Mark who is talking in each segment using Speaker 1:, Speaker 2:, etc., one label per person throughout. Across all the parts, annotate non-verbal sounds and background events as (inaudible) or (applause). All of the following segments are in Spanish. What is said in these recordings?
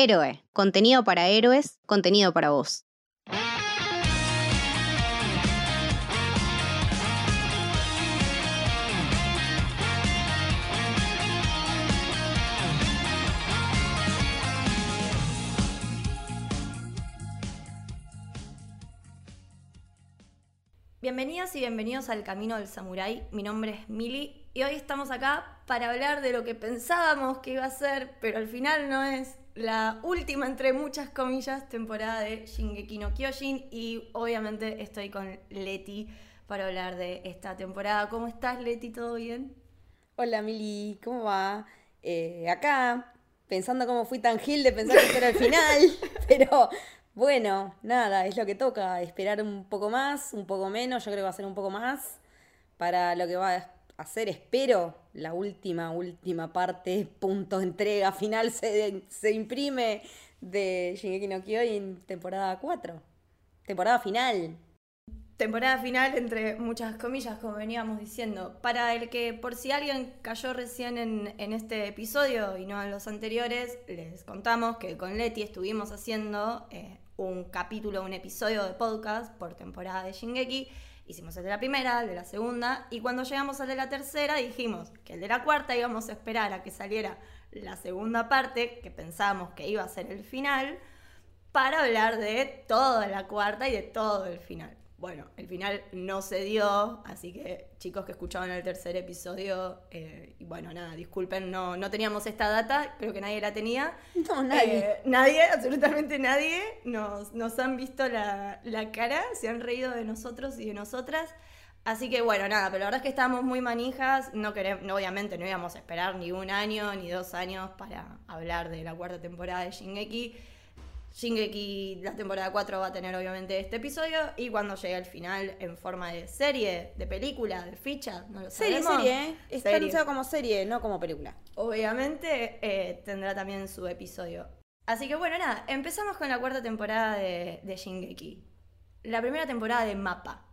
Speaker 1: Héroe, contenido para héroes, contenido para vos.
Speaker 2: Bienvenidas y bienvenidos al Camino del Samurái. Mi nombre es Mili y hoy estamos acá para hablar de lo que pensábamos que iba a ser, pero al final no es la última, entre muchas comillas, temporada de Shingeki no Kyojin y obviamente estoy con Leti para hablar de esta temporada. ¿Cómo estás, Leti? ¿Todo bien?
Speaker 3: Hola, Mili, ¿cómo va? Eh, acá, pensando cómo fui tan gil de pensar que esto era el final, (laughs) pero bueno, nada, es lo que toca, esperar un poco más, un poco menos, yo creo que va a ser un poco más para lo que va a hacer, espero, la última, última parte, punto, (laughs) entrega, final, se, se imprime de Shingeki no Kyojin, temporada 4, temporada final.
Speaker 2: Temporada final, entre muchas comillas, como veníamos diciendo. Para el que, por si alguien cayó recién en, en este episodio y no en los anteriores, les contamos que con Leti estuvimos haciendo eh, un capítulo, un episodio de podcast por temporada de Shingeki. Hicimos el de la primera, el de la segunda, y cuando llegamos al de la tercera dijimos que el de la cuarta íbamos a esperar a que saliera la segunda parte, que pensábamos que iba a ser el final, para hablar de toda la cuarta y de todo el final. Bueno, el final no se dio, así que chicos que escuchaban el tercer episodio, eh, y bueno, nada, disculpen, no, no teníamos esta data, creo que nadie la tenía.
Speaker 3: No, nadie.
Speaker 2: Eh, nadie, absolutamente nadie, nos, nos han visto la, la cara, se han reído de nosotros y de nosotras. Así que bueno, nada, pero la verdad es que estábamos muy manijas, no queremos, no, obviamente no íbamos a esperar ni un año ni dos años para hablar de la cuarta temporada de Shingeki. Shingeki, la temporada 4 va a tener obviamente este episodio y cuando llegue al final en forma de serie, de película, de ficha, no lo
Speaker 3: Serie,
Speaker 2: sabemos.
Speaker 3: serie, ¿eh? Está
Speaker 2: Serie.
Speaker 3: anunciado como serie, no como película.
Speaker 2: Obviamente eh, tendrá también su episodio. Así que bueno, nada, empezamos con la cuarta temporada de, de Shingeki. La primera temporada de Mapa.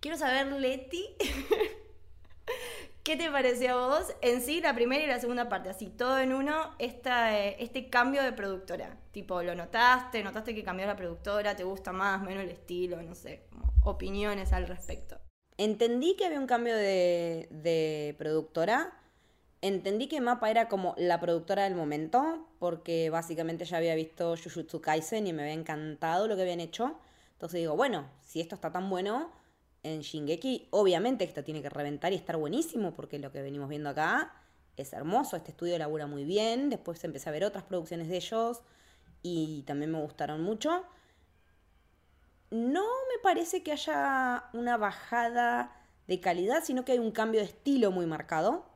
Speaker 2: Quiero saber, Leti, (laughs) ¿qué te pareció a vos en sí la primera y la segunda parte? Así, todo en uno, eh, este cambio de productora. Tipo, ¿lo notaste? ¿Notaste que cambió la productora? ¿Te gusta más, menos el estilo? No sé, opiniones al respecto.
Speaker 3: Entendí que había un cambio de, de productora. Entendí que Mapa era como la productora del momento, porque básicamente ya había visto Jujutsu Kaisen y me había encantado lo que habían hecho. Entonces digo, bueno, si esto está tan bueno en Shingeki, obviamente esto tiene que reventar y estar buenísimo, porque lo que venimos viendo acá es hermoso. Este estudio labura muy bien. Después empecé a ver otras producciones de ellos y también me gustaron mucho. No me parece que haya una bajada de calidad, sino que hay un cambio de estilo muy marcado.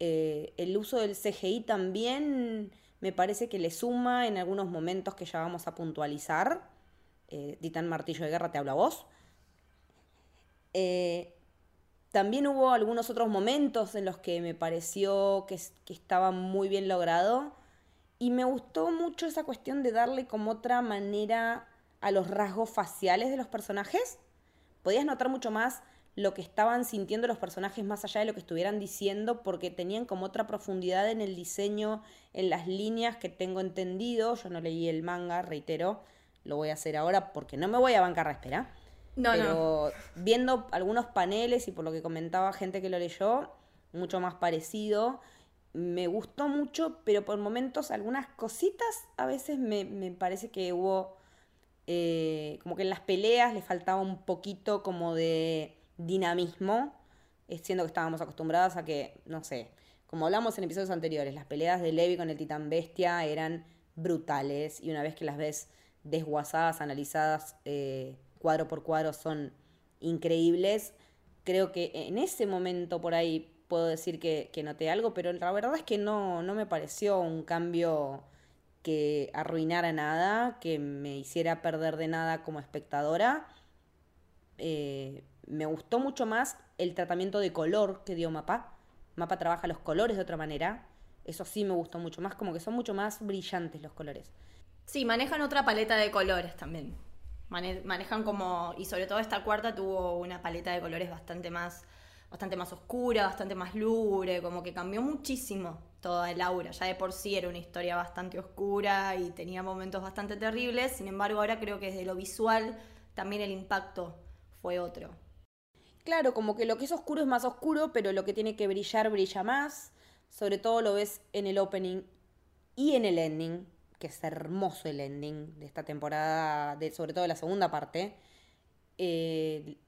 Speaker 3: Eh, el uso del CGI también me parece que le suma en algunos momentos que ya vamos a puntualizar. Eh, Martillo de Guerra te habla vos. Eh, también hubo algunos otros momentos en los que me pareció que, es- que estaba muy bien logrado. Y me gustó mucho esa cuestión de darle como otra manera a los rasgos faciales de los personajes. Podías notar mucho más lo que estaban sintiendo los personajes más allá de lo que estuvieran diciendo porque tenían como otra profundidad en el diseño, en las líneas que tengo entendido. Yo no leí el manga, reitero, lo voy a hacer ahora porque no me voy a bancar a espera.
Speaker 2: No, no.
Speaker 3: Pero viendo algunos paneles y por lo que comentaba gente que lo leyó, mucho más parecido. Me gustó mucho, pero por momentos algunas cositas a veces me, me parece que hubo eh, como que en las peleas le faltaba un poquito como de dinamismo, siendo que estábamos acostumbradas a que, no sé, como hablamos en episodios anteriores, las peleas de Levi con el titán bestia eran brutales y una vez que las ves desguazadas, analizadas eh, cuadro por cuadro son increíbles. Creo que en ese momento por ahí puedo decir que, noté algo, pero la verdad es que no, no me pareció un cambio que arruinara nada, que me hiciera perder de nada como espectadora. Eh, me gustó mucho más el tratamiento de color que dio Mapa. Mapa trabaja los colores de otra manera. Eso sí me gustó mucho más, como que son mucho más brillantes los colores.
Speaker 2: Sí, manejan otra paleta de colores también. Mane- manejan como, y sobre todo esta cuarta tuvo una paleta de colores bastante más, bastante más oscura, bastante más lúgubre, como que cambió muchísimo. toda el aura. Ya de por sí era una historia bastante oscura y tenía momentos bastante terribles. Sin embargo, ahora creo que desde lo visual también el impacto fue otro.
Speaker 3: Claro, como que lo que es oscuro es más oscuro, pero lo que tiene que brillar brilla más. Sobre todo lo ves en el opening y en el ending, que es hermoso el ending de esta temporada, sobre todo de la segunda parte. Eh,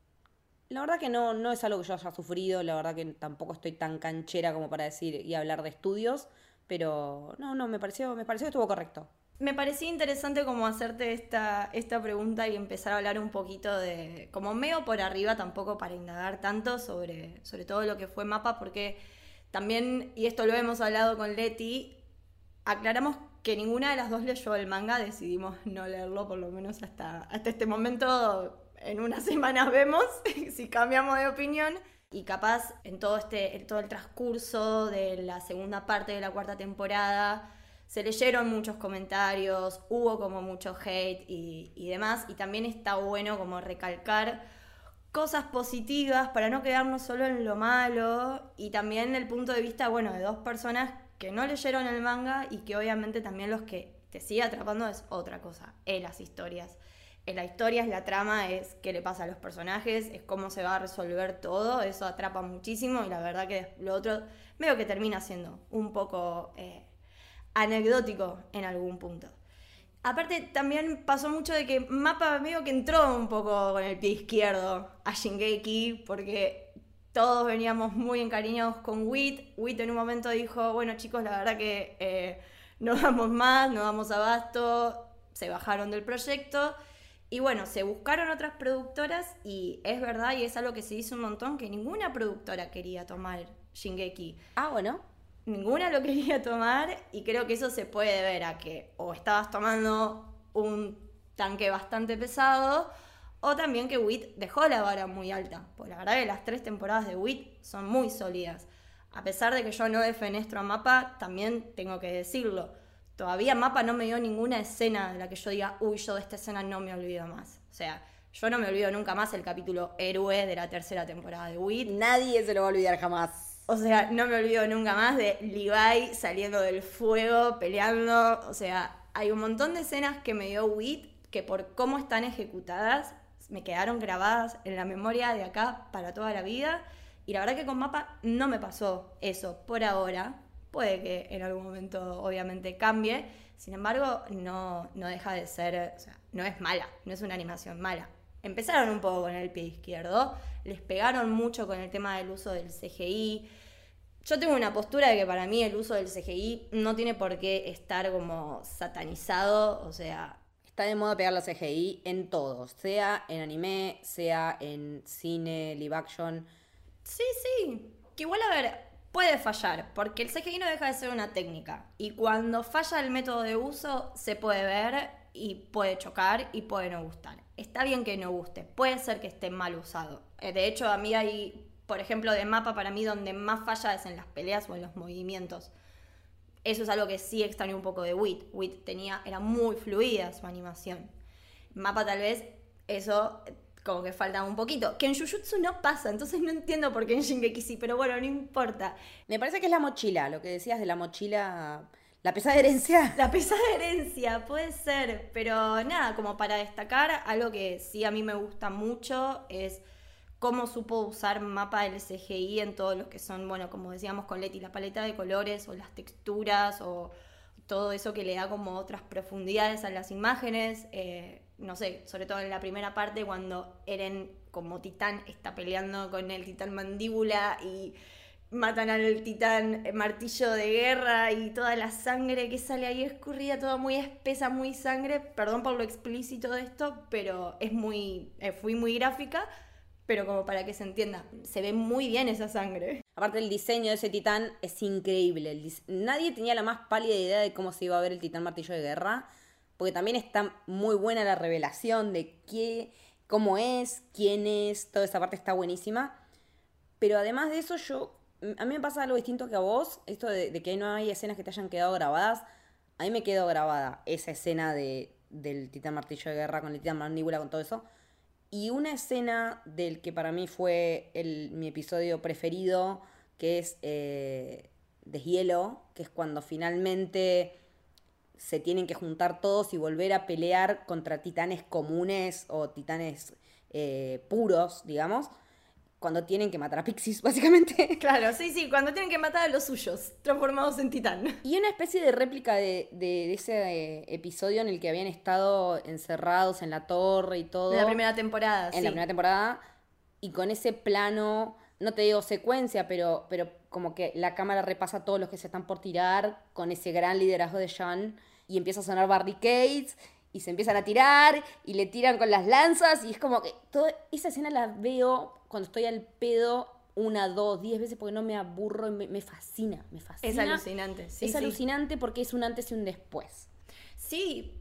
Speaker 3: la verdad que no, no es algo que yo haya sufrido, la verdad que tampoco estoy tan canchera como para decir y hablar de estudios, pero no, no, me pareció, me pareció que estuvo correcto.
Speaker 2: Me parecía interesante como hacerte esta, esta pregunta y empezar a hablar un poquito de, como meo por arriba, tampoco para indagar tanto sobre, sobre todo lo que fue Mapa, porque también, y esto lo hemos hablado con Leti, aclaramos que ninguna de las dos leyó el manga, decidimos no leerlo, por lo menos hasta, hasta este momento en unas (laughs) semanas vemos (laughs) si cambiamos de opinión. Y capaz en todo, este, en todo el transcurso de la segunda parte de la cuarta temporada se leyeron muchos comentarios, hubo como mucho hate y, y demás. Y también está bueno como recalcar cosas positivas para no quedarnos solo en lo malo y también el punto de vista, bueno, de dos personas que no leyeron el manga y que obviamente también los que te sigue atrapando es otra cosa, en las historias en la historia, es la trama, es qué le pasa a los personajes, es cómo se va a resolver todo, eso atrapa muchísimo y la verdad que lo otro veo que termina siendo un poco eh, anecdótico en algún punto. Aparte también pasó mucho de que Mapa medio que entró un poco con el pie izquierdo a Shingeki porque todos veníamos muy encariñados con Wit. Wit en un momento dijo, bueno chicos, la verdad que eh, no damos más, no damos abasto, se bajaron del proyecto y bueno, se buscaron otras productoras y es verdad y es algo que se hizo un montón que ninguna productora quería tomar Shingeki.
Speaker 3: Ah, bueno.
Speaker 2: Ninguna lo quería tomar y creo que eso se puede ver a que o estabas tomando un tanque bastante pesado o también que WIT dejó la vara muy alta. Pues la verdad que las tres temporadas de WIT son muy sólidas. A pesar de que yo no defenestro a Mapa, también tengo que decirlo todavía Mapa no me dio ninguna escena de la que yo diga, uy, yo de esta escena no me olvido más. O sea, yo no me olvido nunca más el capítulo héroe de la tercera temporada de WIT.
Speaker 3: Nadie se lo va a olvidar jamás.
Speaker 2: O sea, no me olvido nunca más de Levi saliendo del fuego, peleando. O sea, hay un montón de escenas que me dio WIT que por cómo están ejecutadas me quedaron grabadas en la memoria de acá para toda la vida. Y la verdad que con Mapa no me pasó eso por ahora. Puede que en algún momento obviamente cambie, sin embargo no, no deja de ser, o sea, no es mala, no es una animación mala. Empezaron un poco con el pie izquierdo, les pegaron mucho con el tema del uso del CGI. Yo tengo una postura de que para mí el uso del CGI no tiene por qué estar como satanizado, o sea...
Speaker 3: Está de moda pegar la CGI en todo, sea en anime, sea en cine, live action.
Speaker 2: Sí, sí. Que igual, a ver, puede fallar, porque el CGI no deja de ser una técnica. Y cuando falla el método de uso, se puede ver y puede chocar y puede no gustar. Está bien que no guste, puede ser que esté mal usado. Eh, de hecho, a mí hay, por ejemplo, de mapa para mí donde más falla es en las peleas o en los movimientos. Eso es algo que sí extraño un poco de Wit. Wit tenía, era muy fluida su animación. Mapa tal vez eso como que falta un poquito. Que en Jujutsu no pasa, entonces no entiendo por qué en Shingeki sí, pero bueno, no importa.
Speaker 3: Me parece que es la mochila, lo que decías de la mochila, la pesada herencia. (laughs)
Speaker 2: La pesada herencia, puede ser, pero nada, como para destacar, algo que sí a mí me gusta mucho es cómo supo usar mapa del CGI en todo lo que son, bueno, como decíamos con Leti, la paleta de colores o las texturas o todo eso que le da como otras profundidades a las imágenes. Eh, no sé, sobre todo en la primera parte cuando Eren como titán está peleando con el titán mandíbula y matan al titán martillo de guerra y toda la sangre que sale ahí escurrida, toda muy espesa, muy sangre. Perdón por lo explícito de esto, pero es muy, eh, fui muy gráfica, pero como para que se entienda, se ve muy bien esa sangre.
Speaker 3: Aparte el diseño de ese titán es increíble. Nadie tenía la más pálida idea de cómo se iba a ver el titán martillo de guerra porque también está muy buena la revelación de qué, cómo es, quién es, toda esa parte está buenísima. Pero además de eso, yo, a mí me pasa algo distinto que a vos, esto de, que no hay escenas que te hayan quedado grabadas. A mí me quedó grabada esa escena de, del titán martillo de guerra con el titán mandíbula, con todo eso. Y una escena del que para mí fue el, mi episodio preferido, que es eh, deshielo, que es cuando finalmente se tienen que juntar todos y volver a pelear contra titanes comunes o titanes eh, puros, digamos, cuando tienen que matar a Pixies, (laughs) básicamente.
Speaker 2: Claro, sí, sí, cuando tienen que matar a los suyos, transformados en titán.
Speaker 3: Y una especie de réplica de, de- de ese eh, episodio en el que habían estado encerrados en la torre y todo.
Speaker 2: En la primera temporada,
Speaker 3: en
Speaker 2: sí.
Speaker 3: la primera temporada y con ese plano, no te digo secuencia, pero, pero como que la cámara repasa a todos los que se están por tirar con ese gran liderazgo de Sean y empieza a sonar barricades y se empiezan a tirar y le tiran con las lanzas y es como que toda esa escena la veo cuando estoy al pedo una, dos, diez veces porque no me aburro y me, me fascina, me fascina.
Speaker 2: Es alucinante, sí,
Speaker 3: es
Speaker 2: sí.
Speaker 3: alucinante porque es un antes y un después.
Speaker 2: Sí.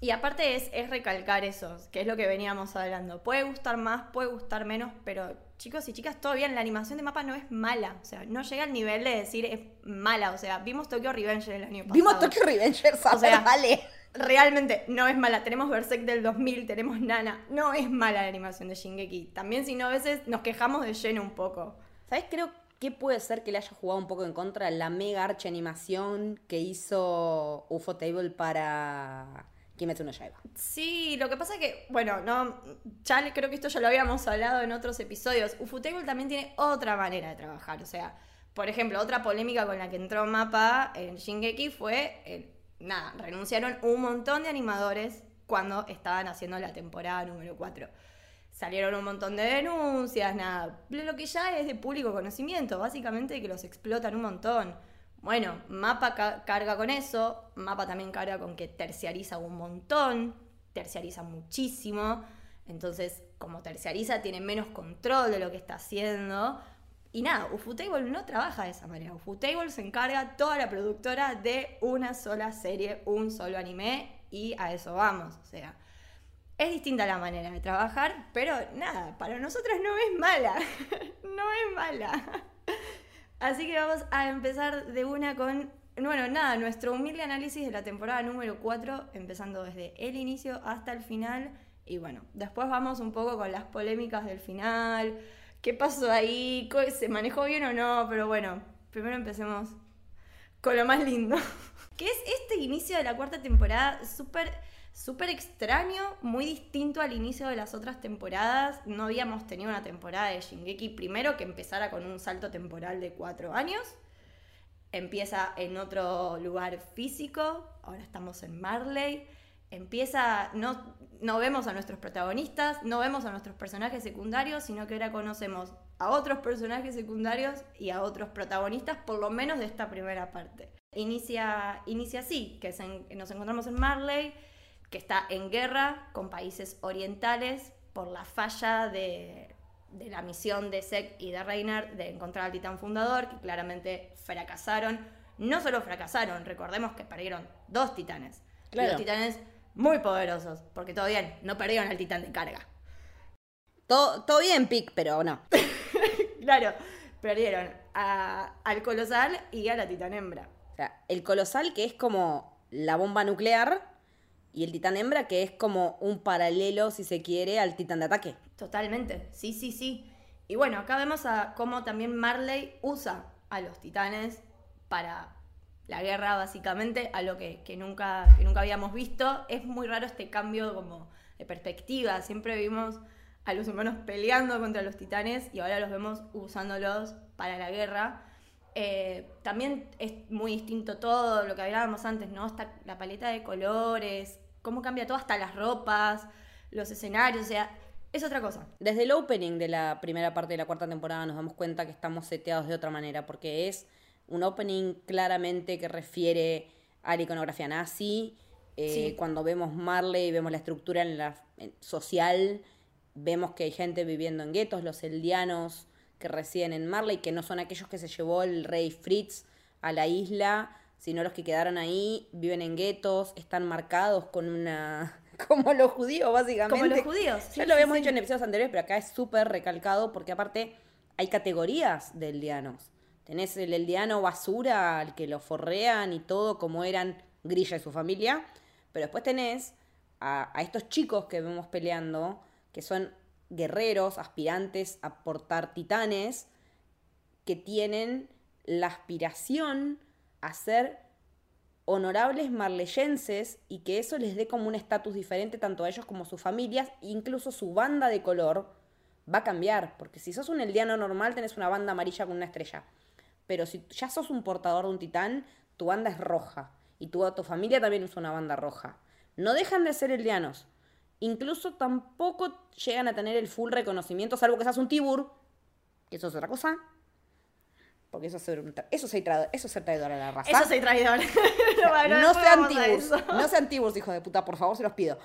Speaker 2: Y aparte es, es recalcar eso, que es lo que veníamos hablando. Puede gustar más, puede gustar menos, pero chicos y chicas, todo bien, la animación de mapa no es mala. O sea, no llega al nivel de decir es mala. O sea, vimos Tokyo Revenge el año pasado.
Speaker 3: Vimos Tokyo Revengers,
Speaker 2: O sea, (laughs)
Speaker 3: vale.
Speaker 2: Realmente no es mala. Tenemos Berserk del 2000, tenemos Nana. No es mala la animación de Shingeki. También, si no, a veces nos quejamos de lleno un poco.
Speaker 3: ¿Sabes? Creo que puede ser que le haya jugado un poco en contra la mega archa animación que hizo UFO Table para Kimetsu no Yaiba.
Speaker 2: Sí, lo que pasa es que, bueno, no, ya creo que esto ya lo habíamos hablado en otros episodios. Ufotable también tiene otra manera de trabajar. O sea, por ejemplo, otra polémica con la que entró Mapa en Shingeki fue, el- nada, renunciaron un montón de animadores cuando estaban haciendo la temporada número 4. Salieron un montón de denuncias, nada. Lo que ya es de público conocimiento, básicamente que los explotan un montón. Bueno, Mapa ca- carga con eso, Mapa también carga con que terciariza un montón, terciariza muchísimo, entonces como terciariza tiene menos control de lo que está haciendo. Y nada, Ufotable no trabaja de esa manera. Ufotable se encarga toda la productora de una sola serie, un solo anime, y a eso vamos. O sea, es distinta la manera de trabajar, pero nada, para nosotras no es mala. (laughs) no es mala. Así que vamos a empezar de una con, bueno, nada, nuestro humilde análisis de la temporada número 4, empezando desde el inicio hasta el final. Y bueno, después vamos un poco con las polémicas del final, qué pasó ahí, se manejó bien o no, pero bueno, primero empecemos con lo más lindo, (laughs) que es este inicio de la cuarta temporada súper súper extraño, muy distinto al inicio de las otras temporadas. No habíamos tenido una temporada de Shingeki primero que empezara con un salto temporal de cuatro años. Empieza en otro lugar físico, ahora estamos en Marley. Empieza, no, no vemos a nuestros protagonistas, no vemos a nuestros personajes secundarios, sino que ahora conocemos a otros personajes secundarios y a otros protagonistas, por lo menos de esta primera parte. Inicia, inicia así, que se- nos encontramos en Marley, que está en guerra con países orientales por la falla de, de la misión de Sek y de Reiner de encontrar al titán fundador, que claramente fracasaron. No solo fracasaron, recordemos que perdieron dos titanes.
Speaker 3: Claro.
Speaker 2: Dos titanes muy poderosos, porque todo bien, no perdieron al titán de carga.
Speaker 3: Todo, todo bien, Pic, pero no. (laughs)
Speaker 2: Claro, perdieron a- al colosal y a la titán hembra.
Speaker 3: O sea, el colosal que es como la bomba nuclear y el titán hembra que es como un paralelo, si se quiere, al titán de ataque.
Speaker 2: Totalmente, sí, sí, sí. Y bueno, acá vemos a cómo también Marley usa a los titanes para la guerra, básicamente, a lo que, nunca, nunca habíamos visto. Es muy raro este cambio como de perspectiva. Siempre vimos a los humanos peleando contra los titanes y ahora los vemos usándolos para la guerra. Eh, también es muy distinto todo lo que hablábamos antes, ¿no? Está la paleta de colores, cómo cambia todo, hasta las ropas, los escenarios, o sea, es otra cosa.
Speaker 3: Desde el opening de la primera parte de la cuarta temporada nos damos cuenta que estamos seteados de otra manera, porque es un opening claramente que refiere a la iconografía nazi. Eh,
Speaker 2: Sí.
Speaker 3: Cuando vemos Marley y vemos la estructura en la, en- social, vemos que hay gente viviendo en guetos, los eldianos que residen en Marley, que no son aquellos que se llevó el rey Fritz a la isla, sino los que quedaron ahí, viven en guetos, están marcados con una... (laughs) como los judíos, básicamente.
Speaker 2: Como los judíos.
Speaker 3: Ya lo habíamos
Speaker 2: sí.
Speaker 3: dicho en episodios anteriores, pero acá es súper recalcado porque aparte hay categorías de eldianos. Tenés el eldiano basura, al que lo forrean y todo, como eran Grilla y su familia. Pero después tenés a, estos chicos que vemos peleando, que son guerreros, aspirantes a portar titanes, que tienen la aspiración a ser honorables marleyenses y que eso les dé como un estatus diferente tanto a ellos como a sus familias, incluso su banda de color va a cambiar, porque si sos un eldiano normal tenés una banda amarilla con una estrella, pero si ya sos un portador de un titán, tu banda es roja y tu, tu familia también usa una banda roja. No dejan de ser eldianos, incluso tampoco llegan a tener el full reconocimiento, salvo que seas un tibur, que eso es otra cosa, porque eso es ser, eso es ser traidor, eso es ser traidor a la raza.
Speaker 2: Eso soy traidor. (laughs)
Speaker 3: No
Speaker 2: después
Speaker 3: sean tiburs, no sean tiburs, hijo de puta, por favor, se los pido.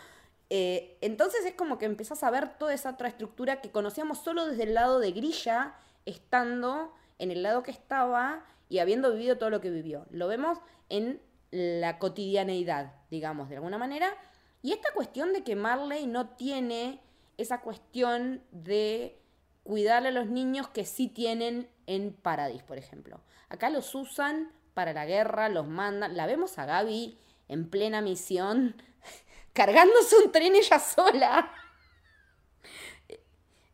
Speaker 3: Eh, entonces es como que empezás a ver toda esa otra estructura que conocíamos solo desde el lado de Grilla, estando en el lado que estaba y habiendo vivido todo lo que vivió. Lo vemos en la cotidianeidad, digamos, de alguna manera. Y esta cuestión de que Marley no tiene esa cuestión de cuidarle a los niños que sí tienen en Paradis, por ejemplo. Acá los usan para la guerra, los mandan. La vemos a Gaby en plena misión, (laughs) cargándose un tren ella sola.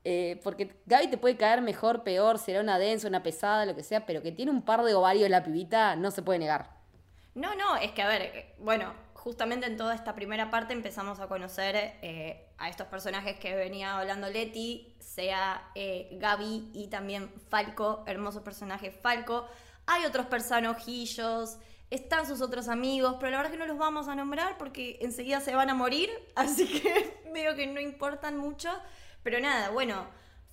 Speaker 3: Eh, porque Gaby te puede caer mejor, peor, será una densa, una pesada, lo que sea, pero que tiene un par de ovarios la pibita, no se puede negar.
Speaker 2: No, no, es que a ver, eh, bueno, justamente en toda esta primera parte empezamos a conocer eh, a estos personajes que venía hablando Leti, sea Gaby y también Falco, hermoso personaje Falco. Hay otros personajillos, están sus otros amigos, pero la verdad que no los vamos a nombrar porque enseguida se van a morir, (laughs) así que veo que no importan mucho. Pero nada, bueno,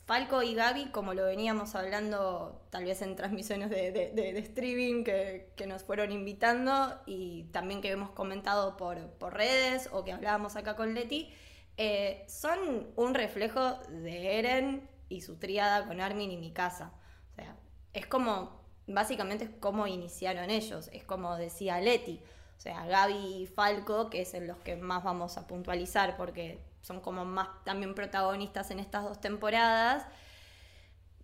Speaker 2: Falco y Gaby, como lo veníamos hablando tal vez en transmisiones de, streaming que, nos fueron invitando y también que hemos comentado por, redes o que hablábamos acá con Leti, eh, son un reflejo de Eren y su tríada con Armin y Mikasa. O sea, es como, básicamente es como iniciaron ellos, es como decía Leti. O sea, Gaby y Falco, que es en los que más vamos a puntualizar porque son como más también protagonistas en estas dos temporadas.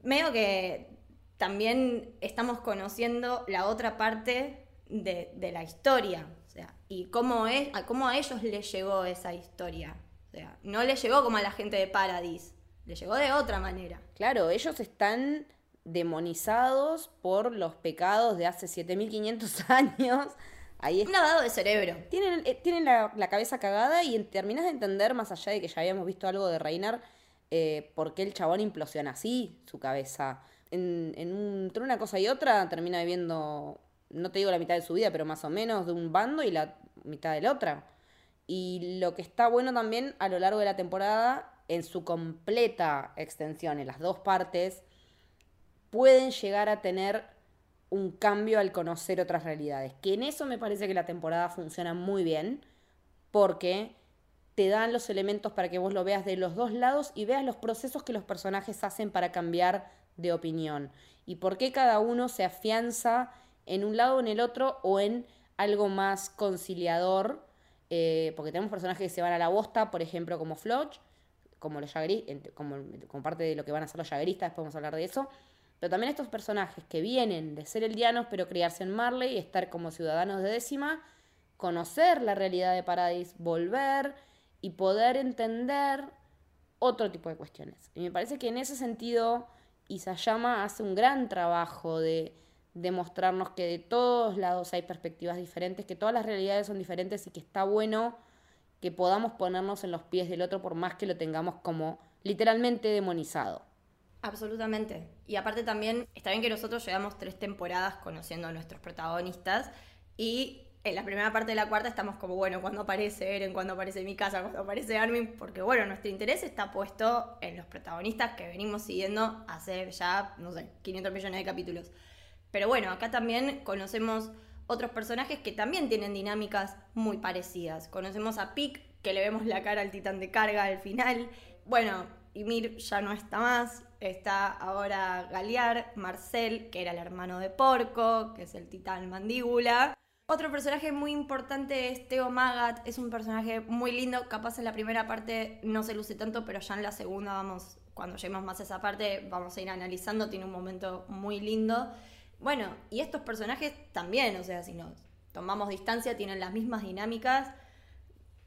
Speaker 2: Veo que también estamos conociendo la otra parte de, la historia. O sea, y cómo, es, a cómo a ellos les llegó esa historia. O sea, no les llegó como a la gente de Paradis, les llegó de otra manera.
Speaker 3: Claro, ellos están demonizados por los pecados de hace 7500 (laughs) años. Ahí
Speaker 2: Un lavado de cerebro.
Speaker 3: tienen, eh, tienen la, la cabeza cagada y terminas de entender, más allá de que ya habíamos visto algo de Reinar, eh, por qué el chabón implosiona así su cabeza. En, en un- entre una cosa y otra termina viviendo, no te digo la mitad de su vida, pero más o menos de un bando y la mitad de la otra. Y lo que está bueno también a lo largo de la temporada, en su completa extensión, en las dos partes, pueden llegar a tener un cambio al conocer otras realidades. Que en eso me parece que la temporada funciona muy bien, porque te dan los elementos para que vos lo veas de los dos lados y veas los procesos que los personajes hacen para cambiar de opinión. Y por qué cada uno se afianza en un lado o en el otro o en algo más conciliador. eh, porque tenemos personajes que se van a la bosta, por ejemplo, como Floch, como los como, como parte de lo que van a ser los Yagristas, después vamos a hablar de eso. Pero también estos personajes que vienen de ser eldianos, pero criarse en Marley, estar como ciudadanos de décima, conocer la realidad de Paradis, volver y poder entender otro tipo de cuestiones. Y me parece que en ese sentido Isayama hace un gran trabajo de demostrarnos que de todos lados hay perspectivas diferentes, que todas las realidades son diferentes y que está bueno que podamos ponernos en los pies del otro por más que lo tengamos como literalmente demonizado.
Speaker 2: Absolutamente. Y aparte también está bien que nosotros llevamos tres temporadas conociendo a nuestros protagonistas y en la primera parte de la cuarta estamos como, bueno, cuando aparece Eren, cuando aparece mi casa, cuando aparece Armin, porque bueno, nuestro interés está puesto en los protagonistas que venimos siguiendo hace ya, no sé, 500 millones de capítulos. Pero bueno, acá también conocemos otros personajes que también tienen dinámicas muy parecidas. Conocemos a Pic, que le vemos la cara al titán de carga al final. Bueno, Ymir ya no está más. Está ahora Galear, Marcel, que era el hermano de Porco, que es el titán mandíbula. Otro personaje muy importante es Teo Magat, es un personaje muy lindo, capaz en la primera parte no se luce tanto, pero ya en la segunda vamos, cuando lleguemos más a esa parte, vamos a ir analizando, tiene un momento muy lindo. Bueno, y estos personajes también, o sea, si nos tomamos distancia, tienen las mismas dinámicas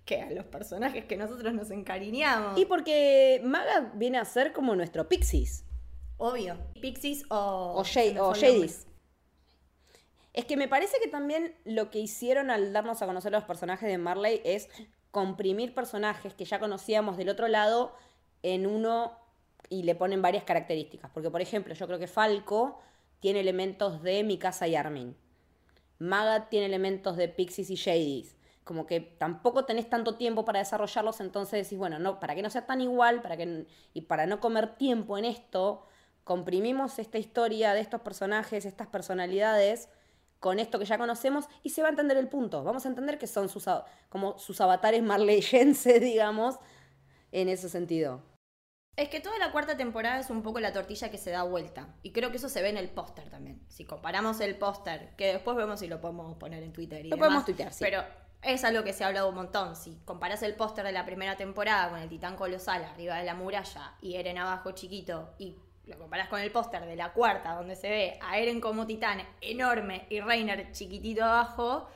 Speaker 2: que a los personajes que nosotros nos encariñamos.
Speaker 3: Y porque Maga viene a ser como nuestro Pixies
Speaker 2: Obvio. Pixies o...
Speaker 3: o, Jade- o. Jadis. Es que me parece que también lo que hicieron al darnos a conocer a los personajes de Marley es comprimir personajes que ya conocíamos del otro lado en uno y le ponen varias características. Porque, por ejemplo, yo creo que Falco tiene elementos de Mikasa y Armin. Magat tiene elementos de Pixies y Shadys. Como que tampoco tenés tanto tiempo para desarrollarlos, entonces decís, bueno, no, para que no sea tan igual, para que, y para no comer tiempo en esto, comprimimos esta historia de estos personajes, estas personalidades, con esto que ya conocemos, y se va a entender el punto. Vamos a entender que son sus, como sus avatares marleyenses, (laughs) digamos, en ese sentido.
Speaker 2: Es que toda la cuarta temporada es un poco la tortilla que se da vuelta. Y creo que eso se ve en el póster también. Si comparamos el póster, que después vemos si lo podemos poner en Twitter y
Speaker 3: Lo podemos tuitear, sí.
Speaker 2: Pero es algo que se ha hablado un montón. Si comparás el póster de la primera temporada con el titán colosal arriba de la muralla y Eren abajo chiquito y lo comparás con el póster de la cuarta donde se ve a Eren como titán enorme y Reiner chiquitito abajo,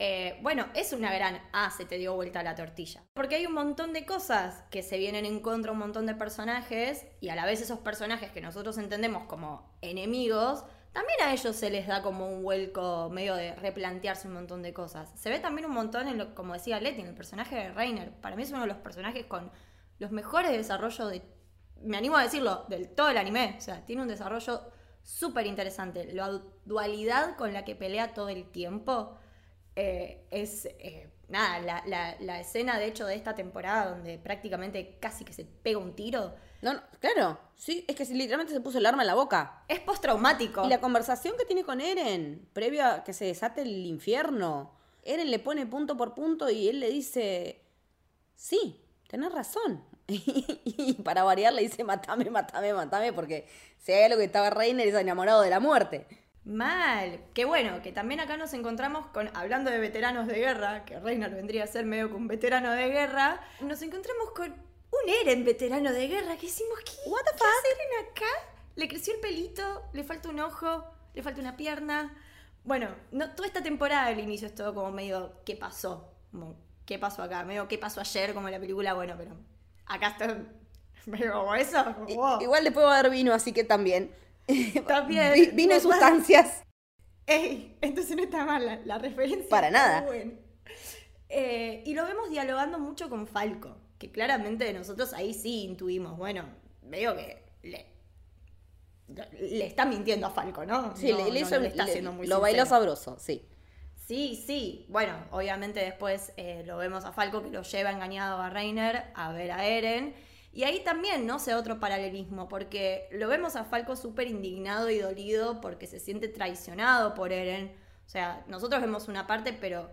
Speaker 2: eh, bueno, es una gran ah, se te dio vuelta la tortilla. Porque hay un montón de cosas que se vienen en contra un montón de personajes y a la vez esos personajes que nosotros entendemos como enemigos, también a ellos se les da como un vuelco medio de replantearse un montón de cosas. Se ve también un montón en lo, como decía Letty, en el personaje de Reiner. Para mí es uno de los personajes con los mejores desarrollos de, me animo a decirlo, del todo el anime. O sea, tiene un desarrollo súper interesante. La dualidad con la que pelea todo el tiempo eh, es, eh, nada, la, escena de hecho de esta temporada donde prácticamente casi que se pega un tiro.
Speaker 3: No, claro, sí, es que literalmente se puso el arma en la boca.
Speaker 2: Es postraumático.
Speaker 3: Y la conversación que tiene con Eren, previo a que se desate el infierno, Eren le pone punto por punto y él le dice, sí, tenés razón. (laughs) y para variar le dice, matame, matame, matame, porque si hay algo que estaba Reiner es enamorado de la muerte.
Speaker 2: Mal. Qué bueno, que también acá nos encontramos con, hablando de veteranos de guerra, que Reiner vendría a ser medio que un veterano de guerra, nos encontramos con un Eren veterano de guerra, que decimos, ¿qué,
Speaker 3: What the
Speaker 2: ¿qué hace Eren acá? Le creció el pelito, le falta un ojo, le falta una pierna. Bueno, no, toda esta temporada del inicio es todo como medio, ¿qué pasó? Como, ¿qué pasó acá? Medio, ¿qué pasó ayer? Como en la película, bueno, pero acá está (laughs) medio como eso.
Speaker 3: Igual le puedo dar vino, así que también. (laughs) También. vino en sustancias.
Speaker 2: Ey, entonces no está mal la, referencia.
Speaker 3: Para nada.
Speaker 2: Eh, y lo vemos dialogando mucho con Falco, que claramente nosotros ahí sí intuimos, bueno, veo que le, le está mintiendo a Falco, ¿no?
Speaker 3: Sí, le, hizo, está haciendo muy Lo bailó sabroso, sí.
Speaker 2: Sí, sí. Bueno, obviamente después eh, lo vemos a Falco que lo lleva engañado a Reiner a ver a Eren. Y ahí también, ¿no? sé otro paralelismo, porque lo vemos a Falco súper indignado y dolido porque se siente traicionado por Eren. O sea, nosotros vemos una parte, pero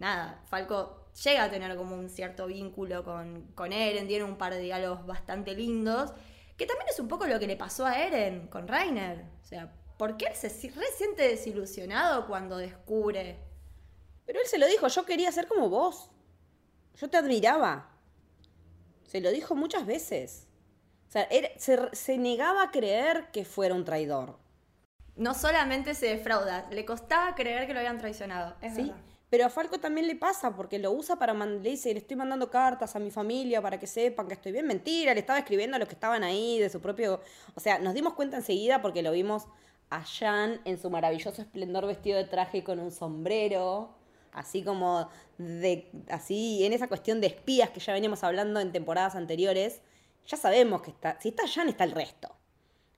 Speaker 2: nada, Falco llega a tener como un cierto vínculo con, con Eren, tiene un par de diálogos bastante lindos, que también es un poco lo que le pasó a Eren con Rainer. O sea, ¿por qué él se siente desilusionado cuando descubre?
Speaker 3: Pero él se lo dijo, yo quería ser como vos. Yo te admiraba. Se lo dijo muchas veces. O sea, se, negaba a creer que fuera un traidor.
Speaker 2: No solamente se defrauda, le costaba creer que lo habían traicionado. Es
Speaker 3: sí, pero a Falco también le pasa porque lo usa para le dice, le estoy mandando cartas a mi familia para que sepan que estoy bien. Mentira, le estaba escribiendo a los que estaban ahí de su propio. O sea, nos dimos cuenta enseguida porque lo vimos a Jan en su maravilloso esplendor vestido de traje con un sombrero así como de, así en esa cuestión de espías que ya veníamos hablando en temporadas anteriores, ya sabemos que está, si está Jan está el resto.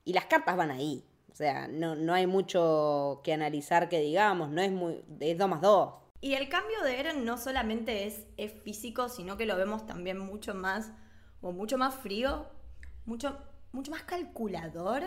Speaker 3: Y las cartas van ahí. O sea, no, no hay mucho que analizar que digamos, no es muy, es 2 más 2.
Speaker 2: Y el cambio de Eren no solamente es, físico, sino que lo vemos también mucho más, o mucho más frío, mucho, mucho más calculador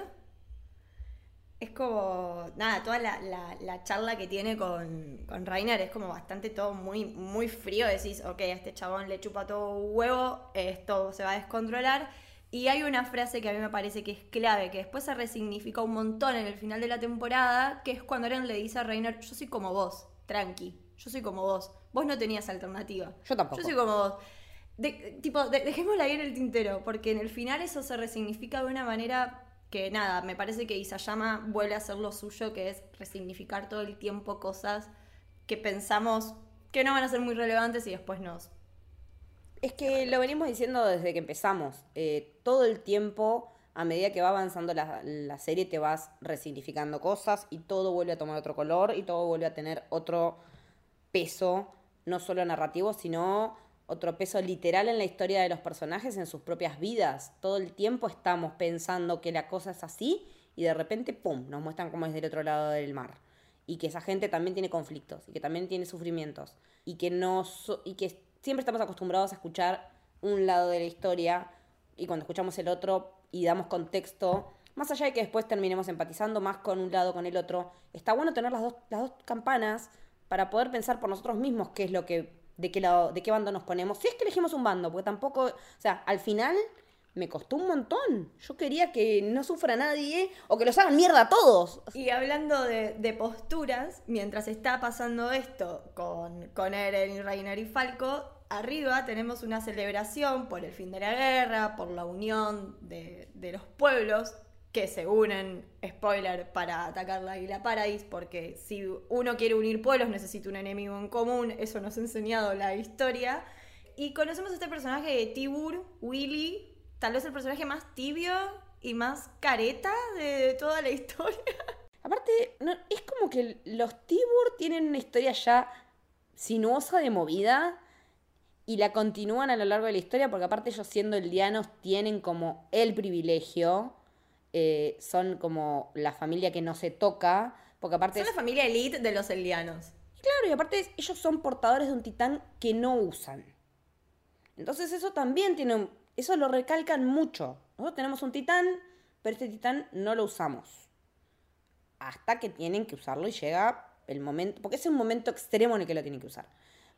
Speaker 2: es como, nada, toda la, charla que tiene con, con Rainer es como bastante todo muy, muy frío. Decís, ok, a este chabón le chupa todo huevo, esto se va a descontrolar. Y hay una frase que a mí me parece que es clave, que después se resignifica un montón en el final de la temporada, que es cuando Eren le dice a Rainer, yo soy como vos, tranqui, yo soy como vos, vos no tenías alternativa.
Speaker 3: Yo tampoco.
Speaker 2: Yo soy como vos. tipo, dejémosla ahí en el tintero, porque en el final eso se resignifica de una manera que nada, me parece que Isayama vuelve a hacer lo suyo, que es resignificar todo el tiempo cosas que pensamos que no van a ser muy relevantes y después nos...
Speaker 3: Es que lo venimos diciendo desde que empezamos. Eh, todo el tiempo a medida que va avanzando la, la serie te vas resignificando cosas y todo vuelve a tomar otro color y todo vuelve a tener otro peso, no solo narrativo, sino otro peso literal en la historia de los personajes, en sus propias vidas. Todo el tiempo estamos pensando que la cosa es así y de repente, ¡pum!, nos muestran cómo es del otro lado del mar. Y que esa gente también tiene conflictos y que también tiene sufrimientos y que, no y que siempre estamos acostumbrados a escuchar un lado de la historia y cuando escuchamos el otro y damos contexto, más allá de que después terminemos empatizando más con un lado con el otro, está bueno tener las dos, las dos campanas para poder pensar por nosotros mismos qué es lo que de qué lado, de qué bando nos ponemos. Si es que elegimos un bando, porque tampoco, o sea, al final me costó un montón. Yo quería que no sufra nadie o que los hagan mierda a todos.
Speaker 2: Y hablando de, posturas, mientras está pasando esto con, con Eren, Reiner y Falco, arriba tenemos una celebración por el fin de la guerra, por la unión de, de los pueblos que se unen, spoiler, para atacar la Isla Paradis, porque si uno quiere unir pueblos necesita un enemigo en común, eso nos ha enseñado la historia. Y conocemos a este personaje de Tibur, Willy, tal vez el personaje más tibio y más careta de, toda la historia. (laughs)
Speaker 3: Aparte, es como que los Tibur tienen una historia ya sinuosa de movida y la continúan a lo largo de la historia porque aparte ellos siendo eldianos tienen como el privilegio eh, son como la familia que no se toca, porque aparte...
Speaker 2: Son la familia elite de los eldianos.
Speaker 3: Claro, y aparte ellos son portadores de un titán que no usan. Entonces eso también tiene un... Eso lo recalcan mucho. Nosotros tenemos un titán, pero este titán no lo usamos. Hasta que tienen que usarlo y llega el momento... Porque es un momento extremo en el que lo tienen que usar.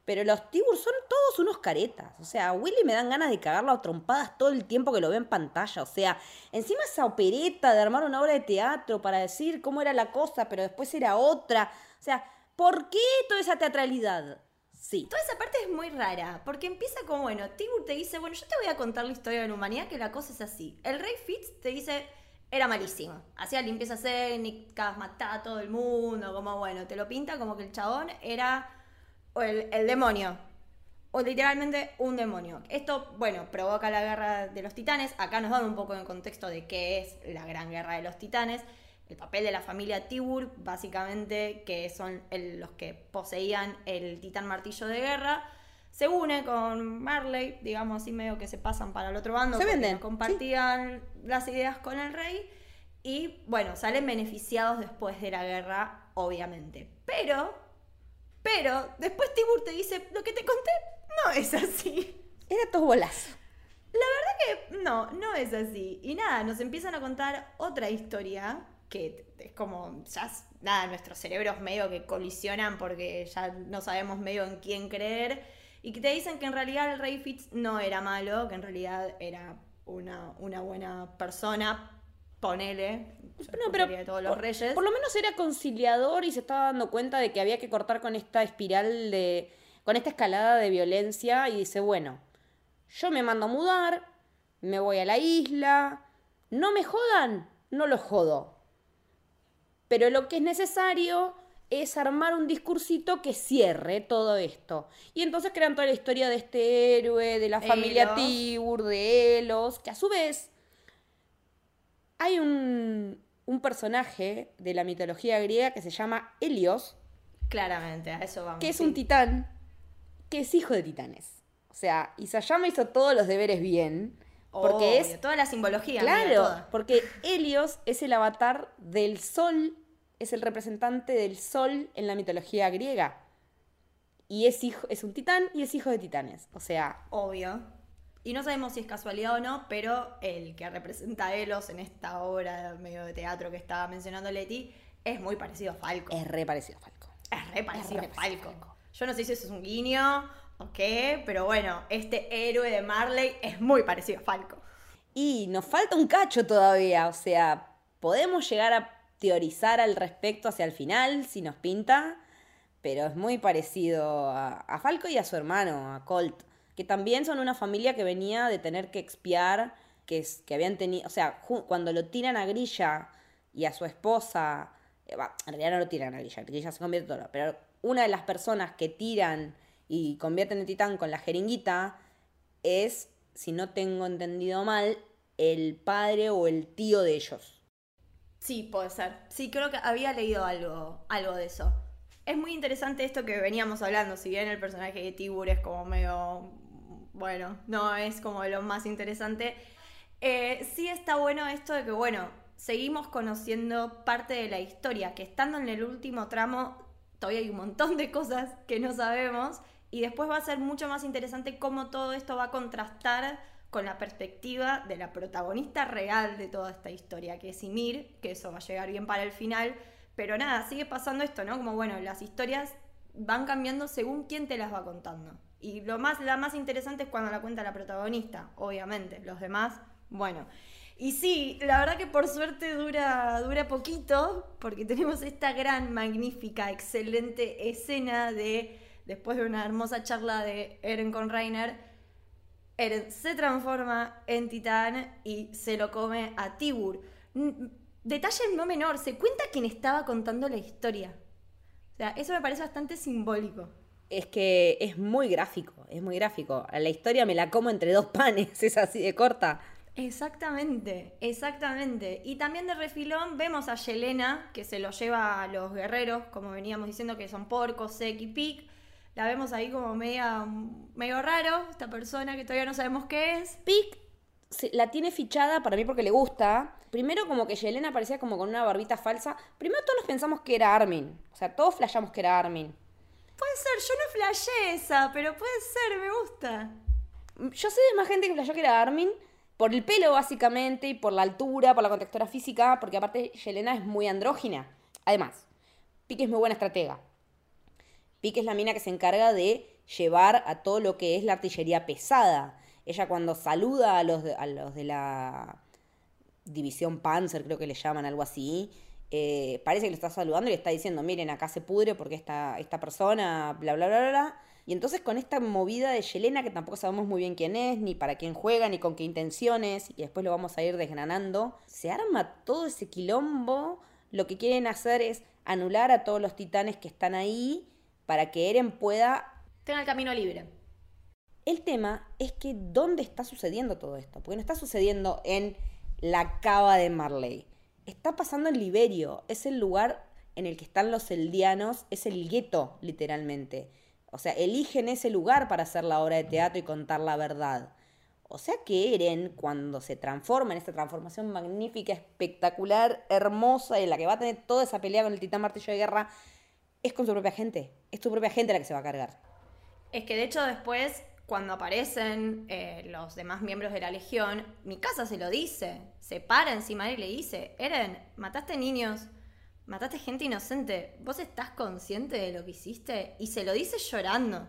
Speaker 3: Pero los Tibur son todos unos caretas. O sea, a Willy me dan ganas de cagarlo a trompadas todo el tiempo que lo veo en pantalla. O sea, encima esa opereta de armar una obra de teatro para decir cómo era la cosa, pero después era otra. O sea, ¿por qué toda esa teatralidad? Sí.
Speaker 2: Toda esa parte es muy rara, porque empieza como, bueno, Tibur te dice, bueno, yo te voy a contar la historia de la humanidad, que la cosa es así. El rey Fitz te dice, era malísimo. Hacía limpieza étnicas, mataba a todo el mundo, como, bueno, te lo pinta como que el chabón era o el, demonio. O literalmente un demonio. Esto, bueno, provoca la guerra de los titanes. Acá nos dan un poco en contexto de qué es la gran guerra de los titanes. El papel de la familia Tibur, básicamente, que son los que poseían el titán martillo de guerra, se une con Marley, digamos así, medio que se pasan para el otro bando.
Speaker 3: Se venden.
Speaker 2: Compartían las ideas con el rey. Y bueno, salen beneficiados después de la guerra, obviamente. Pero pero después Tibur te dice, lo que te conté no es así.
Speaker 3: Era todo bolazo.
Speaker 2: La verdad que no, no es así. Y nada, nos empiezan a contar otra historia que es como, ya, nada, nuestros cerebros medio que colisionan porque ya no sabemos medio en quién creer. Y que te dicen que en realidad el rey Fitz no era malo, que en realidad era una, una buena persona, ponele,
Speaker 3: no, pero
Speaker 2: de todos los reyes.
Speaker 3: Por lo menos era conciliador y se estaba dando cuenta de que había que cortar con esta espiral de. con esta escalada de violencia y dice, bueno, yo me mando a mudar, me voy a la isla, no me jodan, no lo jodo. Pero lo que es necesario es armar un discursito que cierre todo esto. Y entonces crean toda la historia de este héroe, de la familia Tibur, de Elos, que a su vez hay un, un personaje de la mitología griega que se llama Helios.
Speaker 2: Claramente, a eso vamos.
Speaker 3: Que es un titán que es hijo de titanes. O sea, Isayama hizo todos los deberes bien. Porque es.
Speaker 2: Toda la simbología.
Speaker 3: Claro, porque Helios es el avatar del sol, es el representante del sol en la mitología griega. Y es hijo, es un titán y es hijo de titanes. O sea.
Speaker 2: Obvio. Y no sabemos si es casualidad o no, pero el que representa a Elos en esta obra medio de teatro que estaba mencionando Leti es muy parecido a Falco.
Speaker 3: Es re parecido a Falco.
Speaker 2: Es re parecido, a, Falco. Yo no sé si eso es un guiño o qué, pero bueno, este héroe de Marley es muy parecido a Falco.
Speaker 3: Y nos falta un cacho todavía, o sea, podemos llegar a teorizar al respecto hacia el final, si nos pinta, pero es muy parecido a, a Falco y a su hermano, a Colt que también son una familia que venía de tener que expiar, que, es, que habían tenido, o sea, cuando lo tiran a Grilla y a su esposa, eh, en realidad no lo tiran a Grilla, Grilla se convierte todo, pero una de las personas que tiran y convierten en titán con la jeringuita es, si no tengo entendido mal, el padre o el tío de ellos.
Speaker 2: Sí, puede ser. Sí, creo que había leído algo, algo de eso. Es muy interesante esto que veníamos hablando, si bien el personaje de Tibur es como medio, bueno, no es como lo más interesante. Eh, sí está bueno esto de que, bueno, seguimos conociendo parte de la historia, que estando en el último tramo todavía hay un montón de cosas que no sabemos y después va a ser mucho más interesante cómo todo esto va a contrastar con la perspectiva de la protagonista real de toda esta historia, que es Ymir, que eso va a llegar bien para el final, pero nada, sigue pasando esto, ¿no? Como bueno, las historias van cambiando según quién te las va contando. Y lo más, la más interesante es cuando la cuenta la protagonista, obviamente. Los demás, bueno. Y sí, la verdad que por suerte dura, dura poquito, porque tenemos esta gran, magnífica, excelente escena de, después de una hermosa charla de Eren con Reiner, Eren se transforma en titán y se lo come a Tibur. Detalle no menor, se cuenta quien estaba contando la historia. O sea, eso me parece bastante simbólico.
Speaker 3: Es que es muy gráfico, es muy gráfico. La historia me la como entre dos panes, (laughs) es así de corta.
Speaker 2: Exactamente, exactamente. Y también de refilón vemos a Yelena, que se lo lleva a los guerreros, como veníamos diciendo que son porcos, Sek y Pic. La vemos ahí como media, medio raro, esta persona que todavía no sabemos qué es.
Speaker 3: Pic la tiene fichada para mí porque le gusta. Primero como que Yelena parecía como con una barbita falsa. Primero todos pensamos que era Armin. O sea, todos flashamos que era Armin.
Speaker 2: Puede ser, yo no flashé esa, pero puede ser, me gusta.
Speaker 3: Yo sé de más gente que flashó que era Armin. Por el pelo, básicamente, y por la altura, por la contextura física, porque aparte Yelena es muy andrógina. Además, Pique es muy buena estratega. Pique es la mina que se encarga de llevar a todo lo que es la artillería pesada. Ella cuando saluda a los de, a los de la división Panzer, creo que le llaman algo así, eh, parece que le está saludando y le está diciendo, miren, acá se pudre porque esta, esta persona, bla, bla, bla, bla. Y entonces con esta movida de Yelena, que tampoco sabemos muy bien quién es, ni para quién juega, ni con qué intenciones, y después lo vamos a ir desgranando, se arma todo ese quilombo. Lo que quieren hacer es anular a todos los titanes que están ahí para que Eren pueda...
Speaker 2: Tenga el camino libre.
Speaker 3: El tema es que ¿dónde está sucediendo todo esto? Porque no está sucediendo en la cava de Marley. Está pasando en Liberio. Es el lugar en el que están los eldianos. Es el gueto, literalmente. O sea, eligen ese lugar para hacer la obra de teatro y contar la verdad. O sea que Eren, cuando se transforma en esta transformación magnífica, espectacular, hermosa, en la que va a tener toda esa pelea con el titán martillo de guerra, es con su propia gente. Es su propia gente la que se va a cargar.
Speaker 2: Es que de hecho después, cuando aparecen eh, los demás miembros de la Legión, mi casa se lo dice. Se para encima de él y le dice, Eren, mataste niños mataste gente inocente, ¿vos estás consciente de lo que hiciste? Y se lo dice llorando.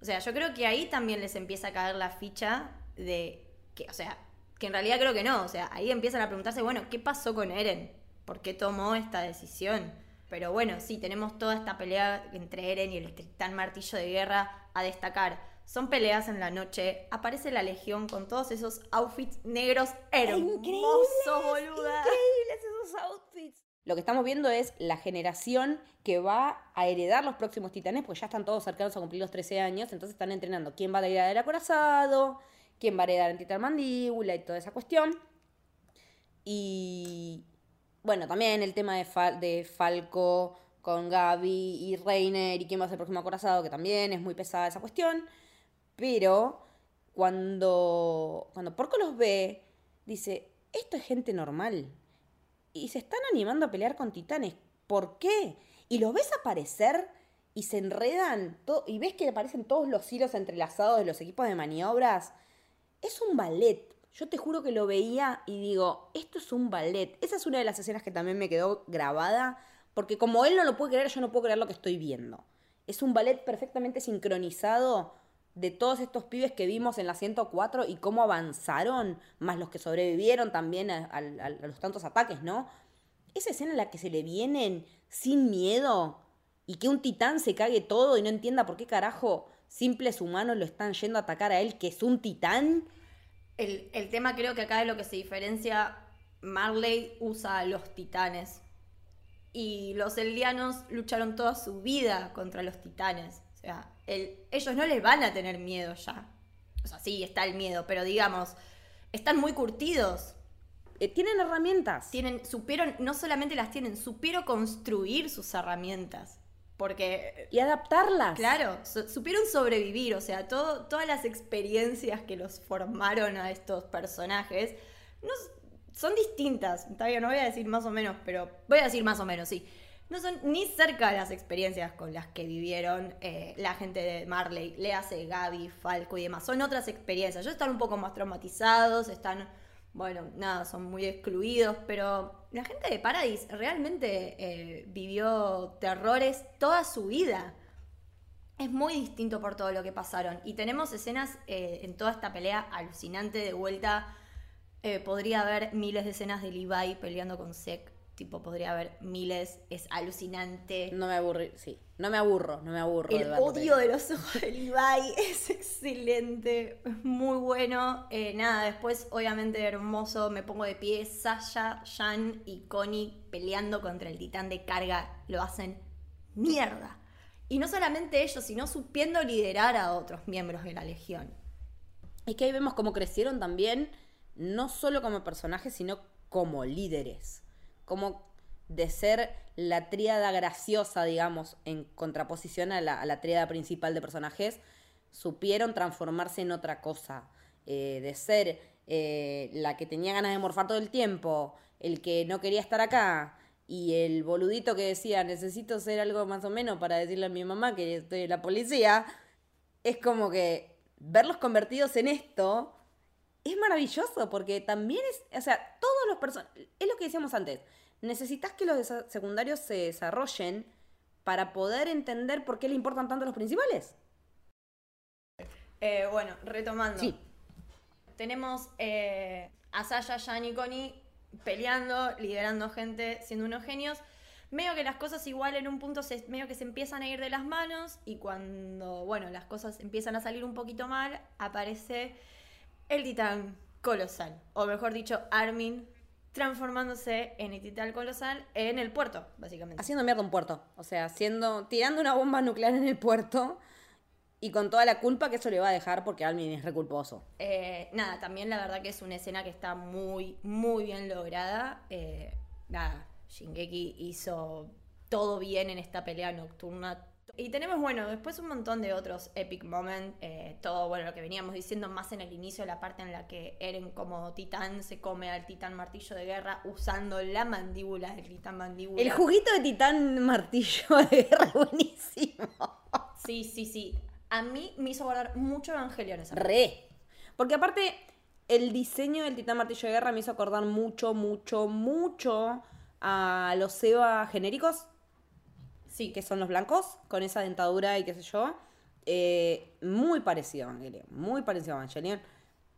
Speaker 2: O sea, yo creo que ahí también les empieza a caer la ficha de que, o sea, que en realidad creo que no, o sea, ahí empiezan a preguntarse, bueno, ¿qué pasó con Eren? ¿Por qué tomó esta decisión? Pero bueno, sí, tenemos toda esta pelea entre Eren y el titán martillo de guerra a destacar. Son peleas en la noche, aparece la legión con todos esos outfits negros hermosos, boluda.
Speaker 3: Increíbles esos outfits. Lo que estamos viendo es la generación que va a heredar los próximos titanes, pues ya están todos cercanos a cumplir los 13 años, entonces están entrenando quién va a heredar el acorazado, quién va a heredar el titán mandíbula y toda esa cuestión. Y bueno, también el tema de, de Falco con Gaby y Reiner y quién va a ser el próximo acorazado, que también es muy pesada esa cuestión. Pero cuando, cuando Porco los ve, dice, esto es gente normal y se están animando a pelear con titanes. ¿Por qué? Y los ves aparecer y se enredan y ves que aparecen todos los hilos entrelazados de los equipos de maniobras. Es un ballet. Yo te juro que lo veía y digo, esto es un ballet. Esa es una de las escenas que también me quedó grabada, porque como él no lo puede creer, yo no puedo creer lo que estoy viendo. Es un ballet perfectamente sincronizado de todos estos pibes que vimos en la 104 y cómo avanzaron, más los que sobrevivieron también a, los tantos ataques, ¿no? Esa escena en la que se le vienen sin miedo y que un titán se cague todo y no entienda por qué carajo simples humanos lo están yendo a atacar a él, que es un titán.
Speaker 2: El, el tema creo que acá es lo que se diferencia, Marley usa a los titanes. Y los eldianos lucharon toda su vida contra los titanes. O sea, ellos no les van a tener miedo ya. O sea, sí, está el miedo, pero digamos, están muy curtidos.
Speaker 3: Eh, tienen herramientas.
Speaker 2: Tienen, supieron, no solamente las tienen, supieron construir sus herramientas. Porque
Speaker 3: y adaptarlas.
Speaker 2: Claro, su- supieron sobrevivir, o sea, todo, todas las experiencias que los formaron a estos personajes no, son distintas. Bien, no voy a decir más o menos, pero voy a decir más o menos, sí. No son ni cerca de las experiencias con las que vivieron eh, la gente de Marley, le hace Gaby, Falco y demás. Son otras experiencias. Ellos están un poco más traumatizados, están, bueno, nada, son muy excluidos, pero la gente de Paradise realmente eh, vivió terrores toda su vida. Es muy distinto por todo lo que pasaron. Y tenemos escenas eh, en toda esta pelea alucinante de vuelta. Podría haber miles de escenas de Levi peleando con Sek. Tipo, podría haber miles. Es alucinante.
Speaker 3: No me aburro, sí. No me aburro, no me aburro.
Speaker 2: El odio de los ojos de Levi (laughs) es excelente, es muy bueno. Eh, nada, después, obviamente, hermoso. Me pongo de pie. Sasha, Jan y Connie peleando contra el titán de carga lo hacen mierda. Y no solamente ellos, sino supiendo liderar a otros miembros de la legión.
Speaker 3: Es que ahí vemos cómo crecieron también, no solo como personajes, sino como líderes. Como de ser la tríada graciosa, digamos, en contraposición a la, tríada principal de personajes, supieron transformarse en otra cosa. Eh, de ser eh, la que tenía ganas de morfar todo el tiempo, el que no quería estar acá, y el boludito que decía, necesito ser algo más o menos para decirle a mi mamá que estoy en la policía, es como que verlos convertidos en esto es maravilloso porque también es, o sea, todos los personajes, es lo que decíamos antes, necesitas que los secundarios se desarrollen para poder entender por qué le importan tanto los principales.
Speaker 2: Eh, bueno, retomando.
Speaker 3: Sí.
Speaker 2: Tenemos eh, a Sasha, Jan y Connie peleando, liderando gente, siendo unos genios. Medio que las cosas igual en un punto se, medio que se empiezan a ir de las manos y cuando, bueno, las cosas empiezan a salir un poquito mal, aparece el titán colosal, o mejor dicho, Armin transformándose en titán colosal en el puerto, básicamente.
Speaker 3: Haciendo mierda un puerto, o sea, haciendo, tirando una bomba nuclear en el puerto y con toda la culpa que eso le va a dejar porque Almin es reculposo.
Speaker 2: Eh, nada, también la verdad que es una escena que está muy, muy bien lograda. Eh, nada, Shingeki hizo todo bien en esta pelea nocturna. Y tenemos, bueno, después un montón de otros epic moments. eh, todo, bueno, lo que veníamos diciendo más en el inicio, la parte en la que Eren como titán se come al titán martillo de guerra usando la mandíbula del titán mandíbula.
Speaker 3: El juguito de titán martillo de guerra es (laughs) buenísimo.
Speaker 2: Sí, sí, sí. A mí me hizo guardar mucho Evangelion esa
Speaker 3: Re. Porque aparte, el diseño del titán martillo de guerra me hizo acordar mucho, mucho, mucho a los Eva genéricos,
Speaker 2: Sí,
Speaker 3: que son los blancos, con esa dentadura y qué sé yo. Eh, muy parecido a Evangelion, muy parecido a Evangelion.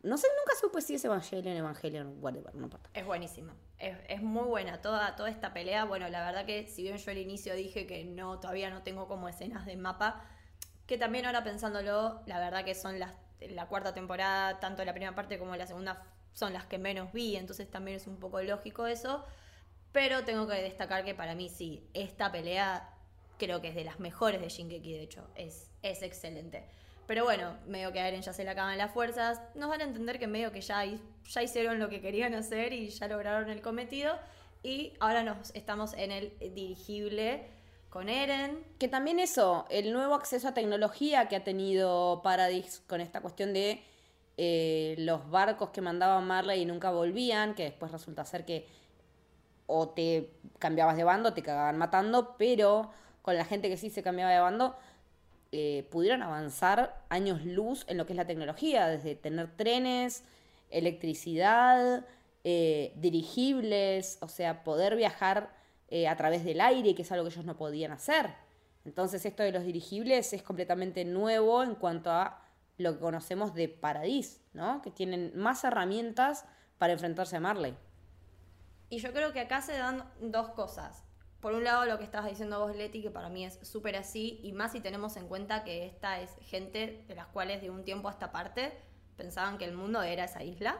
Speaker 3: No sé, nunca supe si es Evangelion, Evangelion, whatever, no importa.
Speaker 2: Es buenísima. Es, es muy buena. Toda, toda esta pelea, bueno, la verdad que si bien yo al inicio dije que no, todavía no tengo como escenas de mapa, que también ahora pensándolo, la verdad que son las la cuarta temporada, tanto la primera parte como la segunda son las que menos vi, entonces también es un poco lógico eso. Pero tengo que destacar que para mí sí, esta pelea creo que es de las mejores de Shingeki, de hecho, es, es excelente. Pero bueno, medio que Eren ya se le acaban las fuerzas, nos van a entender que medio que ya, ya hicieron lo que querían hacer y ya lograron el cometido. Y ahora nos estamos en el dirigible con Eren.
Speaker 3: Que también eso, el nuevo acceso a tecnología que ha tenido Paradis con esta cuestión de eh, los barcos que mandaban Marley y nunca volvían, que después resulta ser que o te cambiabas de bando, te cagaban matando, pero con la gente que sí se cambiaba de bando, eh, pudieron avanzar años luz en lo que es la tecnología, desde tener trenes, electricidad, eh, dirigibles, o sea, poder viajar eh, a través del aire, que es algo que ellos no podían hacer. Entonces esto de los dirigibles es completamente nuevo en cuanto a lo que conocemos de Paradis, ¿no? Que tienen más herramientas para enfrentarse a Marley.
Speaker 2: Y yo creo que acá se dan dos cosas. Por un lado, lo que estabas diciendo vos, Leti, que para mí es súper así, y más si tenemos en cuenta que esta es gente de las cuales de un tiempo a esta parte pensaban que el mundo era esa isla.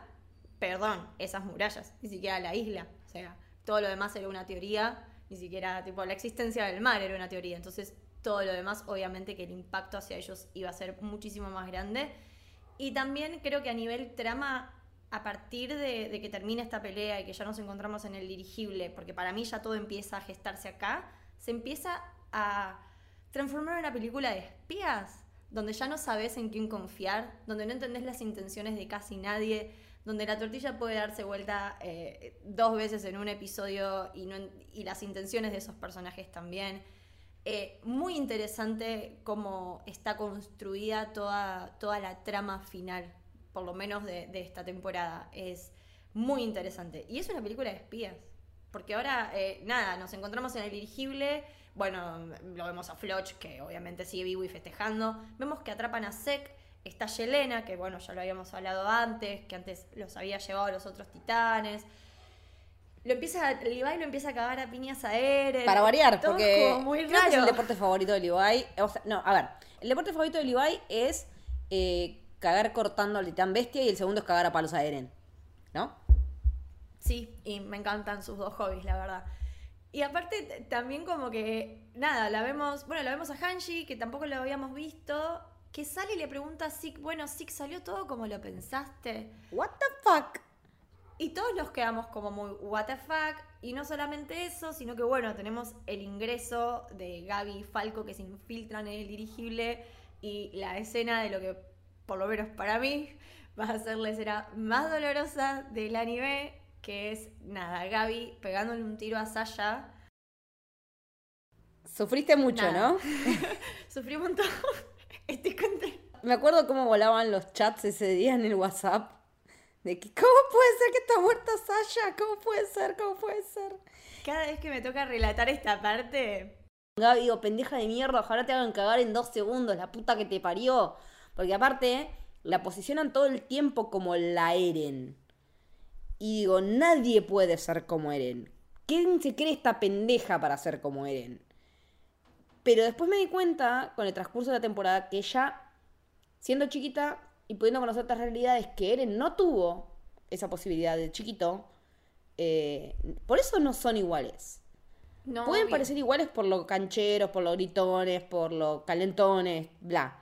Speaker 2: Perdón, esas murallas, ni siquiera la isla. O sea, todo lo demás era una teoría, ni siquiera, tipo, la existencia del mar era una teoría. Entonces, todo lo demás, obviamente que el impacto hacia ellos iba a ser muchísimo más grande. Y también creo que a nivel trama a partir de, que termina esta pelea y que ya nos encontramos en el dirigible, porque para mí ya todo empieza a gestarse acá, se empieza a transformar en una película de espías, donde ya no sabes en quién confiar, donde no entendés las intenciones de casi nadie, donde la tortilla puede darse vuelta eh, dos veces en un episodio y, las intenciones de esos personajes también. Eh, muy interesante cómo está construida toda la trama final, por lo menos de, de esta temporada. Es muy interesante. Y es una película de espías. Porque ahora, eh, nada, nos encontramos en el dirigible. Bueno, lo vemos a Floch, que obviamente sigue vivo y festejando. Vemos que atrapan a Sek. Está Yelena, que bueno, ya lo habíamos hablado antes, que antes los había llevado a los otros titanes. Lo empieza, Levi lo empieza a cagar a piñas a Eren.
Speaker 3: Para variar,
Speaker 2: Todo
Speaker 3: porque
Speaker 2: como muy
Speaker 3: creo que es el deporte favorito de Levi. O sea, no, a ver, el deporte favorito de Levi es eh, cagar cortando al titán bestia y el segundo es cagar a palos a Eren. ¿No?
Speaker 2: Sí, y me encantan sus dos hobbies, la verdad. Y aparte también como que, nada, la vemos, bueno, la vemos a Hanji, que tampoco lo habíamos visto, que sale y le pregunta a Zeke, bueno, Zeke, ¿salió todo como lo pensaste?
Speaker 3: What the fuck?
Speaker 2: Y todos nos quedamos como muy what the fuck. Y no solamente eso, sino que bueno, tenemos el ingreso de Gaby y Falco que se infiltran en el dirigible y la escena de lo que, por lo menos para mí, va a ser la escena más dolorosa del anime, que es, nada, Gaby pegándole un tiro a Sasha.
Speaker 3: Sufriste mucho,
Speaker 2: Nada.
Speaker 3: ¿no? (laughs)
Speaker 2: Sufrí un montón. (laughs) Estoy contenta.
Speaker 3: Me acuerdo cómo volaban los chats ese día en el WhatsApp. De que, ¿cómo puede ser que está muerta Sasha? ¿Cómo puede ser? ¿Cómo puede ser?
Speaker 2: Cada vez que me toca relatar esta parte,
Speaker 3: Gaby, digo, pendeja de mierda, ojalá te hagan cagar en dos segundos, la puta que te parió. Porque aparte, la posicionan todo el tiempo como la Eren. Y digo, nadie puede ser como Eren. ¿Quién se cree esta pendeja para ser como Eren? Pero después me di cuenta, con el transcurso de la temporada, que ella, siendo chiquita y pudiendo conocer otras realidades, que Eren no tuvo esa posibilidad de chiquito, eh, por eso no son iguales.
Speaker 2: no.
Speaker 3: Pueden
Speaker 2: obvio.
Speaker 3: parecer iguales por lo cancheros, por lo gritones, por lo calentones, bla.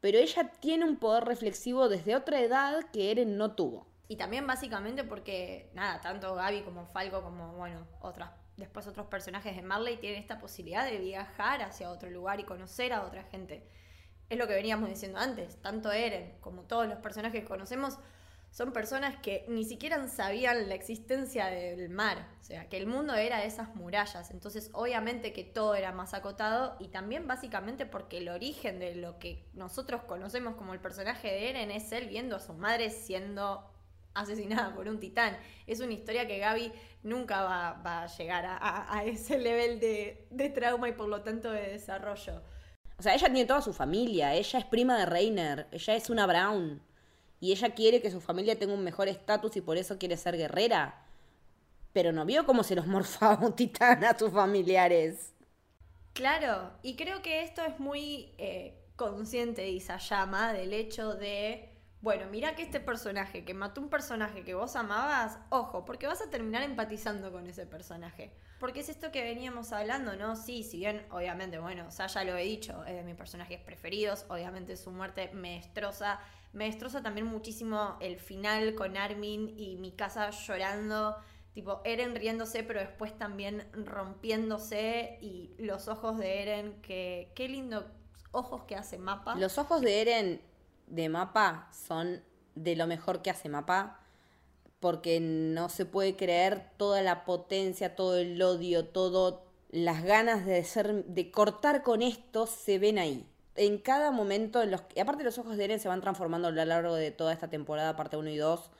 Speaker 3: Pero ella tiene un poder reflexivo desde otra edad que Eren no tuvo.
Speaker 2: Y también básicamente porque, nada, tanto Gaby como Falco como, bueno, otras, después otros personajes de Marley tienen esta posibilidad de viajar hacia otro lugar y conocer a otra gente. Es lo que veníamos diciendo antes, tanto Eren como todos los personajes que conocemos son personas que ni siquiera sabían la existencia del mar, o sea, que el mundo era esas murallas, entonces obviamente que todo era más acotado y también básicamente porque el origen de lo que nosotros conocemos como el personaje de Eren es él viendo a su madre siendo asesinada por un titán. Es una historia que Gaby nunca va, va a llegar a ese nivel de, de trauma y por lo tanto de desarrollo.
Speaker 3: O sea, ella tiene toda su familia, ella es prima de Reiner, ella es una Brown. Y ella quiere que su familia tenga un mejor estatus y por eso quiere ser guerrera. Pero no vio cómo se los (laughs) morfaba un titán a sus familiares.
Speaker 2: Claro, y creo que esto es muy eh, consciente de Isayama del hecho de, bueno, mira que este personaje que mató un personaje que vos amabas, ojo, porque vas a terminar empatizando con ese personaje. Porque es esto que veníamos hablando, ¿no? Sí, si bien, obviamente, bueno, o sea, ya lo he dicho, es de mis personajes preferidos, obviamente su muerte me destroza, me destroza también muchísimo el final con Armin y mi casa llorando, tipo Eren riéndose, pero después también rompiéndose y los ojos de Eren, que qué lindo ojos que hace Mapa.
Speaker 3: Los ojos de Eren de Mapa son de lo mejor que hace Mapa. Porque no se puede creer toda la potencia, todo el odio, todo las ganas de ser, de cortar con esto se ven ahí. En cada momento, en los, y aparte los ojos de Eren se van transformando a lo largo de toda esta temporada, parte 1 y 2,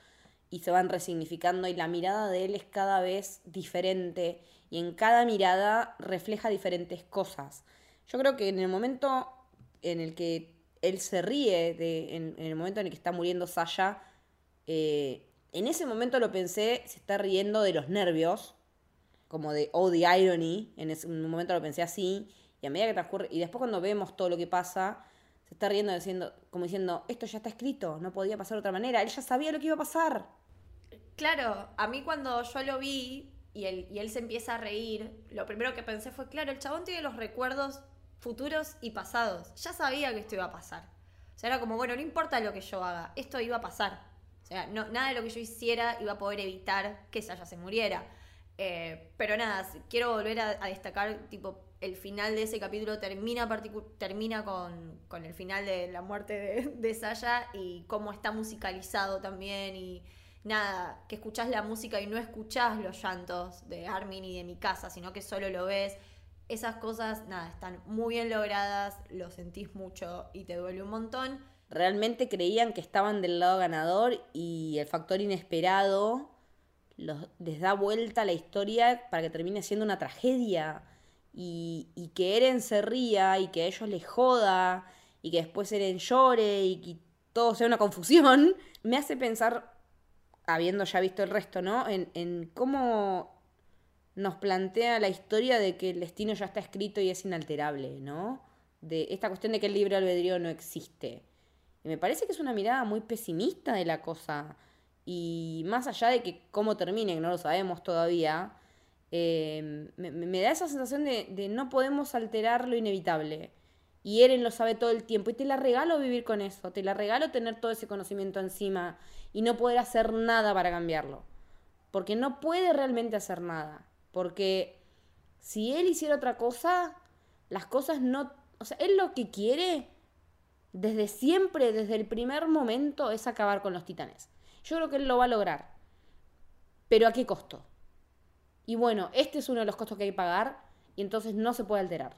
Speaker 3: y se van resignificando y la mirada de él es cada vez diferente y en cada mirada refleja diferentes cosas. Yo creo que en el momento en el que él se ríe, en el momento en el que está muriendo Sasha, eh, en ese momento lo pensé, se está riendo de los nervios, como de oh, the irony, en ese momento lo pensé así, y a medida que transcurre, y después cuando vemos todo lo que pasa, se está riendo diciendo, como diciendo, esto ya está escrito, no podía pasar de otra manera, él ya sabía lo que iba a pasar.
Speaker 2: Claro, a mí cuando yo lo vi y y él se empieza a reír, lo primero que pensé fue, claro, el chabón tiene los recuerdos futuros y pasados. Ya sabía que esto iba a pasar. O sea, era como, bueno, no importa lo que yo haga, esto iba a pasar. Sea, no, nada de lo que yo hiciera iba a poder evitar que Saya se muriera. Eh, pero nada, quiero volver a, destacar, tipo, el final de ese capítulo termina, termina con, con, el final de la muerte de, (laughs) de Saya y cómo está musicalizado también y nada, que escuchás la música y no escuchás los llantos de Armin y de mi casa, sino que solo lo ves. Esas cosas, nada, están muy bien logradas, lo sentís mucho y te duele un montón.
Speaker 3: Realmente creían que estaban del lado ganador y el factor inesperado les da vuelta a la historia para que termine siendo una tragedia. Y, que Eren se ría y que a ellos les joda y que después Eren llore y que todo sea una confusión, (laughs) me hace pensar habiendo ya visto el resto, ¿no? En, en cómo nos plantea la historia de que el destino ya está escrito y es inalterable, ¿no? De esta cuestión de que el libre albedrío no existe. Y me parece que es una mirada muy pesimista de la cosa. Y más allá de que cómo termine, que no lo sabemos todavía, me, me, da esa sensación de, de no podemos alterar lo inevitable. Y Eren lo sabe todo el tiempo. Y te la regalo vivir con eso. Te la regalo tener todo ese conocimiento encima y no poder hacer nada para cambiarlo. Porque no puede realmente hacer nada. Porque si él hiciera otra cosa, las cosas no... O sea, él lo que quiere, desde siempre, desde el primer momento, es acabar con los titanes. Yo creo que él lo va a lograr. Pero ¿a qué costo? Y bueno, este es uno de los costos que hay que pagar y entonces no se puede alterar.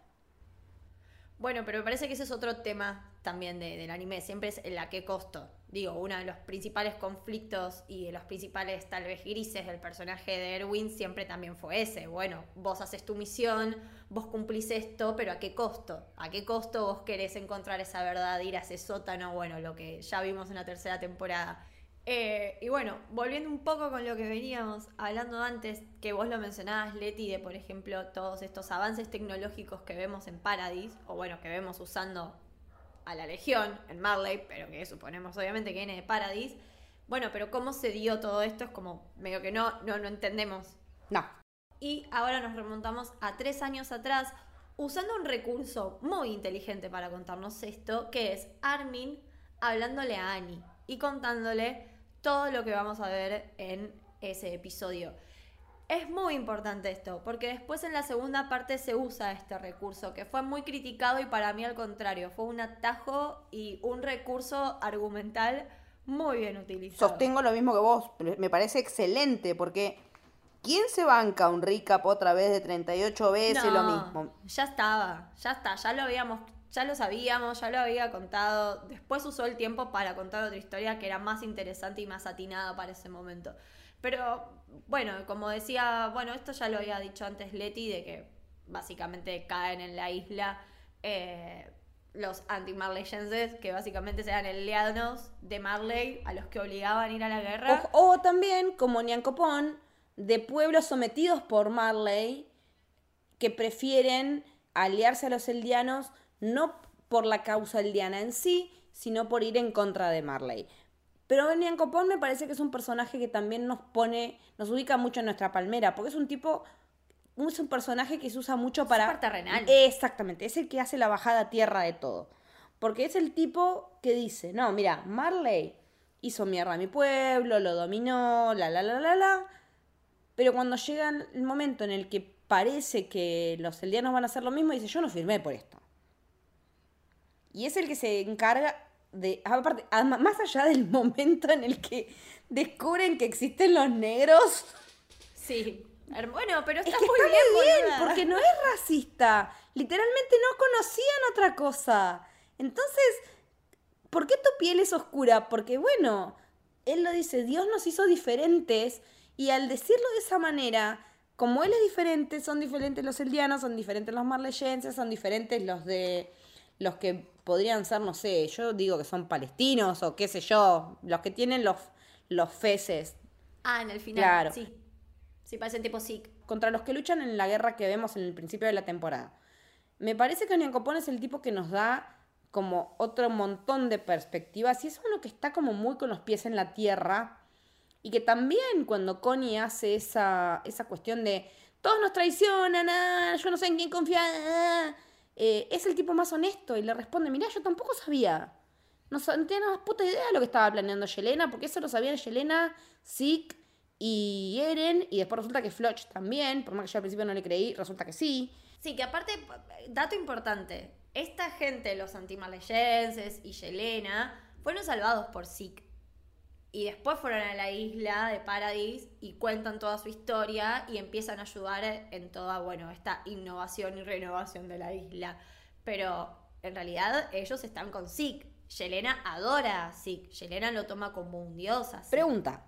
Speaker 2: Bueno, pero me parece que ese es otro tema también de, del anime, siempre es el a qué costo. Digo, uno de los principales conflictos y de los principales tal vez grises del personaje de Erwin siempre también fue ese. Bueno, vos haces tu misión, vos cumplís esto, pero ¿a qué costo? ¿A qué costo vos querés encontrar esa verdad, ir a ese sótano? Bueno, lo que ya vimos en la tercera temporada. Eh, y bueno, volviendo un poco con lo que veníamos hablando antes, que vos lo mencionabas, Leti, de por ejemplo todos estos avances tecnológicos que vemos en Paradise, o bueno, que vemos usando a la Legión en Marley, pero que suponemos obviamente que viene de Paradise. Bueno, pero cómo se dio todo esto es como medio que no, no, no entendemos.
Speaker 3: No.
Speaker 2: Y ahora nos remontamos a tres años atrás, usando un recurso muy inteligente para contarnos esto, que es Armin hablándole a Annie y contándole todo lo que vamos a ver en ese episodio. Es muy importante esto, porque después en la segunda parte se usa este recurso, que fue muy criticado y para mí al contrario, fue un atajo y un recurso argumental muy bien utilizado.
Speaker 3: Sostengo lo mismo que vos, me parece excelente, porque ¿quién se banca un recap otra vez de 38 veces
Speaker 2: no,
Speaker 3: lo mismo?
Speaker 2: Ya estaba, ya está, ya lo habíamos ya lo sabíamos, ya lo había contado. Después usó el tiempo para contar otra historia que era más interesante y más atinada para ese momento. Pero bueno, como decía, bueno, esto ya lo había dicho antes Leti, de que básicamente caen en la isla eh, los anti-marleyenses, que básicamente sean aliados de Marley a los que obligaban a ir a la guerra.
Speaker 3: O, o también, como Niancopón, de pueblos sometidos por Marley que prefieren aliarse a los eldianos no por la causa eldiana en sí, sino por ir en contra de Marley. Pero Nian Copón me parece que es un personaje que también nos pone, nos ubica mucho en nuestra palmera, porque es un tipo, es un personaje que se usa mucho para...
Speaker 2: Terrenal.
Speaker 3: Exactamente, es el que hace la bajada a tierra de todo. Porque es el tipo que dice, no, mira, Marley hizo mierda a mi pueblo, lo dominó, la, la, la, la, la. Pero cuando llega el momento en el que parece que los eldianos van a hacer lo mismo, dice, yo no firmé por esto. Y es el que se encarga de. Aparte, más allá del (laughs) momento en el que descubren que existen los negros.
Speaker 2: Sí. Bueno, pero está,
Speaker 3: es que
Speaker 2: muy
Speaker 3: está
Speaker 2: bien,
Speaker 3: muy bien
Speaker 2: boluda.
Speaker 3: porque no (laughs) es racista. Literalmente no conocían otra cosa. Entonces, ¿por qué tu piel es oscura? Porque, bueno, él lo dice, Dios nos hizo diferentes y al decirlo de esa manera, como él es diferente, son diferentes los eldianos, son diferentes los marleyenses, son diferentes los de los que podrían ser, no sé, yo digo que son palestinos o qué sé yo, los que tienen los, los feces.
Speaker 2: Ah, en el final.
Speaker 3: Claro.
Speaker 2: Sí. Sí, parecen tipo Sikh.
Speaker 3: Contra los que luchan en la guerra que vemos en el principio de la temporada. Me parece que Oniancopón es el tipo que nos da como otro montón de perspectivas y es uno que está como muy con los pies en la tierra y que también cuando Connie hace esa, esa cuestión de todos nos traicionan, ah, yo no sé en quién confiar, ah", eh, es el tipo más honesto y le responde, mirá, yo tampoco sabía. no, no tenía más puta idea de lo que estaba planeando Yelena, porque eso lo sabían Yelena, Zeke y Eren, y después resulta que Floch también, por más que yo al principio no le creí, resulta que sí.
Speaker 2: Sí, que aparte, dato importante, esta gente, los antimalleyenses y Yelena, fueron salvados por Zeke. Y después fueron a la isla de Paradis y cuentan toda su historia y empiezan a ayudar en toda, bueno, esta innovación y renovación de la isla. Pero en realidad ellos están con Zeke. Yelena adora a Zeke. Yelena lo toma como un dios.
Speaker 3: Pregunta,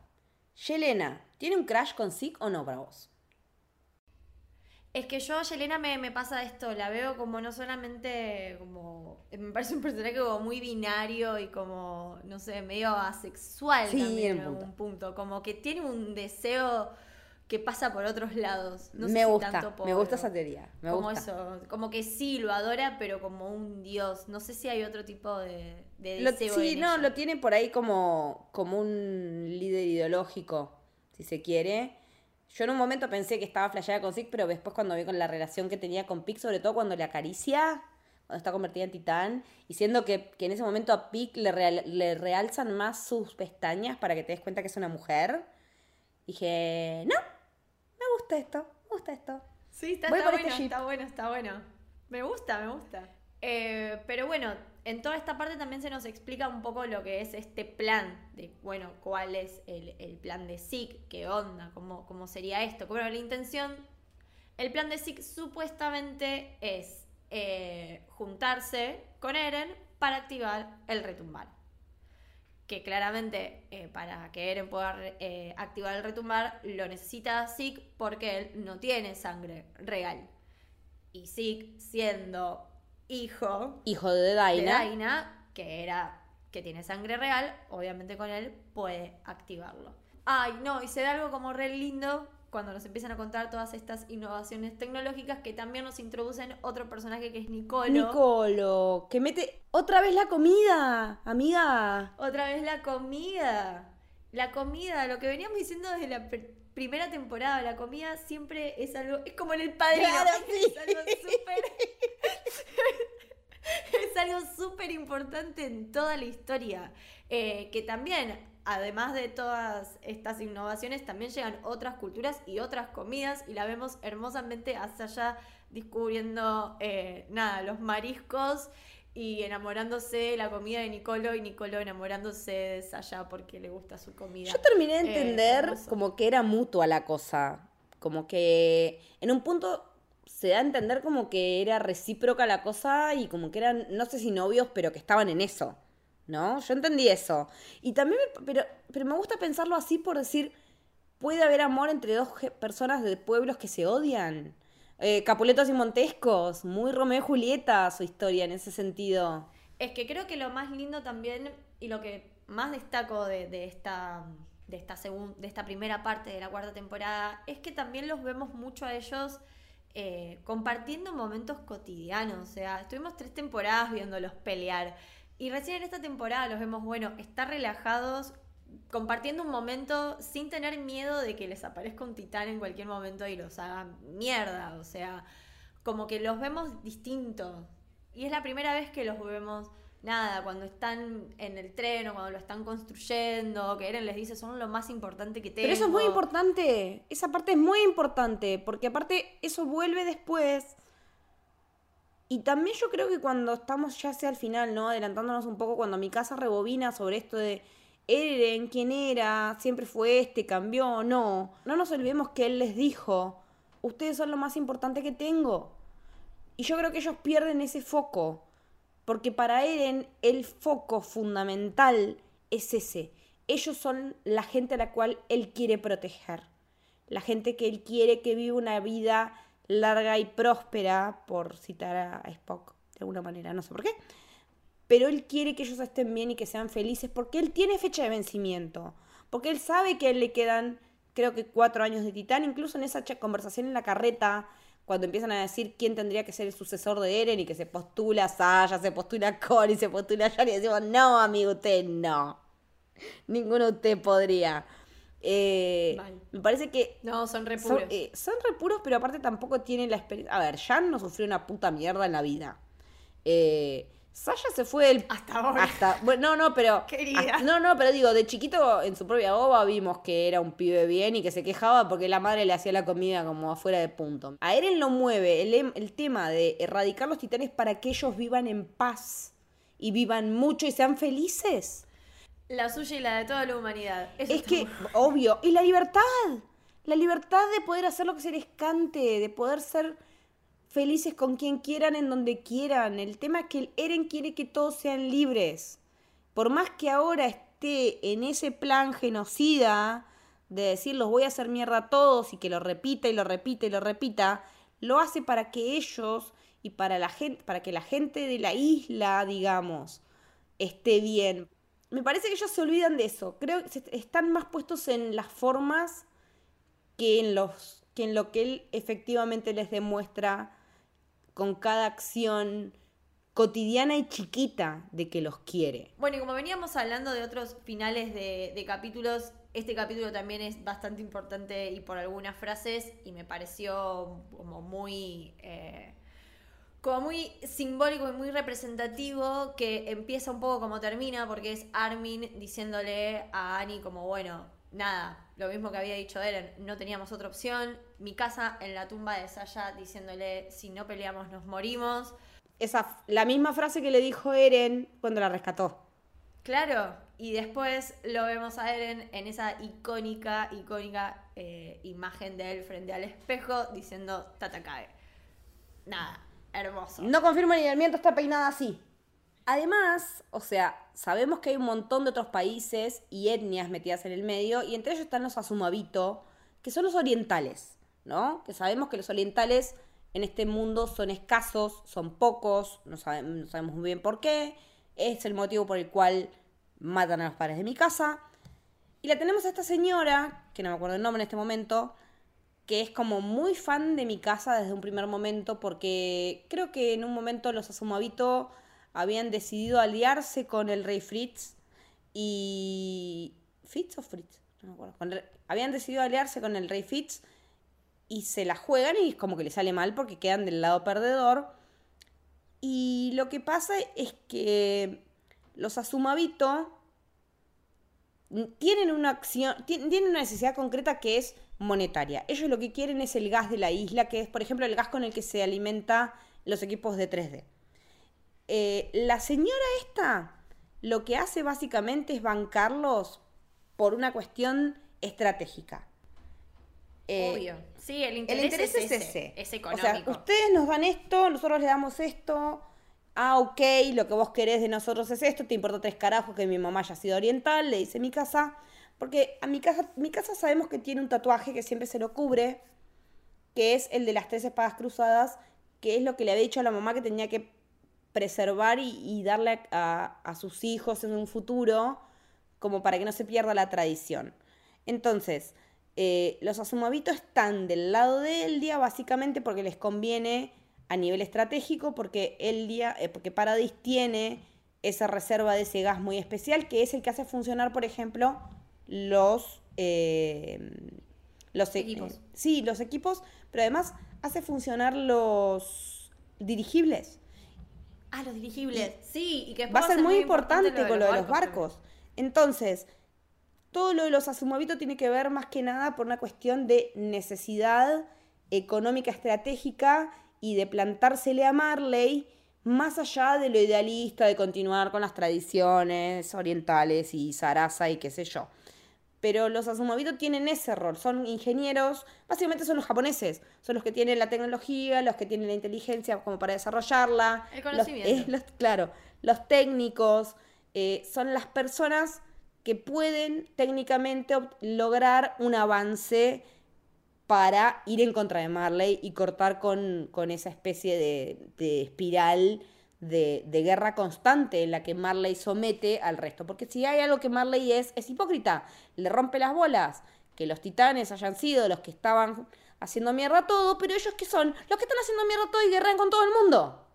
Speaker 3: Yelena, ¿tiene un crash con Zeke o no para vos?
Speaker 2: Es que yo a Yelena me, me pasa esto, la veo como no solamente como. Me parece un personaje como muy binario y como, no sé, medio asexual
Speaker 3: Sí,
Speaker 2: también
Speaker 3: en punto.
Speaker 2: algún punto. Como que tiene un deseo que pasa por otros lados. No sé
Speaker 3: me
Speaker 2: si
Speaker 3: gusta,
Speaker 2: tanto por-
Speaker 3: me gusta esa teoría, me
Speaker 2: como
Speaker 3: gusta.
Speaker 2: eso, como que sí, lo adora, pero como un dios. No sé si hay otro tipo de, de
Speaker 3: Lo-
Speaker 2: deseo.
Speaker 3: sí,
Speaker 2: en
Speaker 3: no,
Speaker 2: ella.
Speaker 3: lo tiene por ahí como, como un líder ideológico, si se quiere. Yo en un momento pensé que estaba flasheada con Zeke, pero después cuando vi con la relación que tenía con Pig, sobre todo cuando le acaricia, cuando está convertida en titán, y siendo que, que en ese momento a Pig le, real- le realzan más sus pestañas para que te des cuenta que es una mujer, dije, no, me gusta esto, me gusta esto.
Speaker 2: Sí, está, está
Speaker 3: este
Speaker 2: bueno,
Speaker 3: jeep.
Speaker 2: está bueno, está bueno. Me gusta, me gusta. Eh, pero bueno, en toda esta parte también se nos explica un poco lo que es este plan, de, bueno, cuál es el, el plan de Zeke, qué onda, cómo, cómo sería esto. Bueno, la intención, el plan de Zeke supuestamente es eh, juntarse con Eren para activar el retumbar. Que claramente eh, para que Eren pueda eh, activar el retumbar lo necesita Zeke porque él no tiene sangre real. Y Zeke siendo hijo
Speaker 3: Hijo de
Speaker 2: de
Speaker 3: Daina.
Speaker 2: Daina, que era que tiene sangre real, obviamente con él puede activarlo. Ay, no, y se da algo como re lindo cuando nos empiezan a contar todas estas innovaciones tecnológicas que también nos introducen otro personaje que es Nicolo.
Speaker 3: Nicolo, que mete otra vez la comida, amiga.
Speaker 2: Otra vez la comida. La comida, lo que veníamos diciendo desde la primera temporada, la comida siempre es algo, es como en el padrino,
Speaker 3: Claro, (laughs) sí.
Speaker 2: es algo súper (laughs) es algo súper importante en toda la historia. Eh, que también, además de todas estas innovaciones, también llegan otras culturas y otras comidas y la vemos hermosamente hacia allá descubriendo, eh, nada, los mariscos y enamorándose de la comida de Nicolo y Nicolo enamorándose de Saya porque le gusta su comida.
Speaker 3: Yo terminé de
Speaker 2: Eh,
Speaker 3: entender como que era mutua la cosa. Como que en un punto se da a entender como que era recíproca la cosa y como que eran, no sé si novios, pero que estaban en eso. ¿No? Yo entendí eso. Y también, me- pero, pero me gusta pensarlo así por decir, puede haber amor entre dos personas de pueblos que se odian. Eh, Capuletos y Montescos, muy Romeo y Julieta su historia en ese sentido.
Speaker 2: Es que creo que lo más lindo también y lo que más destaco de, de esta de esta segun- de esta primera parte de la cuarta temporada es que también los vemos mucho a ellos eh, compartiendo momentos cotidianos. O sea, estuvimos tres temporadas viéndolos pelear. Y recién en esta temporada los vemos, bueno, estar relajados, compartiendo un momento sin tener miedo de que les aparezca un titán en cualquier momento y los haga mierda. O sea, como que los vemos distintos. Y es la primera vez que los vemos, nada, cuando están en el tren o cuando lo están construyendo, que Eren les dice, son lo más importante que tengo.
Speaker 3: Pero eso es muy importante. Esa parte es muy importante. Porque aparte eso vuelve después. Y también yo creo que cuando estamos ya hacia el final, ¿no? Adelantándonos un poco, cuando mi casa rebobina sobre esto de Eren, quién era, siempre fue este, cambió no. No nos olvidemos que él les dijo, ustedes son lo más importante que tengo. Y yo creo que ellos pierden ese foco. Porque para Eren el foco fundamental es ese. Ellos son la gente a la cual él quiere proteger. La gente que él quiere que viva una vida larga y próspera, por citar a Spock de alguna manera, no sé por qué. Pero él quiere que ellos estén bien y que sean felices porque él tiene fecha de vencimiento. Porque él sabe que a él le quedan, creo que cuatro años de titán. Incluso en esa conversación en la carreta, cuando empiezan a decir quién tendría que ser el sucesor de Eren y que se postula Saya, se postula Cory, se postula Jan y decimos, no, amigo, usted no. Ninguno de ustedes podría. Eh, me parece que
Speaker 2: No, son re
Speaker 3: son,
Speaker 2: puros.
Speaker 3: eh, son pero aparte tampoco tienen la experiencia. A ver, Jan no sufrió una puta mierda en la vida. Eh, Sasha se fue del...
Speaker 2: Hasta hoy.
Speaker 3: Hasta, bueno, no, no, pero...
Speaker 2: Querida.
Speaker 3: hasta- no, no, pero digo, de chiquito en su propia ova vimos que era un pibe bien y que se quejaba porque la madre le hacía la comida como afuera de punto. A Eren lo mueve el, em- el tema de erradicar los titanes para que ellos vivan en paz y vivan mucho y sean felices.
Speaker 2: La suya y la de toda la humanidad. Eso
Speaker 3: Es que,
Speaker 2: muy-
Speaker 3: obvio, y la libertad. La libertad de poder hacer lo que se les cante, de poder ser felices con quien quieran, en donde quieran. El tema es que el Eren quiere que todos sean libres. Por más que ahora esté en ese plan genocida de decir los voy a hacer mierda a todos y que lo repita y lo repita y lo repita, lo hace para que ellos y para la gente, para que la gente de la isla, digamos, esté bien. Me parece que ellos se olvidan de eso. Creo que están más puestos en las formas que en que en lo que él efectivamente les demuestra con cada acción cotidiana y chiquita de que los quiere.
Speaker 2: Bueno, y como veníamos hablando de otros finales de, capítulos, este capítulo también es bastante importante y por algunas frases, y me pareció como muy. eh, como muy simbólico y muy representativo que empieza un poco como termina, porque es Armin diciéndole a Annie como, bueno, nada, lo mismo que había dicho Eren, no teníamos otra opción, mi casa en la tumba de Saya diciéndole, si no peleamos nos morimos,
Speaker 3: Esa, la misma frase que le dijo Eren cuando la rescató.
Speaker 2: Claro, y después lo vemos a Eren en esa icónica, icónica eh, imagen de él frente al espejo diciendo Tatakae. Nada, hermoso.
Speaker 3: No confirmo ni el miento, está peinada así. Además, o sea, sabemos que hay un montón de otros países y etnias metidas en el medio, y entre ellos están los Azumabito, que son los orientales, ¿no? Que sabemos que los orientales en este mundo son escasos, son pocos, no, sabe- no sabemos muy bien por qué, es el motivo por el cual matan a los padres de mi casa. Y la tenemos a esta señora, que no me acuerdo el nombre en este momento, que es como muy fan de mi casa desde un primer momento, porque creo que en un momento los Asumabito habían decidido aliarse con el rey Fritz y... ¿Fritz o Fritz? No me acuerdo. Habían decidido aliarse con el rey Fritz y se la juegan y es como que le sale mal porque quedan del lado perdedor. Y lo que pasa es que los Asumabito tienen una acción, tien- tienen una necesidad concreta que es monetaria. Ellos lo que quieren es el gas de la isla, que es, por ejemplo, el gas con el que se alimenta los equipos de 3D. Eh, la señora esta lo que hace básicamente es bancarlos por una cuestión estratégica. Eh,
Speaker 2: Obvio. Sí, el
Speaker 3: el
Speaker 2: interés,
Speaker 3: interés
Speaker 2: es,
Speaker 3: es
Speaker 2: ese. Es
Speaker 3: O
Speaker 2: económico.
Speaker 3: sea, ustedes nos dan esto, nosotros les damos esto. Ah, ok, lo que vos querés de nosotros es esto, te importa tres carajos que mi mamá haya sido oriental, le dice mi casa. Porque a mi casa, mi casa sabemos que tiene un tatuaje que siempre se lo cubre, que es el de las tres espadas cruzadas, que es lo que le había dicho a la mamá que tenía que preservar y, y darle a, a sus hijos en un futuro, como para que no se pierda la tradición. Entonces, eh, los asumabitos están del lado de Eldia básicamente porque les conviene a nivel estratégico, porque Eldia, eh, porque Paradis tiene esa reserva de ese gas muy especial, que es el que hace funcionar, por ejemplo, los, eh, los e-
Speaker 2: Equipos.
Speaker 3: eh, sí, los equipos, pero además hace funcionar los dirigibles.
Speaker 2: Ah, los dirigibles. sí, y que
Speaker 3: Va a ser muy importante
Speaker 2: lo
Speaker 3: con lo de los barcos. Entonces, todo lo de los asumabitos tiene que ver más que nada por una cuestión de necesidad económica estratégica y de plantársele a Marley más allá de lo idealista de continuar con las tradiciones orientales y Sarasa y qué sé yo. Pero los Asumabito tienen ese rol, son ingenieros, básicamente son los japoneses, son los que tienen la tecnología, los que tienen la inteligencia como para desarrollarla.
Speaker 2: El
Speaker 3: los-
Speaker 2: conocimiento.
Speaker 3: eh, los- claro, los técnicos, eh, son las personas que pueden técnicamente lograr un avance para ir en contra de Marley y cortar con, con esa especie de, de espiral de, guerra constante en la que Marley somete al resto. Porque si hay algo que Marley es, es hipócrita, le rompe las bolas, que los titanes hayan sido los que estaban haciendo mierda todo, pero ellos que son los que están haciendo mierda todo y guerrean con todo el mundo.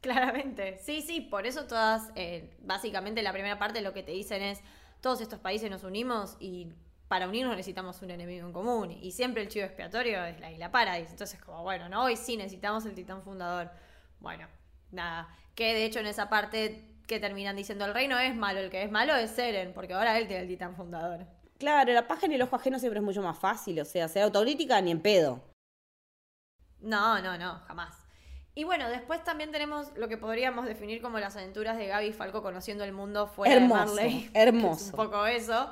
Speaker 2: Claramente. Sí, sí, por eso todas, eh, básicamente la primera parte lo que te dicen es, todos estos países nos unimos y para unirnos necesitamos un enemigo en común. Y siempre el chivo expiatorio es la isla Paradis. Entonces, como, bueno, no, hoy sí necesitamos el titán fundador. Bueno, nada, que de hecho en esa parte que terminan diciendo el rey no es malo, el que es malo es Seren, porque ahora él tiene el titán fundador.
Speaker 3: Claro, la paja en el ojo ajeno siempre es mucho más fácil, o sea, ser autocrítica ni en pedo.
Speaker 2: No, no, no, jamás. Y bueno, después también tenemos lo que podríamos definir como las aventuras de Gaby Falco conociendo el mundo fuera
Speaker 3: Hermoso,
Speaker 2: de Marley. (laughs)
Speaker 3: hermoso.
Speaker 2: Es un poco eso.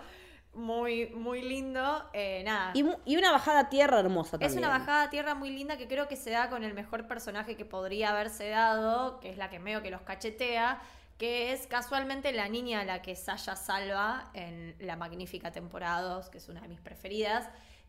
Speaker 2: Muy, muy lindo. Eh, nada.
Speaker 3: Y, una bajada a tierra hermosa también.
Speaker 2: Es una bajada a tierra muy linda que creo que se da con el mejor personaje que podría haberse dado, que es la que medio que los cachetea, que es casualmente la niña a la que Saya salva en la magnífica temporada 2, que es una de mis preferidas.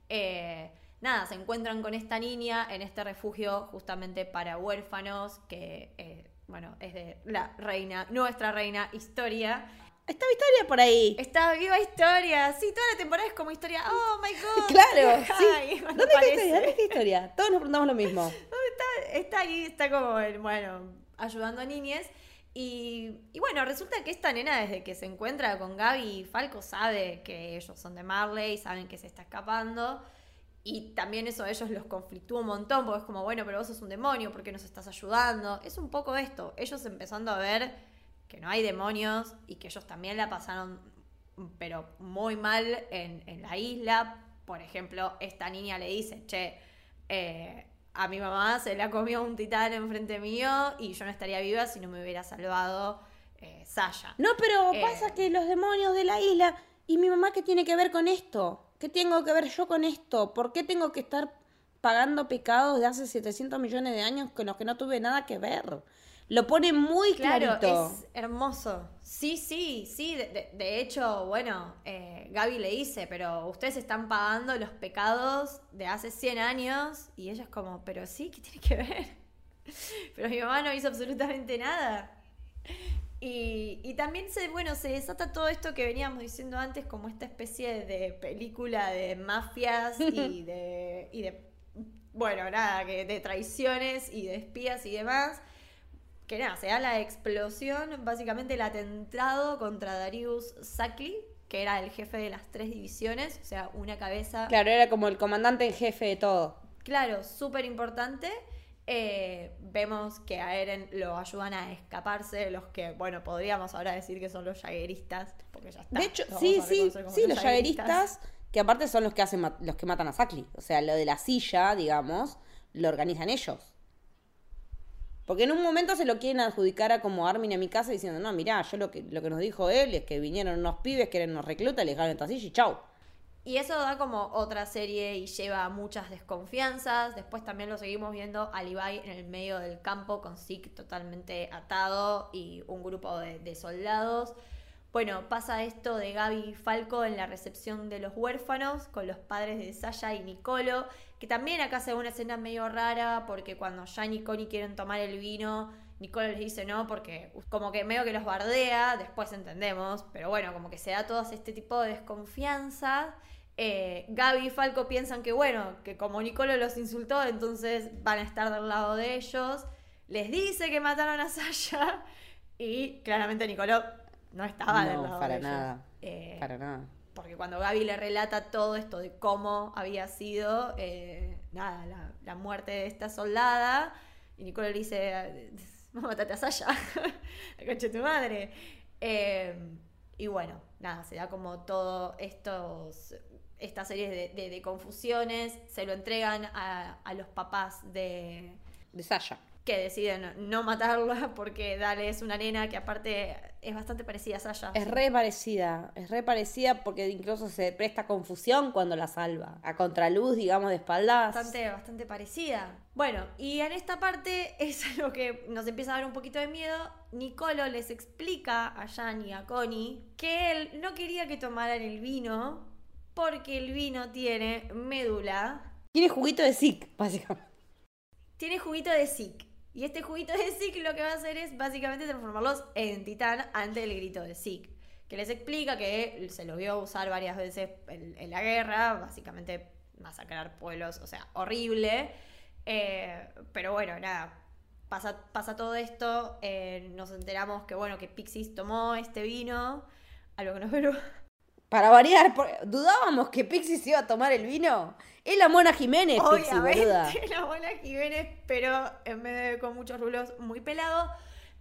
Speaker 2: Eh, nada, se encuentran con esta niña en este refugio justamente para huérfanos, que, eh, bueno, es de la reina, nuestra reina Historia.
Speaker 3: Está Victoria por ahí.
Speaker 2: Está viva Historia, sí, toda la temporada es como Historia, oh my god. (laughs)
Speaker 3: Claro, sí. ¿Dónde está. Historia? ¿Dónde está Historia? Todos nos preguntamos lo mismo. (laughs)
Speaker 2: está ahí, está como, bueno, ayudando a niñes. Y, y bueno, resulta que esta nena desde que se encuentra con Gaby y Falco sabe que ellos son de Marley, saben que se está escapando. Y también eso a ellos los conflictúa un montón, porque es como, bueno, pero vos sos un demonio, ¿por qué nos estás ayudando? Es un poco esto, ellos empezando a ver que no hay demonios y que ellos también la pasaron, pero muy mal en, en la isla. Por ejemplo, esta niña le dice, che, eh, a mi mamá se la comió un titán enfrente mío y yo no estaría viva si no me hubiera salvado eh, Saya.
Speaker 3: No, pero
Speaker 2: Eh.
Speaker 3: pasa que los demonios de la isla. ¿Y mi mamá qué tiene que ver con esto? ¿Qué tengo que ver yo con esto? ¿Por qué tengo que estar pagando pecados de hace 700 millones de años con los que no tuve nada que ver? Lo pone muy
Speaker 2: Claro,
Speaker 3: clarito.
Speaker 2: es hermoso. Sí, sí, sí. De, hecho, bueno, eh, Gaby le dice, pero ustedes están pagando los pecados de hace 100 años. Y ella es como, pero sí, ¿qué tiene que ver? (laughs) Pero mi mamá no hizo absolutamente nada. Y, y también se, bueno, se desata todo esto que veníamos diciendo antes, como esta especie de película de mafias y (laughs) de, y de bueno, nada, que de traiciones y de espías y demás. Que nada, se da la explosión, básicamente el atentado contra Darius Sakli, que era el jefe de las tres divisiones, o sea, una cabeza
Speaker 3: Claro, era como el comandante en jefe de todo.
Speaker 2: Claro, súper importante. Eh, vemos que a Eren lo ayudan a escaparse, los que, bueno, podríamos ahora decir que son los jagueristas, porque ya está.
Speaker 3: De hecho, sí, sí, sí, los jagueristas, que aparte son los que hacen los que matan a Sakli. O sea, lo de la silla, digamos, lo organizan ellos. Porque en un momento se lo quieren adjudicar a como Armin a mi casa diciendo, no, mirá, yo lo que, lo que nos dijo él es que vinieron unos pibes que eran unos reclutas, le dejaron esta silla y chau.
Speaker 2: Y eso da como otra serie y lleva muchas desconfianzas. Después también lo seguimos viendo a en el medio del campo con Zeke totalmente atado y un grupo de soldados. Bueno, pasa esto de Gaby y Falco en la recepción de los huérfanos con los padres de Saya y Nicolo, que también acá se ve una escena medio rara porque cuando Jan y Connie quieren tomar el vino, Nicolo les dice no porque como que medio que los bardea, después entendemos, pero bueno, como que se da todo este tipo de desconfianza. Eh, Gaby y Falco piensan que bueno, que como Nicolo los insultó, entonces van a estar del lado de ellos. Les dice que mataron a Saya (laughs) y claramente Nicolo no estaba del
Speaker 3: No,
Speaker 2: lado
Speaker 3: para
Speaker 2: de
Speaker 3: nada.
Speaker 2: Eh,
Speaker 3: Para nada.
Speaker 2: porque cuando Gaby le relata todo esto de cómo había sido, eh, nada, la, la muerte de esta soldada, y Nicolo le dice, mátate a Saya, (laughs) la concha de tu madre. Eh, y bueno, nada, se da como todo estos estas series de, de- de confusiones, se lo entregan a, a los papás de,
Speaker 3: De Sasha.
Speaker 2: Que deciden no matarla (laughs) porque Dale es una nena que aparte es bastante parecida a Saya.
Speaker 3: Es re parecida, es re parecida porque incluso se presta confusión cuando la salva. A contraluz, digamos, de espaldas.
Speaker 2: bastante, bastante parecida. Bueno, y en esta parte (laughs) es lo que nos empieza a dar un poquito de miedo. Nicolo les explica a Jan y a Connie que él no quería que tomaran el vino porque el vino tiene médula,
Speaker 3: Tiene juguito de Zik, básicamente.
Speaker 2: tiene juguito de Zik. Y este juguito de Zik lo que va a hacer es básicamente transformarlos en titán ante el grito de Zik. Que les explica que se lo vio usar varias veces en, la guerra, básicamente masacrar pueblos, o sea, horrible. Eh, pero bueno, nada, pasa, pasa todo esto, eh, nos enteramos que bueno, que Pixis tomó este vino, algo que no (laughs) pero
Speaker 3: Para variar, dudábamos que Pixie se iba a tomar el vino. Es la Mona Jiménez, Pixie, boluda.
Speaker 2: Obviamente, (laughs) la Mona Jiménez, pero en vez de con muchos rulos, muy pelado.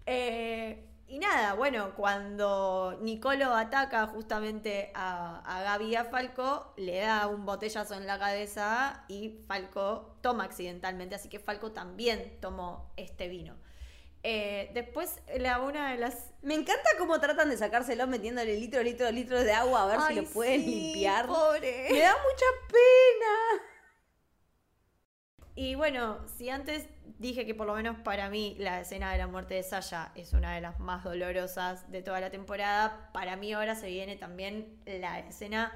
Speaker 2: Eh, y nada, bueno, cuando Nicolo ataca justamente a, a Gaby y a Falco, le da un botellazo en la cabeza y Falco toma accidentalmente, así que Falco también tomó este vino. Eh, después, la, una de las
Speaker 3: Me encanta cómo tratan de sacárselo metiéndole litros, litros, litros de agua a ver si lo pueden
Speaker 2: sí,
Speaker 3: limpiar.
Speaker 2: Pobre.
Speaker 3: Me da mucha pena.
Speaker 2: Y bueno, si antes dije que por lo menos para mí la escena de la muerte de Saya es una de las más dolorosas de toda la temporada, para mí ahora se viene también la escena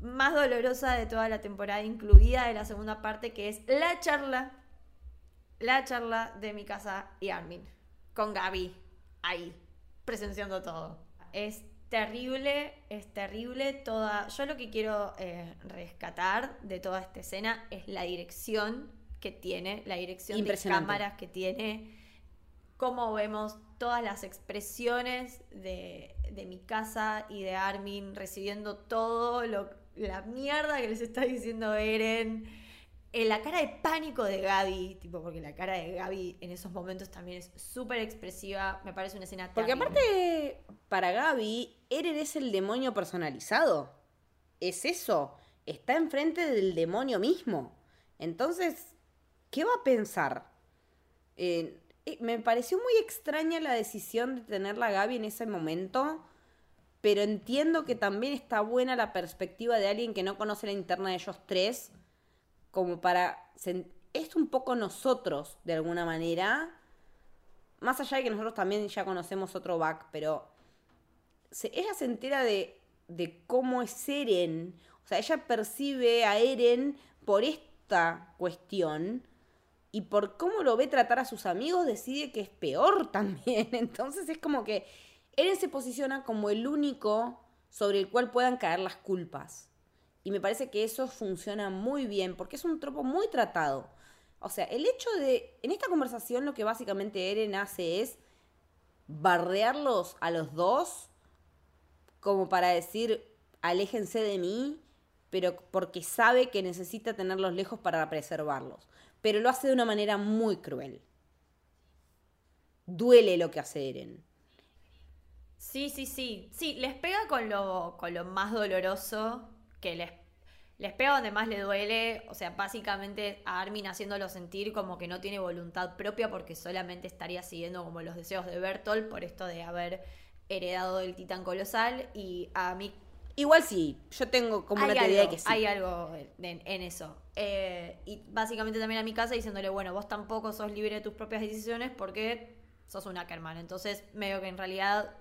Speaker 2: más dolorosa de toda la temporada, incluida de la segunda parte, que es la charla, la charla de mi casa y Armin, con Gaby, ahí, presenciando todo. Es terrible, es terrible toda... Yo lo que quiero eh, rescatar de toda esta escena es la dirección que tiene, la dirección de cámaras que tiene, cómo vemos todas las expresiones de, de mi casa y de Armin recibiendo todo lo, la mierda que les está diciendo Eren. En la cara de pánico de Gaby, tipo, porque la cara de Gaby en esos momentos también es súper expresiva. Me parece una escena
Speaker 3: Porque
Speaker 2: terrible.
Speaker 3: aparte, para Gaby, Eren es el demonio personalizado. Es eso. Está enfrente del demonio mismo. Entonces, ¿qué va a pensar? Eh, eh, me pareció muy extraña la decisión de tenerla a Gaby en ese momento. Pero entiendo que también está buena la perspectiva de alguien que no conoce la interna de ellos tres. Como para. Es un poco nosotros, de alguna manera. Más allá de que nosotros también ya conocemos otro back, pero se- ella se entera de, de cómo es Eren. O sea, ella percibe a Eren por esta cuestión y por cómo lo ve tratar a sus amigos decide que es peor (laughs) también. Entonces es como que Eren se posiciona como el único sobre el cual puedan caer las culpas. Y me parece que eso funciona muy bien porque es un tropo muy tratado. O sea, el hecho de. En esta conversación, lo que básicamente Eren hace es barrearlos a los dos, como para decir, aléjense de mí, pero porque sabe que necesita tenerlos lejos para preservarlos. Pero lo hace de una manera muy cruel. Duele lo que hace Eren.
Speaker 2: Sí, sí, sí. Sí, les pega con lo, con lo más doloroso que les, les pega donde más le duele. O sea, básicamente a Armin haciéndolo sentir como que no tiene voluntad propia porque solamente estaría siguiendo como los deseos de Bertolt por esto de haber heredado el titán colosal. Y a mí
Speaker 3: Igual sí, yo tengo como una teoría de que sí.
Speaker 2: hay algo en, en eso. Eh, y básicamente también a mi casa diciéndole, bueno, vos tampoco sos libre de tus propias decisiones porque sos un Ackerman. Entonces, medio que en realidad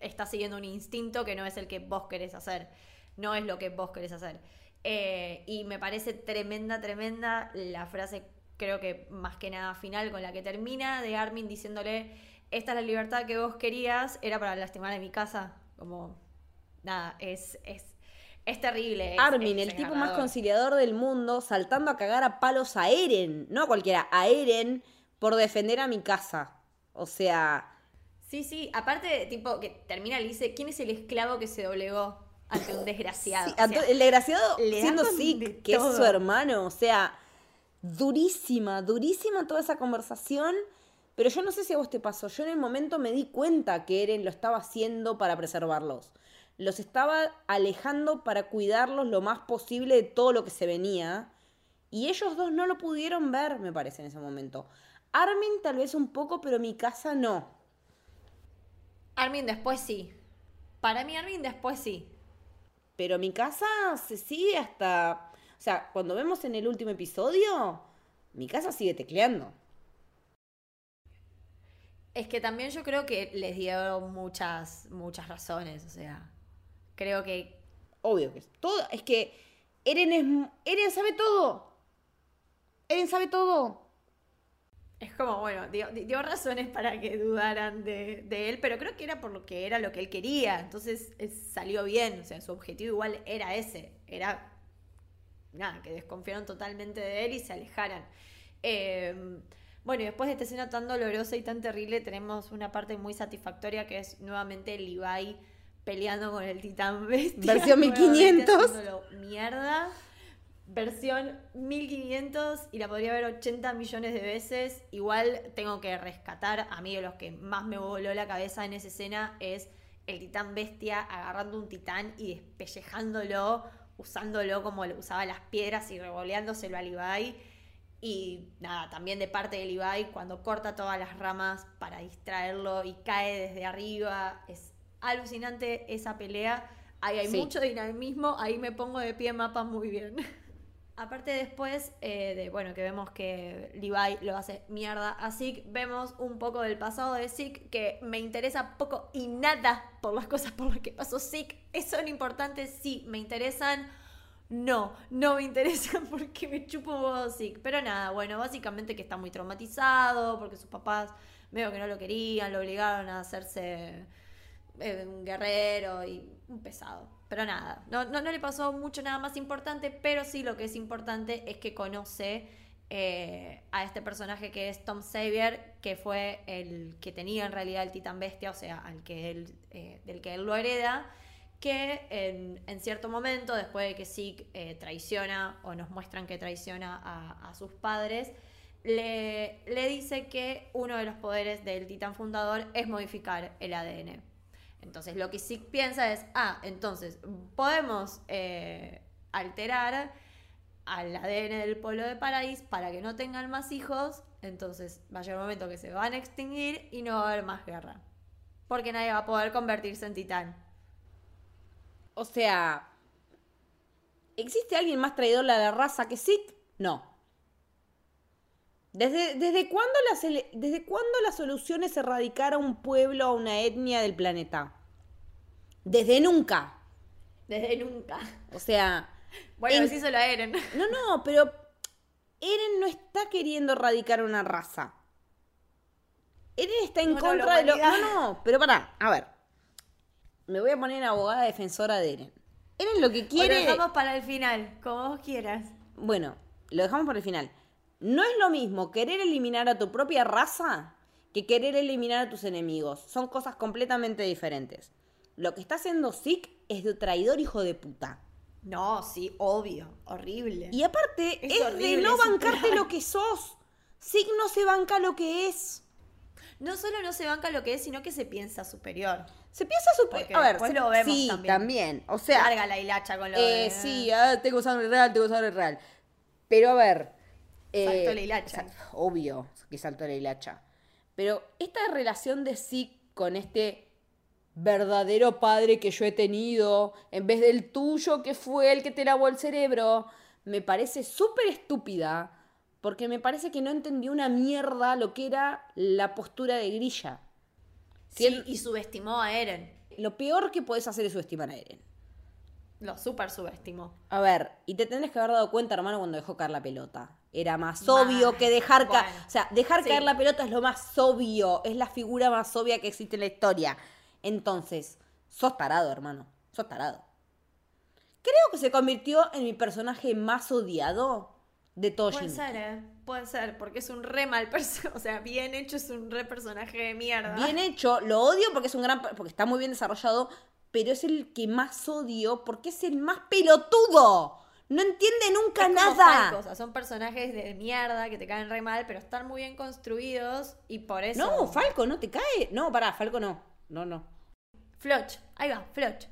Speaker 2: estás siguiendo un instinto que no es el que vos querés hacer. No es lo que vos querés hacer. Eh, y me parece tremenda, tremenda la frase, creo que más que nada final, con la que termina, de Armin diciéndole, esta es la libertad que vos querías, era para lastimar a mi casa. Como, nada, es, es, es terrible. es-
Speaker 3: Armin,
Speaker 2: es
Speaker 3: el tipo más conciliador del mundo, saltando a cagar a palos a Eren, no a cualquiera, a Eren por defender a mi casa. O sea,
Speaker 2: Sí, sí, aparte, tipo, que termina y le dice, ¿quién es el esclavo que se doblegó ante un desgraciado?
Speaker 3: sí,
Speaker 2: O sea,
Speaker 3: ento- el desgraciado siendo Zeke, que es su hermano, o sea, durísima, durísima toda esa conversación. Pero yo no sé si a vos te pasó, yo en el momento me di cuenta que Eren lo estaba haciendo para preservarlos. Los estaba alejando para cuidarlos lo más posible de todo lo que se venía. Y ellos dos no lo pudieron ver, me parece, en ese momento. Armin tal vez un poco, pero mi casa no.
Speaker 2: Armin después sí. Para mí Armin después sí.
Speaker 3: Pero mi casa se sigue hasta... O sea, cuando vemos en el último episodio, mi casa sigue tecleando.
Speaker 2: Es que también yo creo que les dio muchas, muchas razones, o sea, creo que
Speaker 3: Obvio que es todo. Es que Eren es. Eren sabe todo. Eren sabe todo.
Speaker 2: Es como, bueno, dio, dio razones para que dudaran de, de él, pero creo que era por lo que era lo que él quería, entonces salió bien, o sea, su objetivo igual era ese, era, nada, que desconfiaron totalmente de él y se alejaran. Eh, bueno, y después de esta escena tan dolorosa y tan terrible, tenemos una parte muy satisfactoria que es nuevamente Levi peleando con el titán (laughs) bestia.
Speaker 3: Versión
Speaker 2: nuevamente
Speaker 3: 1500.
Speaker 2: haciéndolo mierda. Versión 1500 y la podría ver 80 millones de veces. Igual tengo que rescatar, a mí de los que más me voló la cabeza en esa escena es el titán bestia agarrando un titán y despellejándolo, usándolo como lo usaba las piedras y revoleándoselo a Levi. Y nada, también de parte de Levi, cuando corta todas las ramas para distraerlo y cae desde arriba. Es alucinante esa pelea. Ahí hay
Speaker 3: Sí.
Speaker 2: mucho dinamismo, ahí me pongo de pie mapa muy bien. (laughs) Aparte después eh, de, bueno, que vemos que Levi lo hace mierda a Zeke, vemos un poco del pasado de Zeke que me interesa poco y nada por las cosas por las que pasó Zeke. ¿Son importantes? Sí, me interesan. No, no me interesan (laughs) porque me chupo un huevo Zeke. Pero nada, bueno, básicamente que está muy traumatizado porque sus papás medio que no lo querían, lo obligaron a hacerse eh, un guerrero y un pesado. Pero nada, no, no, le pasó mucho nada más importante, pero sí lo que es importante es que conoce eh, a este personaje que es Tom Xavier, que fue el que tenía en realidad el titán bestia, o sea, al que él, eh, del que él lo hereda, que en, cierto momento, después de que Zeke eh, traiciona o nos muestran que traiciona a, a sus padres, le, le dice que uno de los poderes del titán fundador es modificar el ADN. Entonces lo que Zeke piensa es, ah, entonces podemos eh, alterar al ADN del pueblo de Paradis para que no tengan más hijos, entonces va a llegar un momento que se van a extinguir y no va a haber más guerra. Porque nadie va a poder convertirse en titán.
Speaker 3: O sea, ¿existe alguien más traidor a la raza que Zeke? No. ¿Desde, desde, cuándo la sele- ¿Desde cuándo la solución es erradicar a un pueblo, a una etnia del planeta? Desde nunca.
Speaker 2: Desde nunca.
Speaker 3: O sea, (laughs)
Speaker 2: Bueno,
Speaker 3: En-
Speaker 2: así se lo Eren. (laughs)
Speaker 3: no, no, pero Eren no está queriendo erradicar una raza. Eren está en
Speaker 2: No, no, la
Speaker 3: contra de lo... No, no, pero pará, a ver. Me voy a poner en abogada defensora de Eren. Eren lo que
Speaker 2: O lo
Speaker 3: quiere...
Speaker 2: dejamos para el final, como vos quieras.
Speaker 3: Bueno, lo dejamos para el final. No es lo mismo querer eliminar a tu propia raza que querer eliminar a tus enemigos. Son cosas completamente diferentes. Lo que está haciendo Zeke es de traidor hijo de puta.
Speaker 2: No, sí, obvio. Horrible.
Speaker 3: Y aparte,
Speaker 2: Es
Speaker 3: es, de no bancarte
Speaker 2: plan.
Speaker 3: lo que sos. Zeke no se banca lo que es.
Speaker 2: No solo no se banca lo que es, sino que se piensa superior.
Speaker 3: Se piensa super...
Speaker 2: Porque
Speaker 3: A ver, se-
Speaker 2: lo vemos
Speaker 3: sí,
Speaker 2: también.
Speaker 3: O sea,
Speaker 2: Larga la hilacha con lo
Speaker 3: eh,
Speaker 2: de...
Speaker 3: sí, ah, tengo sangre real, tengo sangre real. Pero a ver... eh,
Speaker 2: Saltó la hilacha.
Speaker 3: Obvio que saltó la hilacha. Pero esta relación de Zeke con este verdadero padre que yo he tenido, en vez del tuyo que fue el que te lavó el cerebro, me parece súper estúpida, porque me parece que no entendió una mierda lo que era la postura de Grilla.
Speaker 2: Sí, y subestimó a Eren.
Speaker 3: Lo peor que podés hacer es subestimar a Eren.
Speaker 2: Lo super subestimó.
Speaker 3: A ver, y te tenés que haber dado cuenta, hermano, cuando dejó caer la pelota. Era más obvio que dejar caer. O sea, dejar
Speaker 2: sí.
Speaker 3: caer la pelota es lo más obvio. Es la figura más obvia que existe en la historia. Entonces, sos tarado, hermano. Sos tarado. Creo que se convirtió en mi personaje más odiado de todo
Speaker 2: Puede ser, ¿eh? Puede ser, porque es un re mal personaje. (laughs) O sea, bien hecho es un re personaje de mierda.
Speaker 3: Bien hecho, lo odio porque es un gran porque está muy bien desarrollado, pero es el que más odio porque es el más pelotudo. No entiende nunca
Speaker 2: Es como
Speaker 3: nada.
Speaker 2: Falco, o sea, son personajes de mierda que te caen re mal, pero están muy bien construidos y por eso.
Speaker 3: No, Falco, no te cae. No, pará, Falco no. No, no.
Speaker 2: Floch, ahí va, Floch.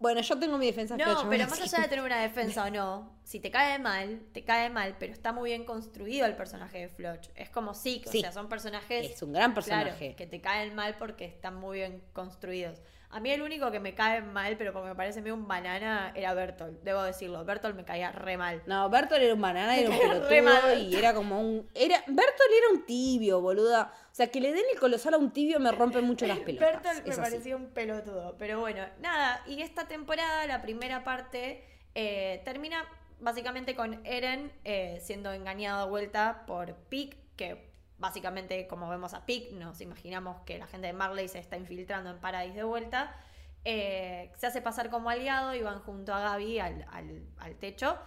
Speaker 3: Bueno, yo tengo mi defensa.
Speaker 2: No,
Speaker 3: Floch,
Speaker 2: pero más allá de tener una (laughs) defensa o no, si te cae mal, te cae mal, pero está muy bien construido el personaje de Floch. Es como
Speaker 3: Sí.
Speaker 2: o sea, son personajes.
Speaker 3: Es un gran
Speaker 2: claro,
Speaker 3: personaje.
Speaker 2: que te caen mal porque están muy bien construidos. A mí el único que me cae mal, pero porque me parece medio un banana, era Bertolt. Debo decirlo, Bertolt me caía re mal.
Speaker 3: No, Bertolt era un banana, era un pelotudo y era como un. Era, Bertolt era un tibio, boluda. O sea, que le den el colosal a un tibio me rompe mucho las pelotas.
Speaker 2: Bertolt me
Speaker 3: así.
Speaker 2: parecía un pelotudo. Pero bueno, nada. Y esta temporada, la primera parte, eh, termina básicamente con Eren eh, siendo engañado de vuelta por Pig, que básicamente, como vemos a Pig, nos imaginamos que la gente de Marley se está infiltrando en Paradise de vuelta. Eh, se hace pasar como aliado y van junto a Gaby al, al- al techo.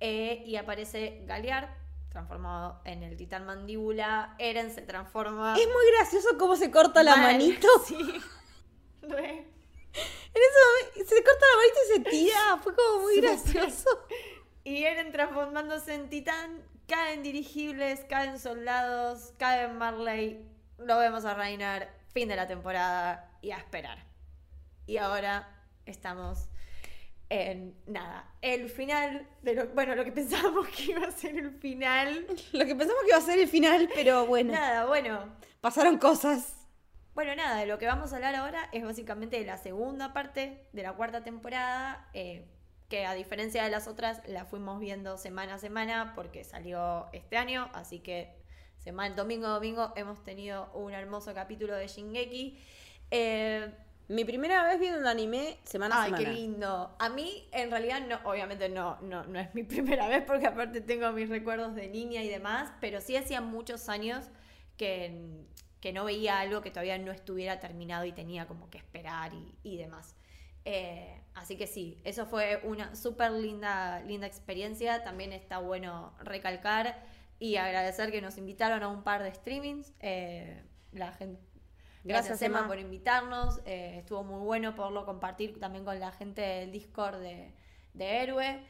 Speaker 2: Eh, y aparece Galear, transformado en el titán mandíbula. Eren se transforma.
Speaker 3: Es muy gracioso cómo se corta la
Speaker 2: Mal,
Speaker 3: manito. (laughs)
Speaker 2: Sí. (laughs) Re.
Speaker 3: En eso se corta la manita y se tira. Fue como muy (laughs) gracioso.
Speaker 2: Y Eren transformándose en titán, caen dirigibles, caen soldados, caen Marley, lo vemos a Reiner, fin de la temporada y a esperar. Y ahora estamos en nada, el final de lo, bueno, lo que pensábamos que iba a ser el final. (laughs)
Speaker 3: Lo que pensamos que iba a ser el final, pero bueno,
Speaker 2: Nada, bueno,
Speaker 3: pasaron cosas.
Speaker 2: Bueno, nada, de lo que vamos a hablar ahora es básicamente de la segunda parte de la cuarta temporada, eh, que a diferencia de las otras la fuimos viendo semana a semana porque salió este año, así que semana, domingo a domingo hemos tenido un hermoso capítulo de Shingeki. Eh,
Speaker 3: Mi primera vez viendo un anime semana a
Speaker 2: Ay,
Speaker 3: semana.
Speaker 2: qué lindo. A mí, en realidad, no, obviamente no, no, no es mi (laughs) primera vez, porque aparte tengo mis recuerdos de niña y demás, pero sí hacía muchos años que, que no veía algo que todavía no estuviera terminado y tenía como que esperar y, y demás. Eh, así que sí, eso fue una súper linda, linda experiencia. También está bueno recalcar y agradecer que nos invitaron a un par de streamings. Eh, la gente, Gracias, Emma,
Speaker 3: Emma.
Speaker 2: por invitarnos. eh, estuvo muy bueno poderlo compartir también con la gente del Discord de, de Héroe.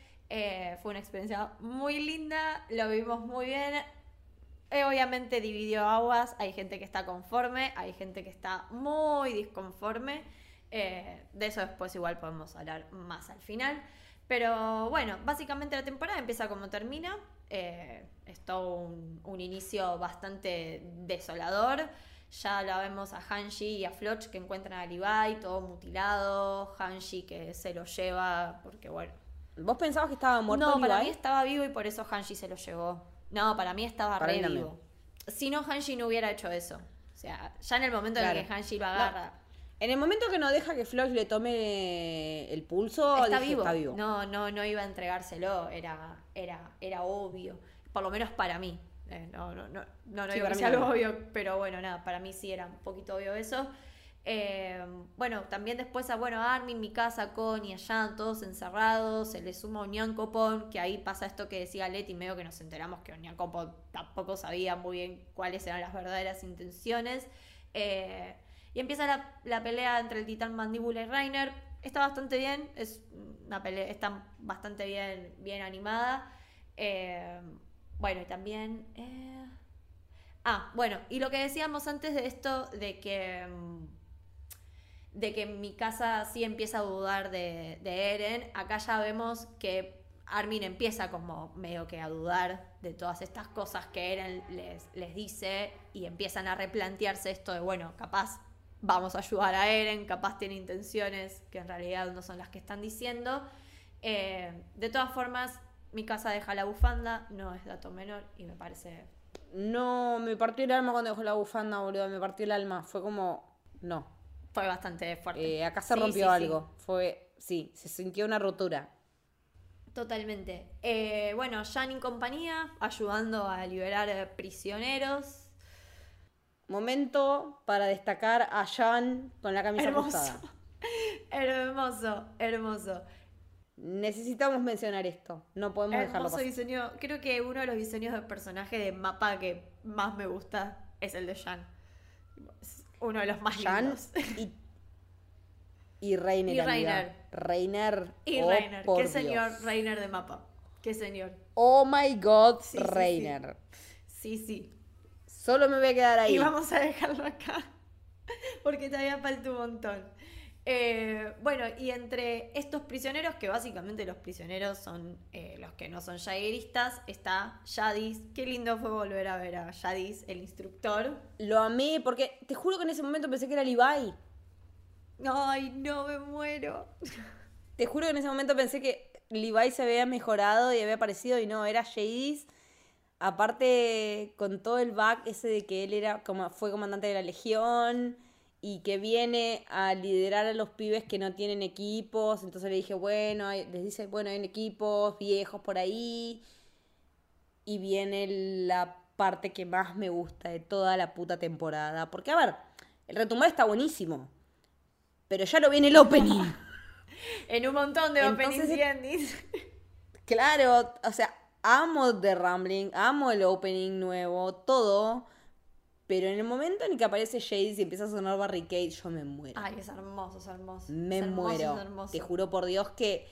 Speaker 2: Fue una experiencia muy linda, lo vivimos muy bien. Obviamente dividió aguas, hay gente que está conforme, hay gente que está muy disconforme. Eh, de eso después igual podemos hablar más al final. Pero bueno, básicamente la temporada empieza como termina. Eh, es todo un, un inicio bastante desolador. Ya la vemos a Hanji y a Floch que encuentran a Levi, todo mutilado. Hanji que se lo lleva porque, bueno.
Speaker 3: ¿Vos pensabas que estaba muerto
Speaker 2: No, para mí estaba vivo y por eso Hanji se lo llevó. No, para mí estaba
Speaker 3: Para
Speaker 2: re vivo. Si no, Hanji no hubiera hecho eso. O sea, ya en el momento en el que Hanji lo
Speaker 3: No. En el momento que no deja que Floch le tome el pulso,
Speaker 2: Está
Speaker 3: dije,
Speaker 2: vivo.
Speaker 3: está vivo.
Speaker 2: No, no, no iba a entregárselo, era, era, era obvio. Por lo menos para mí. Eh, no, no, no, no, no
Speaker 3: Sí,
Speaker 2: digo que sea algo obvio, pero bueno, nada, para mí sí era un poquito obvio eso. Eh, bueno, también después a bueno, a Armin, Mikasa, Kon y Ayan, todos encerrados, se le suma Unión Copón, que ahí pasa esto que decía Leti, medio que nos enteramos que Unión Copón tampoco sabía muy bien cuáles eran las verdaderas intenciones. Eh, y empieza la, pelea entre el titán Mandíbula y Reiner. Está bastante bien, es una pelea, está bastante bien, bien animada. Eh, bueno, y también. eh, Ah, bueno, y lo que decíamos antes de esto, de que. mm, De que mi casa sí empieza a dudar de, de Eren. Acá ya vemos que Armin empieza como medio que a dudar de todas estas cosas que Eren les, les dice y empiezan a replantearse esto de, bueno, capaz vamos a ayudar a Eren, capaz tiene intenciones que en realidad no son las que están diciendo. Eh, de todas formas, mi casa deja la bufanda, no es dato menor y me parece
Speaker 3: No, me partió el alma cuando dejó la bufanda, boludo. Me partió el alma. Fue como. No.
Speaker 2: fue bastante fuerte.
Speaker 3: Eh, acá se
Speaker 2: Sí,
Speaker 3: rompió
Speaker 2: sí, sí.
Speaker 3: algo. Fue. Sí, se sintió una rotura.
Speaker 2: Totalmente. Eh, bueno, Jan y compañía ayudando a liberar prisioneros.
Speaker 3: Momento para destacar a Jan con la camisa
Speaker 2: Hermoso.
Speaker 3: ajustada. (laughs)
Speaker 2: hermoso, hermoso.
Speaker 3: Necesitamos mencionar esto. No podemos dejarlo
Speaker 2: Hermoso
Speaker 3: pasar.
Speaker 2: diseño. Creo que uno de los diseños de personaje de mapa que más me gusta es el de Jan. Es uno de los más
Speaker 3: Jan
Speaker 2: lindos. (laughs)
Speaker 3: y, y Reiner.
Speaker 2: Y. Reiner.
Speaker 3: Reiner.
Speaker 2: Y
Speaker 3: oh,
Speaker 2: Reiner. Qué señor. Reiner de mapa. Qué señor.
Speaker 3: Oh my god,
Speaker 2: Sí, sí,
Speaker 3: Reiner.
Speaker 2: Sí, sí.
Speaker 3: Solo me voy a quedar ahí.
Speaker 2: Y vamos a dejarlo acá. (laughs) Porque todavía falta un montón. Eh, bueno, y entre estos prisioneros, que básicamente los prisioneros son eh, los que no son jaegeristas, está Yadis. Qué lindo fue volver a ver a Yadis, el instructor.
Speaker 3: Lo amé porque te juro que en ese momento pensé que era Levi.
Speaker 2: Ay, no, me muero.
Speaker 3: Te juro que en ese momento pensé que Levi se había mejorado y había aparecido y no, era Jadis. Aparte, con todo el back ese de que él era como, fue comandante de la Legión y que viene a liderar a los pibes que no tienen equipos. Entonces le dije, bueno, hay- les dice, bueno, hay equipos viejos por ahí. Y viene la parte que más me gusta de toda la puta temporada. Porque, a ver, el retumbar está buenísimo. Pero ya lo viene el opening. (laughs)
Speaker 2: En un montón de openings y endings.
Speaker 3: Claro, o sea, amo The Rambling, amo el opening nuevo, todo. Pero en el momento en el que aparece Jade y empieza a sonar Barricade, yo me muero.
Speaker 2: Ay, es hermoso, es hermoso.
Speaker 3: me
Speaker 2: Es hermoso,
Speaker 3: muero.
Speaker 2: es hermoso.
Speaker 3: Te juro por Dios que,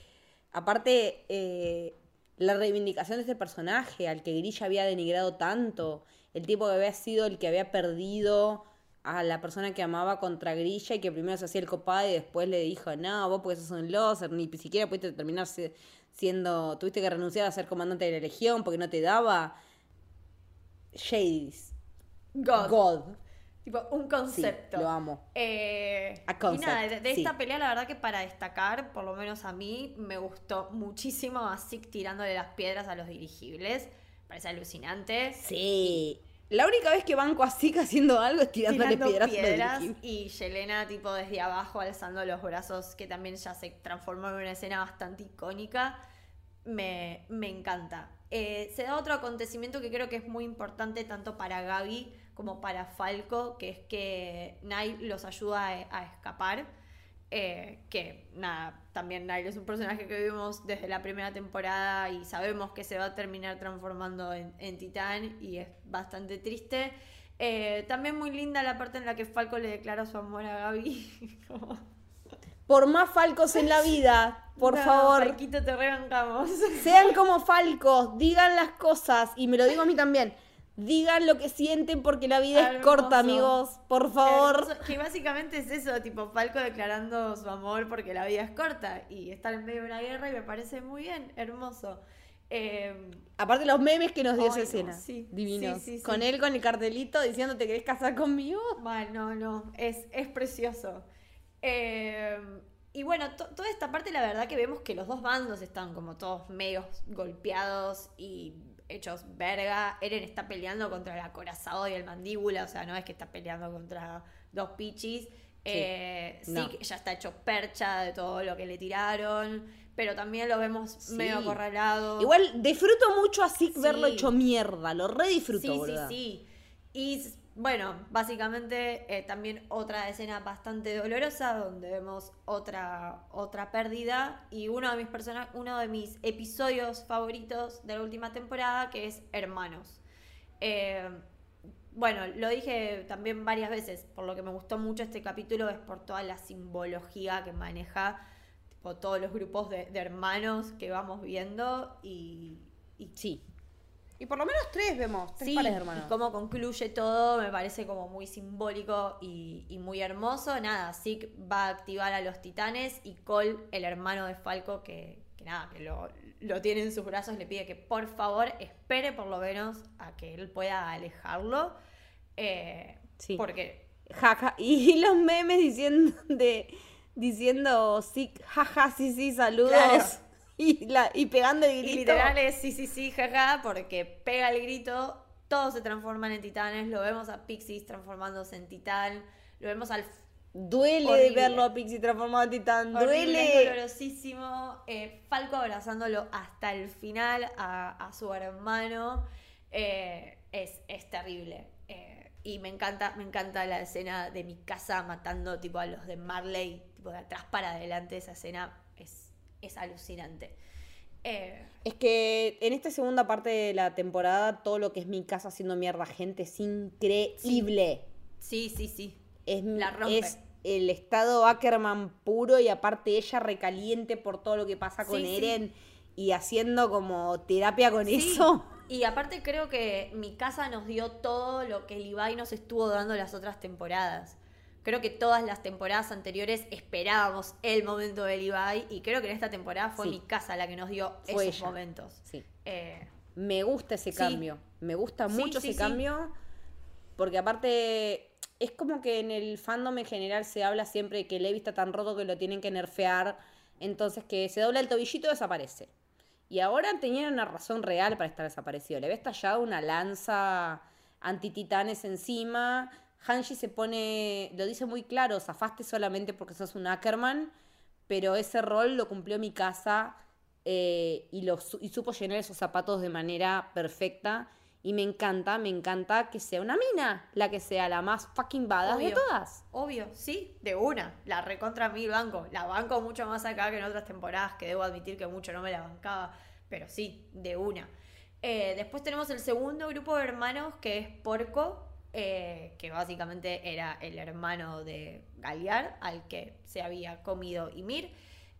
Speaker 3: aparte, eh, la reivindicación de este personaje, al que Grilla había denigrado tanto, el tipo que había sido el que había perdido a la persona que amaba contra Grilla y que primero se hacía el copado y después le dijo, no, vos porque sos un loser, ni siquiera pudiste terminar siendo, tuviste que renunciar a ser comandante de la legión porque no te daba. Jadis.
Speaker 2: God.
Speaker 3: God.
Speaker 2: Tipo, un concepto.
Speaker 3: lo amo.
Speaker 2: Eh,
Speaker 3: A concept,
Speaker 2: y nada, de, de
Speaker 3: sí.
Speaker 2: esta pelea, la verdad que para destacar, por lo menos a mí, me gustó muchísimo a Zeke tirándole las piedras a los dirigibles. Parece alucinante.
Speaker 3: Sí. La única vez que banco así haciendo algo es tirándole
Speaker 2: Tirando
Speaker 3: piedras,
Speaker 2: piedras y Yelena tipo desde abajo alzando los brazos que también ya se transformó en una escena bastante icónica me, me encanta. Eh, se da otro acontecimiento que creo que es muy importante tanto para Gaby como para Falco que es que Nile los ayuda a, a escapar eh, que nada, también Nile es un personaje que vimos desde la primera temporada y sabemos que se va a terminar transformando en, en titán y es bastante triste. Eh, también muy linda la parte en la que Falco le declara su amor a Gaby. (laughs) Como,
Speaker 3: Por más falcos en la vida, por (laughs)
Speaker 2: "No,
Speaker 3: favor,
Speaker 2: Falquito, te rebancamos.
Speaker 3: sean como falcos, digan las cosas, y me lo digo a mí también, digan lo que sienten porque la vida es corta, amigos, por favor.
Speaker 2: Hermoso, Que básicamente es eso, tipo Falco declarando su amor porque la vida es corta y estar en medio de una guerra y me parece muy bien, hermoso. Eh,
Speaker 3: Aparte los memes que nos dio esa
Speaker 2: no,
Speaker 3: escena,
Speaker 2: sí,
Speaker 3: divinos.
Speaker 2: sí, sí, sí.
Speaker 3: Con él con el cartelito diciendo te querés casar conmigo.
Speaker 2: Mal, no, no, es, es precioso. Eh, y bueno, to- toda esta parte la verdad que vemos que los dos bandos están como todos medios golpeados y hechos verga. Eren está peleando contra el acorazado y el mandíbula, o sea, no es que está peleando contra dos pichis. Eh, sí,
Speaker 3: no.
Speaker 2: que ya está hecho percha de todo lo que le tiraron, pero también lo vemos
Speaker 3: Sí.
Speaker 2: medio acorralado.
Speaker 3: Igual disfruto mucho así
Speaker 2: Sí.
Speaker 3: verlo hecho mierda, lo re disfruto,
Speaker 2: Sí, sí,
Speaker 3: boluda.
Speaker 2: sí. Y bueno, básicamente eh, también otra escena bastante dolorosa donde vemos otra, otra pérdida y uno de mis persona- uno de mis episodios favoritos de la última temporada que es Hermanos. Eh, bueno, lo dije también varias veces, por lo que me gustó mucho este capítulo es por toda la simbología que maneja, tipo, todos los grupos de, hermanos que vamos viendo y
Speaker 3: Sí. Y por lo menos tres vemos, tres
Speaker 2: Sí,
Speaker 3: pares de hermanos.
Speaker 2: y cómo concluye todo me parece como muy simbólico y, y muy hermoso. Nada, Zeke va a activar a los titanes y Cole, el hermano de Falco, que, que nada, que lo, lo tiene en sus brazos, le pide que por favor espere por lo menos a que él pueda alejarlo. eh,
Speaker 3: Sí.
Speaker 2: Porque
Speaker 3: Jaja. (laughs) Y los memes diciendo de diciendo sí, jaja, sí, sí, saludos.
Speaker 2: Claro.
Speaker 3: Y, la, y pegando el
Speaker 2: y
Speaker 3: grito.
Speaker 2: literal es sí, sí, sí, jaja, porque pega el grito, todos se transforman en titanes, lo vemos a Pixies transformándose en titán, lo vemos al
Speaker 3: Duele
Speaker 2: Horrible.
Speaker 3: de verlo a Pixie transformado en titán.
Speaker 2: Horrible,
Speaker 3: Duele.
Speaker 2: dolorosísimo. Eh, Falco abrazándolo hasta el final a, a su hermano. Eh, es, es terrible. Eh, y me encanta, me encanta la escena de mi casa matando tipo a los de Marley, tipo de atrás para adelante. Esa escena es, es alucinante. Eh,
Speaker 3: Es que en esta segunda parte de la temporada, todo lo que es mi casa haciendo mierda gente es increíble.
Speaker 2: sí, sí, sí.
Speaker 3: Es,
Speaker 2: La rompe.
Speaker 3: es el estado Ackerman puro y aparte ella recaliente por todo lo que pasa con
Speaker 2: Sí, sí.
Speaker 3: Eren y haciendo como terapia con eso.
Speaker 2: Y aparte creo que mi casa nos dio todo lo que Levi nos estuvo dando las otras temporadas. Creo que todas las temporadas anteriores esperábamos el momento de Levi y creo que en esta temporada fue
Speaker 3: Sí.
Speaker 2: mi casa la que nos dio
Speaker 3: Fue
Speaker 2: esos
Speaker 3: ella.
Speaker 2: momentos.
Speaker 3: Sí.
Speaker 2: Eh,
Speaker 3: Me gusta ese
Speaker 2: Sí.
Speaker 3: cambio. Me gusta mucho ese cambio. Porque aparte, es como que en el fandom en general se habla siempre de que Levi está tan roto que lo tienen que nerfear. Entonces que se dobla el tobillito y desaparece. Y ahora tenían una razón real para estar desaparecido. Le había estallado una lanza antititanes encima. Hanji se pone, lo dice muy claro, zafaste solamente porque sos un Ackerman, pero ese rol lo cumplió mi casa eh, y, lo, y supo llenar esos zapatos de manera perfecta. Y me encanta, me encanta que sea una mina la que sea la más fucking badass de todas.
Speaker 2: obvio, sí, de una. La recontra mil banco. La banco mucho más acá que en otras temporadas, que debo admitir que mucho no me la bancaba. Pero sí, de una. Eh, después tenemos el segundo grupo de hermanos, que es Porco, eh, que básicamente era el hermano de Galiar, al que se había comido Ymir.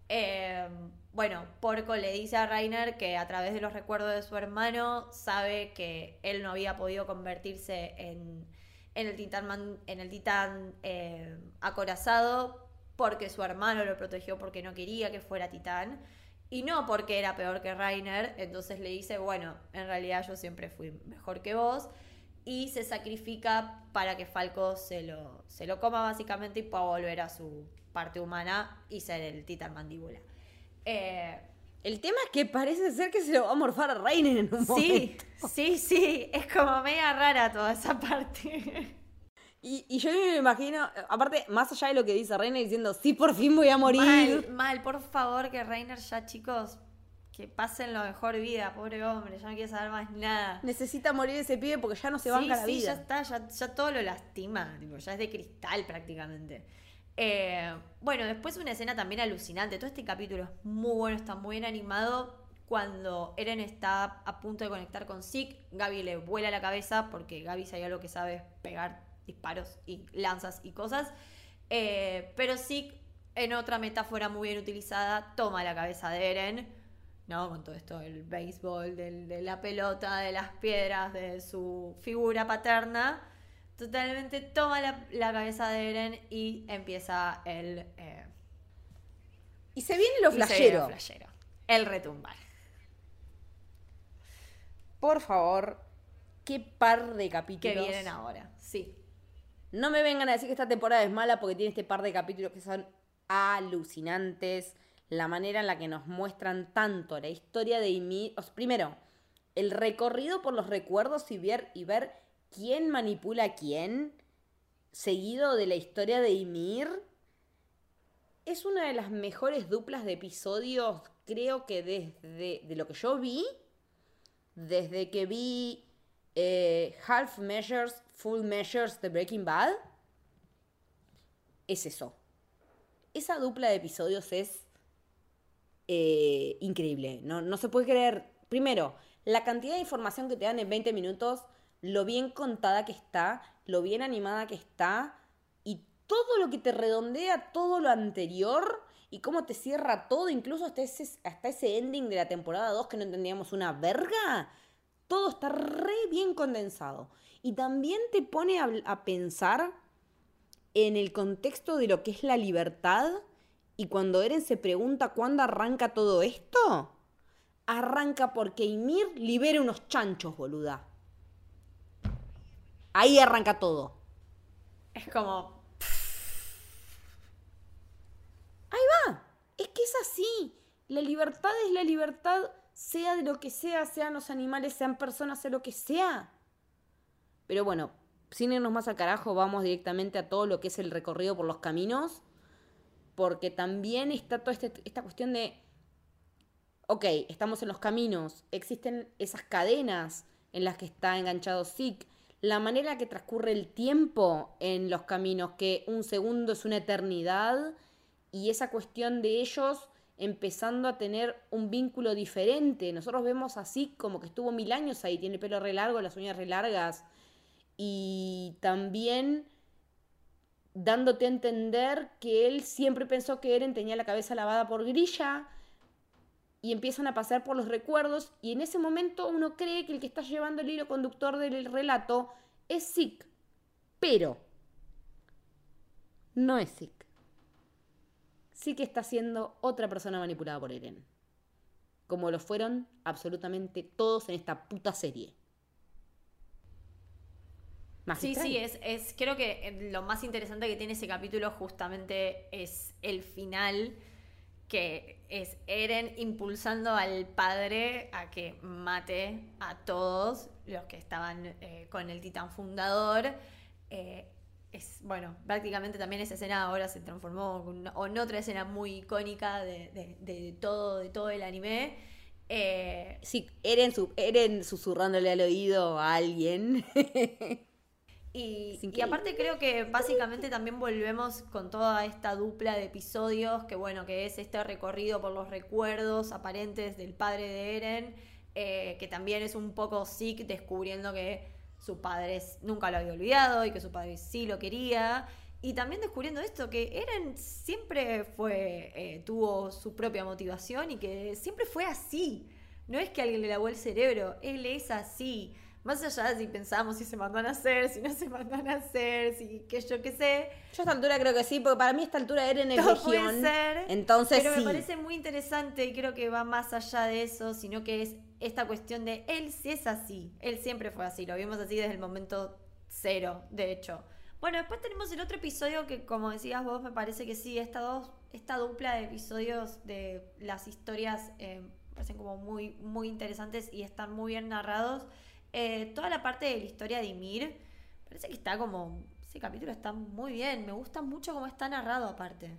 Speaker 2: Eh, bueno, Porco le dice a Rainer que a través de los recuerdos de su hermano sabe que él no había podido convertirse en, el titán, en el titán eh, acorazado porque su hermano lo protegió porque no quería que fuera titán y no porque era peor que Rainer. Entonces le dice, bueno, en realidad yo siempre fui mejor que vos y se sacrifica para que Falco se lo, se lo coma básicamente y pueda volver a su parte humana y ser el titán mandíbula.
Speaker 3: Eh, el tema es que parece ser que se lo va a morfar a Rainer en un
Speaker 2: sí, Sí, sí, es como media rara toda esa parte. (laughs)
Speaker 3: Y, y, yo me imagino, aparte, más allá de lo que dice Rainer diciendo, sí, por fin voy a morir.
Speaker 2: Mal, mal, por favor, que Rainer ya, chicos, que pasen la mejor vida, pobre hombre, ya no quiere saber más nada.
Speaker 3: Necesita morir ese pibe porque ya no se banca la vida.
Speaker 2: Sí, ya está, ya, todo lo lastima, ya es de cristal prácticamente. Eh, bueno, después una escena también alucinante. Todo este capítulo es muy bueno, está muy bien animado. Cuando Eren está a punto de conectar con Zeke, Gaby le vuela la cabeza porque Gaby sabía lo que sabe es pegar disparos y lanzas y cosas. Eh, pero Zeke, en otra metáfora muy bien utilizada, toma la cabeza de Eren ¿no? Con todo esto del béisbol, de la pelota, de las piedras, de su figura paterna. Totalmente toma la, cabeza de Eren y empieza el... Eh,
Speaker 3: y se viene lo flashero.
Speaker 2: El retumbar.
Speaker 3: Por favor, qué par de capítulos.
Speaker 2: Que vienen ahora, sí.
Speaker 3: No me vengan a decir que esta temporada es mala porque tiene este par de capítulos que son alucinantes la manera en la que nos muestran tanto la historia de Ymir. primero, el recorrido por los recuerdos y ver, y ver quién manipula a quién, seguido de la historia de Ymir. Es una de las mejores duplas de episodios, creo que desde de lo que yo vi, desde que vi eh, Half Measures, Full Measures de Breaking Bad. Es eso. Esa dupla de episodios es eh, increíble. No, no se puede creer. Primero, la cantidad de información que te dan en 20 minutos, lo bien contada que está, lo bien animada que está y todo lo que te redondea todo lo anterior y cómo te cierra todo, incluso hasta ese, hasta ese ending de la temporada 2 que no entendíamos una verga. Todo está re bien condensado. Y también te pone a pensar en el contexto de lo que es la libertad y cuando Eren se pregunta cuándo arranca todo esto, arranca porque Ymir libera unos chanchos, boluda. Ahí arranca todo.
Speaker 2: Es como...
Speaker 3: Ahí va. Es que es así. La libertad es la libertad, sea de lo que sea, sean los animales, sean personas, sea lo que sea. Pero bueno, sin irnos más al carajo, vamos directamente a todo lo que es el recorrido por los caminos porque también está toda este, esta cuestión de, ok, estamos en los caminos, existen esas cadenas en las que está enganchado Zeke, la manera que transcurre el tiempo en los caminos, que un segundo es una eternidad, y esa cuestión de ellos empezando a tener un vínculo diferente. Nosotros vemos así como que estuvo mil años ahí, tiene el pelo re largo, las uñas re largas, y también dándote a entender que él siempre pensó que Eren tenía la cabeza lavada por grilla y empiezan a pasar por los recuerdos y en ese momento uno cree que el que está llevando el hilo conductor del relato es Zeke, pero no es Zeke. Zeke está siendo otra persona manipulada por Eren, como lo fueron absolutamente todos en esta puta serie.
Speaker 2: Sí, sí, es, es, creo que eh, lo más interesante que tiene ese capítulo justamente es el final, que es Eren impulsando al padre a que mate a todos los que estaban eh, con el titán fundador. Eh, es, bueno, prácticamente también esa escena ahora se transformó en otra escena muy icónica de, todo, de todo el anime.
Speaker 3: sí, Eren, su, Eren susurrándole al oído a alguien. (laughs)
Speaker 2: Y, aparte creo que básicamente también volvemos con toda esta dupla de episodios, que bueno, que es este recorrido por los recuerdos aparentes del padre de Eren, eh, que también es un poco sick descubriendo que su padre nunca lo había olvidado y que su padre sí lo quería. Y también descubriendo esto, que Eren siempre fue, eh, tuvo su propia motivación y que siempre fue así. No es que alguien le lavó el cerebro, él es así. Más allá de si pensamos si se mandó a nacer, si no se (laughs) mandó a nacer, si que yo qué sé.
Speaker 3: Yo a esta altura creo que sí, porque para mí esta altura Eren es
Speaker 2: Todo
Speaker 3: legión.
Speaker 2: puede ser.
Speaker 3: Entonces
Speaker 2: pero
Speaker 3: sí.
Speaker 2: me parece muy interesante y creo que va más allá de eso, sino que es esta cuestión de él sí es así. Él siempre fue así, lo vimos así desde el momento cero, de hecho. Bueno, después tenemos el otro episodio que, como decías vos, me parece que sí, esta, dos, esta dupla de episodios de las historias eh, parecen como muy, muy interesantes y están muy bien narrados. Eh, toda la parte de la historia de Ymir, parece que está como... Ese capítulo está muy bien, me gusta mucho cómo está narrado aparte.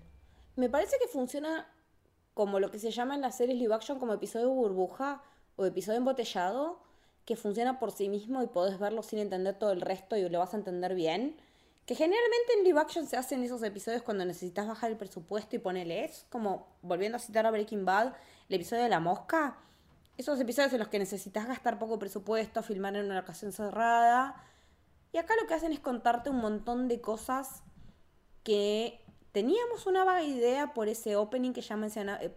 Speaker 3: Me parece que funciona como lo que se llama en las series live action como episodio burbuja o episodio embotellado, que funciona por sí mismo y podés verlo sin entender todo el resto y lo vas a entender bien. Que generalmente en live action se hacen esos episodios cuando necesitas bajar el presupuesto y ponerle es como volviendo a citar a Breaking Bad, el episodio de la mosca. Esos episodios en los que necesitas gastar poco presupuesto, filmar en una ocasión cerrada. Y acá lo que hacen es contarte un montón de cosas que teníamos una vaga idea por ese opening que ya mencionaba. eh,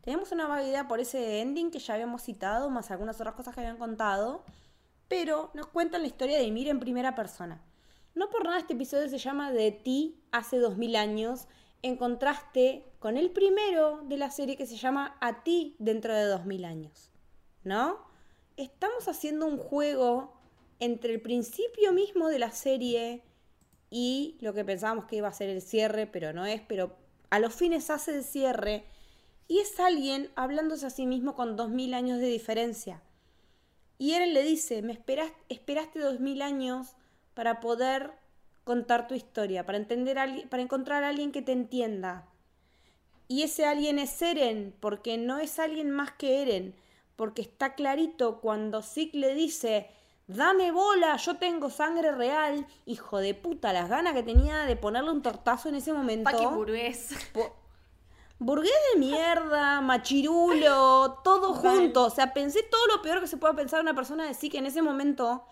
Speaker 3: teníamos una vaga idea por ese ending que ya habíamos citado, más algunas otras cosas que habían contado. Pero nos cuentan la historia de Ymir en primera persona. No por nada este episodio se llama De ti hace 2000 años, en contraste con el primero de la serie que se llama A ti dentro de 2000 años. ¿No? Estamos haciendo un juego entre el principio mismo de la serie y lo que pensábamos que iba a ser el cierre, pero no es, pero a los fines hace el cierre y es alguien hablándose a sí mismo con 2000 años de diferencia. Y Eren le dice, me esperas, esperaste 2000 años para poder contar tu historia, para, entender a alguien- para encontrar a alguien que te entienda. Y ese alguien es Eren, porque no es alguien más que Eren, porque está clarito cuando Zeke le dice, dame bola, yo tengo sangre real, hijo de puta, las ganas que tenía de ponerle un tortazo en ese momento.
Speaker 2: Paqui burgués.
Speaker 3: Burgués de mierda, machirulo, todo
Speaker 2: Mal.
Speaker 3: junto. O sea, pensé todo lo peor que se pueda pensar una persona de que en ese momento.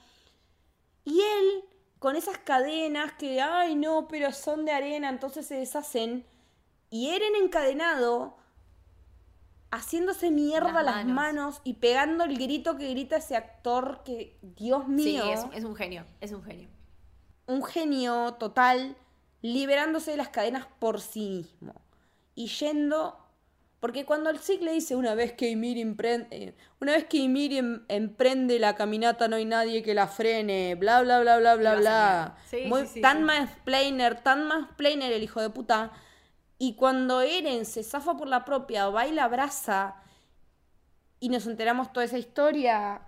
Speaker 3: Y él, con esas cadenas que, ay no, pero son de arena, entonces se deshacen. Y Eren encadenado, haciéndose mierda
Speaker 2: Las
Speaker 3: las,
Speaker 2: manos.
Speaker 3: manos. y pegando el grito que grita ese actor que, Dios
Speaker 2: Sí,
Speaker 3: mío
Speaker 2: es, es un genio, es un genio.
Speaker 3: un genio total, liberándose de las cadenas por sí mismo. Y yendo. Porque cuando el Zeke le dice una vez que Ymir emprende, una vez que Ymir em- emprende la caminata no hay nadie que la frene, bla bla bla bla bla bla.
Speaker 2: Sí,
Speaker 3: Muy,
Speaker 2: sí, sí,
Speaker 3: tan
Speaker 2: sí.
Speaker 3: mansplainer, tan mansplainer el hijo de puta. Y cuando Eren se zafa por la propia, va y la abraza y nos enteramos toda esa historia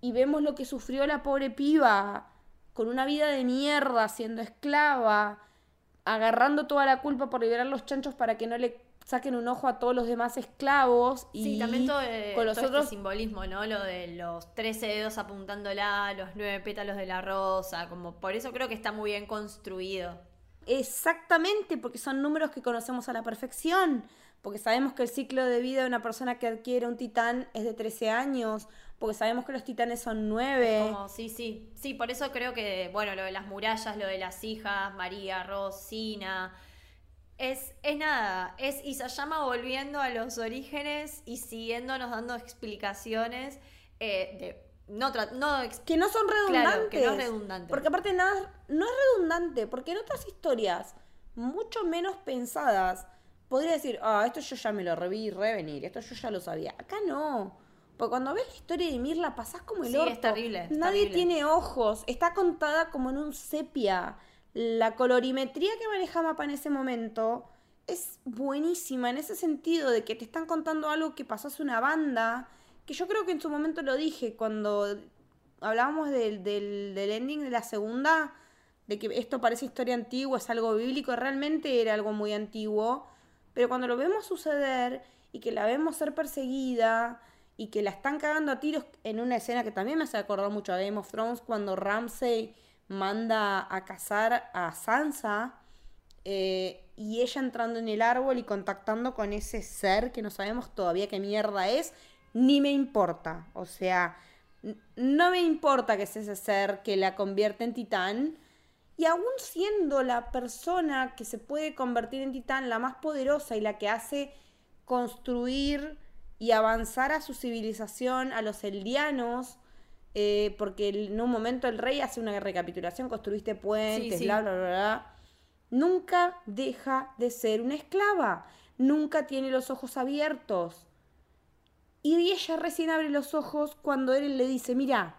Speaker 3: y vemos lo que sufrió la pobre piba con una vida de mierda, siendo esclava, agarrando toda la culpa por liberar los chanchos para que no le saquen un ojo a todos los demás esclavos y
Speaker 2: Sí, también todo, eh,
Speaker 3: con los
Speaker 2: todo
Speaker 3: otros
Speaker 2: este simbolismo, ¿no? Lo de los 13 dedos apuntándola, los nueve pétalos de la rosa, como por eso creo que está muy bien construido.
Speaker 3: Exactamente, porque son números que conocemos a la perfección, porque sabemos que el ciclo de vida de una persona que adquiere un titán es de 13 años, porque sabemos que los titanes son 9.
Speaker 2: Como, sí, sí. Sí, por eso creo que, bueno, lo de las murallas, lo de las hijas, María, Rosina. Es, es nada, es Isayama volviendo a los orígenes y siguiéndonos dando explicaciones eh, de. No, no
Speaker 3: que no son redundantes.
Speaker 2: Claro, que no es redundante.
Speaker 3: Porque aparte nada, no es redundante, porque en otras historias, mucho menos pensadas, podría decir, ah, esto yo ya me lo reví revenir, esto yo ya lo sabía. Acá no. Porque cuando ves la historia de Mir la pasás como el
Speaker 2: Sí,
Speaker 3: orto.
Speaker 2: es terrible, es
Speaker 3: Nadie
Speaker 2: terrible.
Speaker 3: tiene ojos, está contada como en un sepia. La colorimetría que maneja Mapa en ese momento es buenísima en ese sentido de que te están contando algo que pasó hace una banda, que yo creo que en su momento lo dije cuando hablábamos del, del, del ending de la segunda, de que esto parece historia antigua, es algo bíblico, realmente era algo muy antiguo, pero cuando lo vemos suceder y que la vemos ser perseguida y que la están cagando a tiros en una escena que también me hace acordar mucho a Game of Thrones, cuando Ramsey manda a cazar a Sansa eh, y ella entrando en el árbol y contactando con ese ser que no sabemos todavía qué mierda es, ni me importa. O sea, no me importa que sea ese ser que la convierte en titán. Y aún siendo la persona que se puede convertir en titán, la más poderosa y la que hace construir y avanzar a su civilización, a los eldianos, eh, porque en un momento el rey hace una recapitulación, construiste puentes, bla, bla, bla, bla. Nunca deja de ser una esclava, nunca tiene los ojos abiertos. Y ella recién abre los ojos cuando él le dice, mira,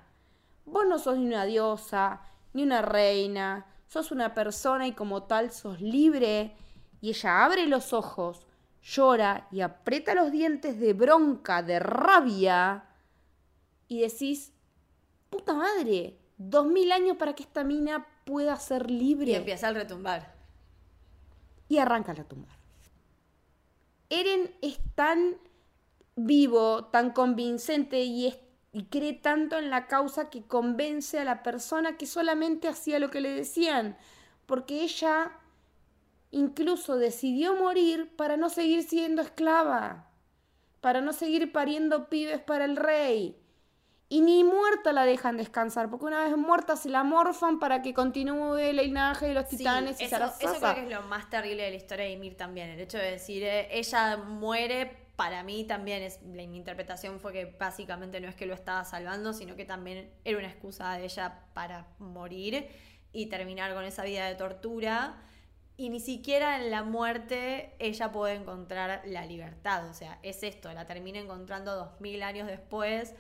Speaker 3: vos no sos ni una diosa, ni una reina, sos una persona y como tal sos libre. Y ella abre los ojos, llora y aprieta los dientes de bronca, de rabia. Y decís, puta madre, dos mil años para que esta mina pueda ser libre.
Speaker 2: Y empieza a retumbar.
Speaker 3: Y arranca a retumbar. Eren es tan vivo, tan convincente y, y cree tanto en la causa que convence a la persona que solamente hacía lo que le decían. Porque ella incluso decidió morir para no seguir siendo esclava, para no seguir pariendo pibes para el rey. Y ni muerta la dejan descansar, porque una vez muerta se la morfan para que continúe el linaje de los titanes y
Speaker 2: eso, eso creo que es lo más terrible de la historia de Ymir también. El hecho de decir, eh, ella muere, para mí también es. mi interpretación fue que básicamente no es que lo estaba salvando, sino que también era una excusa de ella para morir y terminar con esa vida de tortura. Y ni siquiera en la muerte ella puede encontrar la libertad. O sea, es esto, la termina encontrando dos mil años después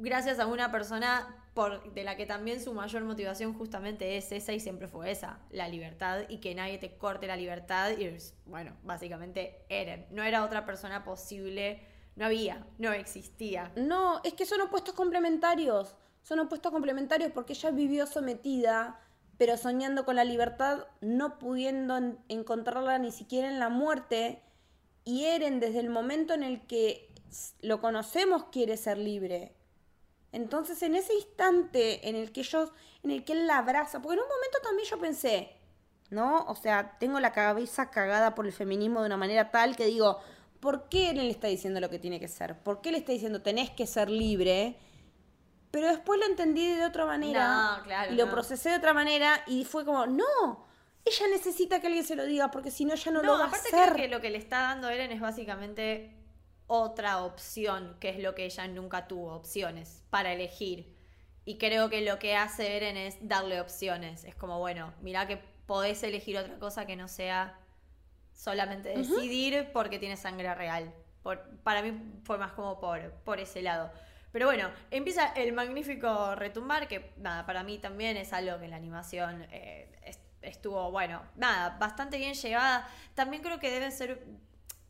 Speaker 2: gracias a una persona por, de la que también su mayor motivación justamente es esa y siempre fue esa, la libertad y que nadie te corte la libertad y bueno, básicamente Eren, no era otra persona posible, no había, no existía.
Speaker 3: No, es que son opuestos complementarios, son opuestos complementarios porque ella vivió sometida, pero soñando con la libertad, no pudiendo encontrarla ni siquiera en la muerte, y Eren desde el momento en el que lo conocemos quiere ser libre entonces, en ese instante en el que yo, en el que él la abraza, porque en un momento también yo pensé, ¿no? O sea, tengo la cabeza cagada por el feminismo de una manera tal que digo, ¿por qué él le está diciendo lo que tiene que ser? ¿Por qué le está diciendo tenés que ser libre? Pero después lo entendí de otra manera y lo procesé de otra manera y fue como, no, ella necesita que alguien se lo diga porque si no, ella no, lo va a hacer.
Speaker 2: Aparte creo que lo que le está dando Eren es básicamente otra opción, que es lo que ella nunca tuvo, opciones para elegir. Y creo que lo que hace Eren es darle opciones. Es como, bueno, mira que podés elegir otra cosa que no sea solamente decidir porque tiene sangre real. Por, para mí fue más como por, por ese lado. Pero bueno, empieza el magnífico retumbar, que nada, para mí también es algo que la animación eh, estuvo, bueno, nada, bastante bien llevada. También creo que debe ser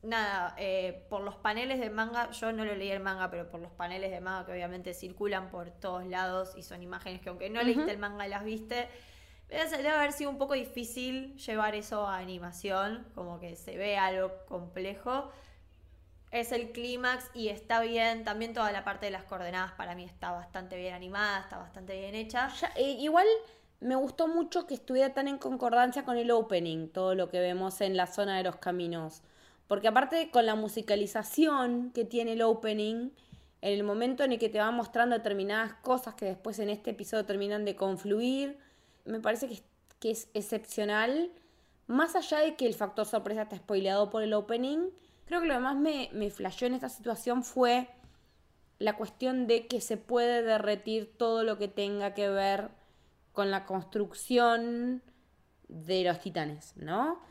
Speaker 2: nada, eh, por los paneles de manga, yo no lo leí el manga, pero por los paneles de manga que obviamente circulan por todos lados y son imágenes que aunque no leíste el manga las viste, debe haber sido un poco difícil llevar eso a animación, como que se ve algo complejo. Es el clímax y está bien, también toda la parte de las coordenadas para mí está bastante bien animada, está bastante bien hecha.
Speaker 3: Eh, igual me gustó mucho que estuviera tan en concordancia con el opening, todo lo que vemos en la zona de los caminos. Porque aparte con la musicalización que tiene el opening, en el momento en el que te va mostrando determinadas cosas que después en este episodio terminan de confluir, me parece que es, excepcional. Más allá de que el factor sorpresa está spoileado por el opening, creo que lo que más me, me en esta situación fue la cuestión de que se puede derretir todo lo que tenga que ver con la construcción de los titanes, ¿no?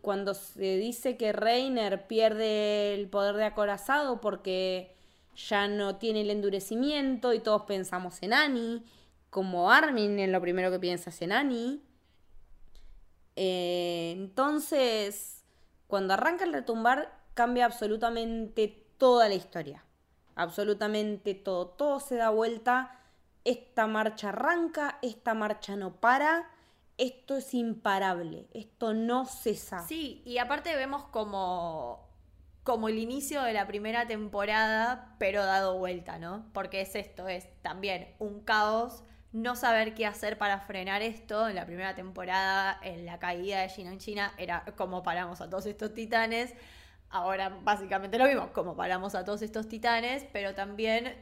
Speaker 3: Cuando se dice que Reiner pierde el poder de acorazado porque ya no tiene el endurecimiento y todos pensamos en Annie, como Armin en lo primero que piensa en Annie. Eh, entonces, cuando arranca el retumbar, cambia absolutamente toda la historia. Absolutamente todo. Todo se da vuelta. Esta marcha arranca, esta marcha no para esto es imparable, esto no cesa.
Speaker 2: Sí, y aparte vemos como, como el inicio de la primera temporada, pero dado vuelta, ¿no? Porque es esto, es también un caos, no saber qué hacer para frenar esto. En la primera temporada, en la caída de China en China, era como paramos a todos estos titanes. Ahora básicamente lo vimos, como paramos a todos estos titanes, pero también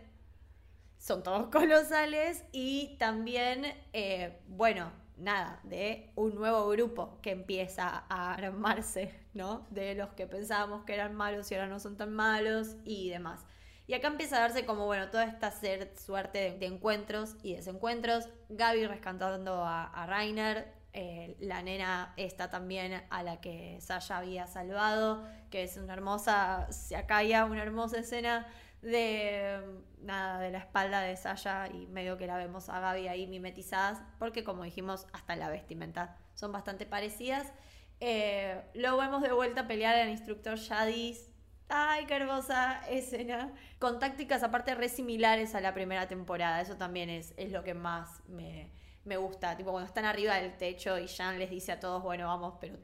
Speaker 2: son todos (laughs) colosales y también, eh, bueno, nada, de un nuevo grupo que empieza a armarse, ¿no? De los que pensábamos que eran malos y ahora no son tan malos y demás. Y acá empieza a darse como, bueno, toda esta suerte de, encuentros y desencuentros. Gaby rescatando a, a Rainer, eh, la nena está también a la que Sasha había salvado, que es una hermosa, se acalla una hermosa escena de nada, de la espalda de Sasha y medio que la vemos a Gaby ahí mimetizadas, porque como dijimos, hasta la vestimenta son bastante parecidas. Eh, luego vemos de vuelta a pelear al instructor Shadis. Ay, qué hermosa escena. Con tácticas aparte re similares a la primera temporada. Eso también es, es lo que más me, me gusta. Tipo, cuando están arriba del techo y Jan les dice a todos, bueno, vamos, pero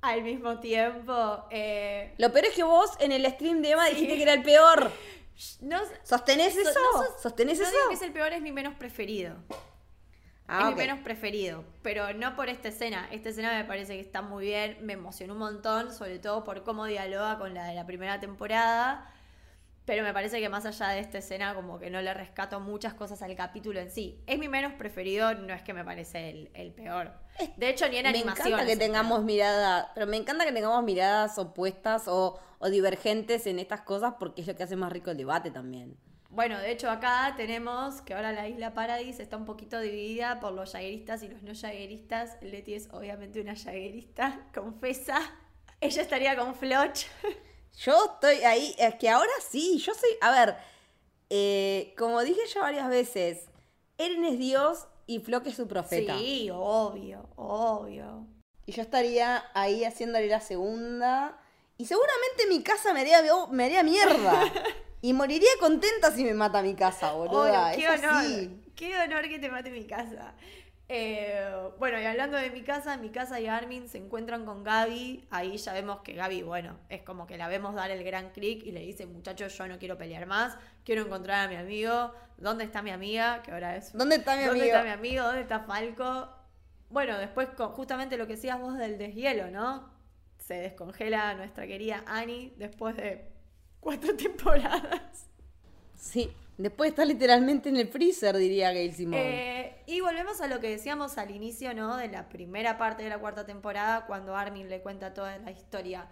Speaker 2: al mismo tiempo. Eh,
Speaker 3: Lo peor es que vos en el stream de Emma dijiste que era el peor. No, ¿Sostenés eso? ¿Sostenés eso?
Speaker 2: que es el peor, es mi menos preferido. Ah, es mi menos preferido, pero no por esta escena. Esta escena me parece que está muy bien, me emocionó un montón, sobre todo por cómo dialoga con la de la primera temporada. Pero me parece que más allá de esta escena, como que no le rescato muchas cosas al capítulo en sí. Es mi menos preferido, no es que me parece el, peor. De hecho, ni en animación.
Speaker 3: Me encanta que tengamos miradas, pero me encanta que tengamos miradas opuestas o, divergentes en estas cosas porque es lo que hace más rico el debate también.
Speaker 2: Bueno, de hecho acá tenemos que ahora la isla Paradis está un poquito dividida por los jagueristas y los no jagueristas. Leti es obviamente una jaguerista, (laughs) confesa. Ella estaría con Floch. (laughs)
Speaker 3: Yo estoy ahí, es que ahora sí, yo soy, a ver, eh, como dije ya varias veces, Eren es Dios y Flock es su profeta.
Speaker 2: Sí, obvio, obvio.
Speaker 3: Y yo estaría ahí haciéndole la segunda. Y seguramente mi casa me haría, me haría mierda. (laughs) y moriría contenta si me mata mi casa, boluda.
Speaker 2: qué honor. Qué honor que te mate mi casa. Eh, bueno, y hablando de mi casa, mi casa y Armin se encuentran con Gaby. Ahí ya vemos que Gaby, bueno, es como que la vemos dar el gran clic y le dice, muchachos, yo no quiero pelear más, quiero encontrar a mi amigo. ¿Dónde está mi amiga? Que ahora es...
Speaker 3: ¿Dónde está mi amigo?
Speaker 2: ¿Dónde está mi amigo? ¿Dónde está Falco? Bueno, después con justamente lo que decías vos del deshielo, ¿no? Se descongela nuestra querida Annie después de cuatro (laughs) temporadas.
Speaker 3: Sí, Después está literalmente en el freezer, diría Gail Simón.
Speaker 2: Eh, y volvemos a lo que decíamos al inicio, ¿no? De la primera parte de la cuarta temporada, cuando Armin le cuenta toda la historia.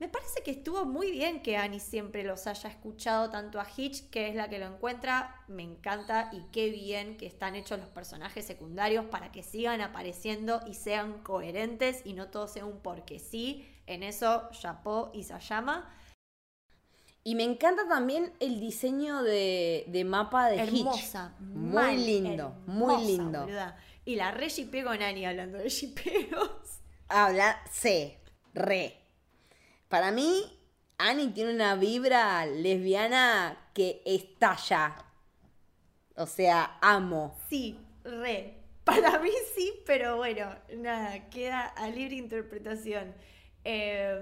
Speaker 2: Me parece que estuvo muy bien que Annie siempre los haya escuchado tanto a Hitch, que es la que lo encuentra. Me encanta y qué bien que están hechos los personajes secundarios para que sigan apareciendo y sean coherentes y no todo sea un porque sí. En eso, Chapo y Sayama.
Speaker 3: Y me encanta también el diseño de, mapa de
Speaker 2: Hermosa,
Speaker 3: Muy lindo, muy lindo.
Speaker 2: Y la re con Ani hablando de shipeos.
Speaker 3: Habla, sí, re. Para mí, Annie tiene una vibra lesbiana que estalla. O sea, amo.
Speaker 2: Sí, re. Para mí sí, pero bueno, nada, queda a libre interpretación. Eh,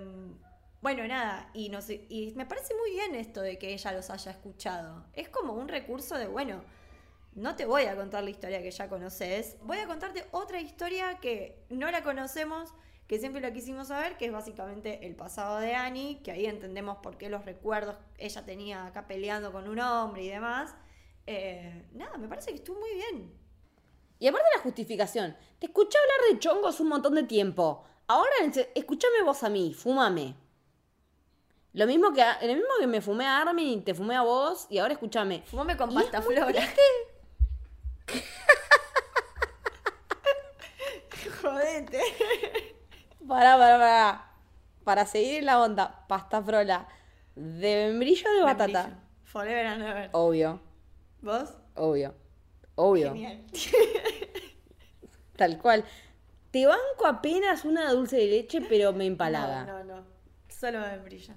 Speaker 2: bueno, nada, y, y me parece muy bien esto de que ella los haya escuchado. Es como un recurso de, bueno, no te voy a contar la historia que ya conoces, voy a contarte otra historia que no la conocemos, que siempre la quisimos saber, que es básicamente el pasado de Annie, que ahí entendemos por qué los recuerdos ella tenía acá peleando con un hombre y demás. Eh, nada, me parece que estuvo muy bien.
Speaker 3: Y aparte la justificación, te escuché hablar de chongos un montón de tiempo. Ahora escúchame vos a mí, fúmame. Lo mismo que, lo mismo que me fumé a Armin y te fumé a vos, y ahora escúchame.
Speaker 2: Fumame con pasta flora. (laughs) Jodete.
Speaker 3: Para, para, para. Para seguir en la onda, pasta frola. ¿De membrillo o de batata?
Speaker 2: Forever and ever.
Speaker 3: Obvio.
Speaker 2: ¿Vos?
Speaker 3: Obvio. Obvio. Genial. (laughs) Tal cual. Te banco apenas una dulce de leche, pero me empalaga.
Speaker 2: No, no, no. Solo membrillo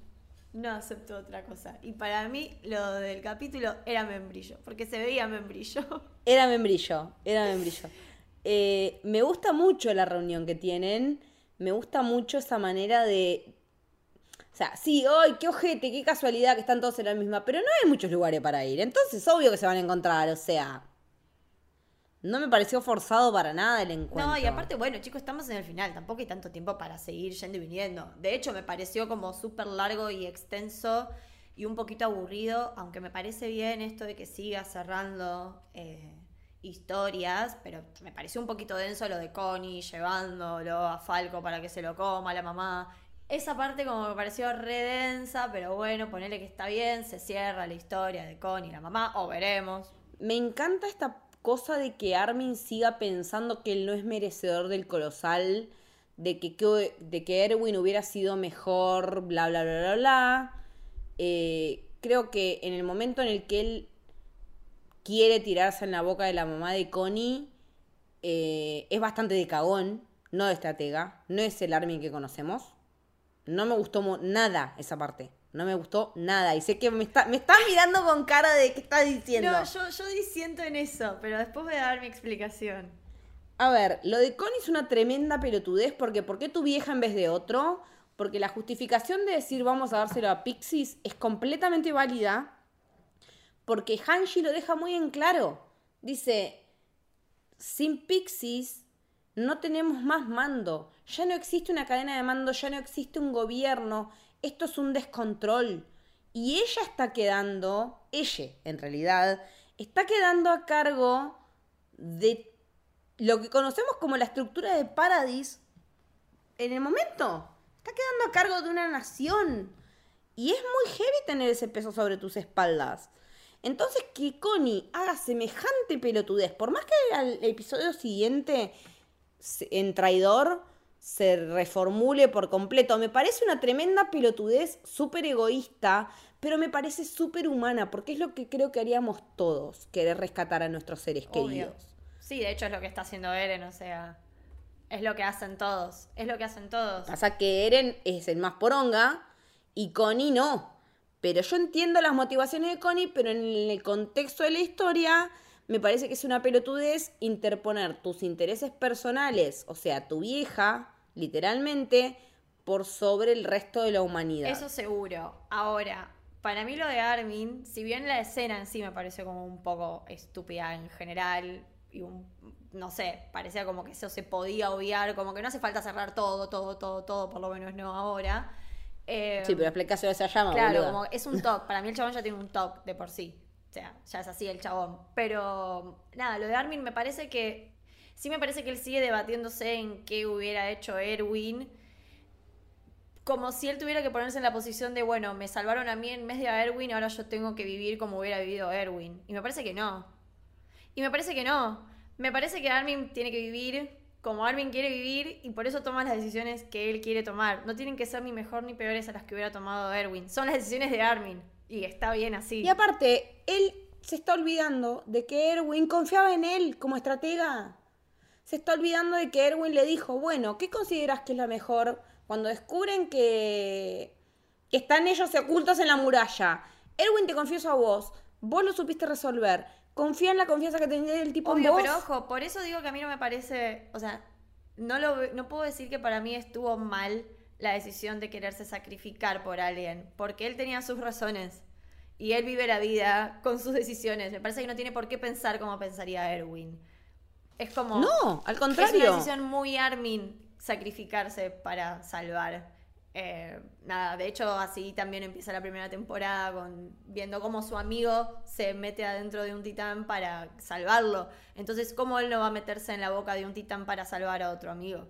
Speaker 2: no acepto otra cosa. Y para mí lo del capítulo era membrillo, porque se veía membrillo. (laughs)
Speaker 3: Era membrillo, era membrillo. Eh, me gusta mucho la reunión que tienen, me gusta mucho esa manera de... O sea, sí, hoy qué ojete, qué casualidad que están todos en la misma, pero no hay muchos lugares para ir, entonces obvio que se van a encontrar, o sea... No me pareció forzado para nada el encuentro.
Speaker 2: No, y aparte, bueno, chicos, estamos en el final. Tampoco hay tanto tiempo para seguir yendo y viniendo. De hecho, me pareció como súper largo y extenso y un poquito aburrido, aunque me parece bien esto de que siga cerrando eh, historias, pero me pareció un poquito denso lo de Connie llevándolo a Falco para que se lo coma la mamá. Esa parte como me pareció re densa, pero bueno, ponele que está bien, se cierra la historia de Connie y la mamá, o veremos.
Speaker 3: Me encanta esta cosa de que Armin siga pensando que él no es merecedor del colosal, de que, de que Erwin hubiera sido mejor, bla, bla, bla, bla, bla. Eh, creo que en el momento en el que él quiere tirarse en la boca de la mamá de Connie, eh, es bastante de cagón, no de estratega, no es el Armin que conocemos. No me gustó nada esa parte. No me gustó nada. Y sé que me está, me está mirando con cara de qué está diciendo.
Speaker 2: No, yo, yo disiento en eso, pero después voy a dar mi explicación.
Speaker 3: A ver, lo de Connie es una tremenda pelotudez porque ¿por qué tu vieja en vez de otro? Porque la justificación de decir vamos a dárselo a Pixies es completamente válida porque Hanji lo deja muy en claro. Dice, sin Pixies no tenemos más mando. Ya no existe una cadena de mando, ya no existe un gobierno. Esto es un descontrol. Y ella está quedando, ella en realidad, está quedando a cargo de lo que conocemos como la estructura de Paradis en el momento. Está quedando a cargo de una nación. Y es muy heavy tener ese peso sobre tus espaldas. Entonces, que Connie haga semejante pelotudez, por más que al episodio siguiente en traidor se reformule por completo, me parece una tremenda pelotudez súper egoísta, pero me parece súper humana, porque es lo que creo que haríamos todos, querer rescatar a nuestros seres queridos.
Speaker 2: Sí, de hecho es lo que está haciendo Eren, o sea, es lo que hacen todos, es lo que hacen todos.
Speaker 3: Pasa que Eren es el más poronga y Connie no. Pero yo entiendo las motivaciones de Connie, pero en el contexto de la historia me parece que es una pelotudez interponer tus intereses personales, o sea, tu vieja, literalmente, por sobre el resto de la humanidad.
Speaker 2: Eso seguro. Ahora, para mí lo de Armin, si bien la escena en sí me parece como un poco estúpida en general, y un, no sé, parecía como que eso se podía obviar, como que no hace falta cerrar todo, todo, todo, todo, por lo menos no ahora
Speaker 3: sí, pero explicación de esa llama,
Speaker 2: Claro, como es un top. Para mí el chabón ya tiene un top de por sí. O sea, ya es así el chabón. Pero nada, lo de Armin me parece que. Sí, me parece que él sigue debatiéndose en qué hubiera hecho Erwin. Como si él tuviera que ponerse en la posición de, bueno, me salvaron a mí en vez de a Erwin, ahora yo tengo que vivir como hubiera vivido Erwin. Y me parece que no. Y me parece que no. Me parece que Armin tiene que vivir como Armin quiere vivir y por eso toma las decisiones que él quiere tomar. No tienen que ser ni mejor ni peores a las que hubiera tomado Erwin. Son las decisiones de Armin y está bien así.
Speaker 3: Y aparte, él se está olvidando de que Erwin confiaba en él como estratega. Se está olvidando de que Erwin le dijo, bueno, ¿qué consideras que es la mejor cuando descubren que, que están ellos ocultos en la muralla? Erwin te confieso a vos, vos lo supiste resolver confía en la confianza que tenía el tipo
Speaker 2: Obvio, pero ojo, por eso digo que a mí no me parece, o sea, no, lo, no puedo decir que para mí estuvo mal la decisión de quererse sacrificar por alguien, porque él tenía sus razones y él vive la vida con sus decisiones. Me parece que no tiene por qué pensar como pensaría Erwin. Es como...
Speaker 3: No, al contrario.
Speaker 2: Es una decisión muy Armin sacrificarse para salvar. Eh, nada, de hecho así también empieza la primera temporada con viendo cómo su amigo se mete adentro de un titán para salvarlo. Entonces, ¿cómo él no va a meterse en la boca de un titán para salvar a otro amigo?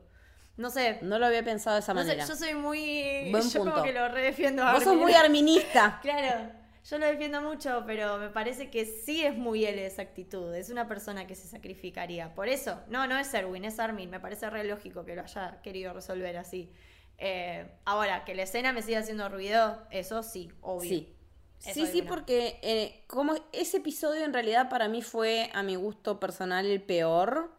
Speaker 2: No sé.
Speaker 3: No lo había pensado de esa manera.
Speaker 2: yo soy muy. yo como que lo redefiendo
Speaker 3: a Vos sos muy arminista. (laughs)
Speaker 2: claro. Yo lo defiendo mucho, pero me parece que sí es muy él esa actitud. Es una persona que se sacrificaría. Por eso, no, no es Erwin, es Armin. Me parece re lógico que lo haya querido resolver así. Eh, ahora, que la escena me siga haciendo ruido, eso sí, obvio.
Speaker 3: Sí. sí, sí, porque eh, como ese episodio en realidad para mí fue, a mi gusto personal, el peor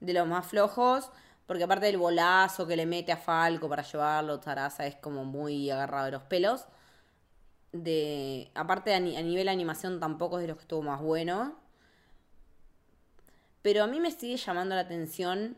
Speaker 3: de los más flojos. Porque aparte del bolazo que le mete a Falco para llevarlo, Taraza es como muy agarrado de los pelos. De, aparte a, nivel animación tampoco es de los que estuvo más bueno. Pero a mí me sigue llamando la atención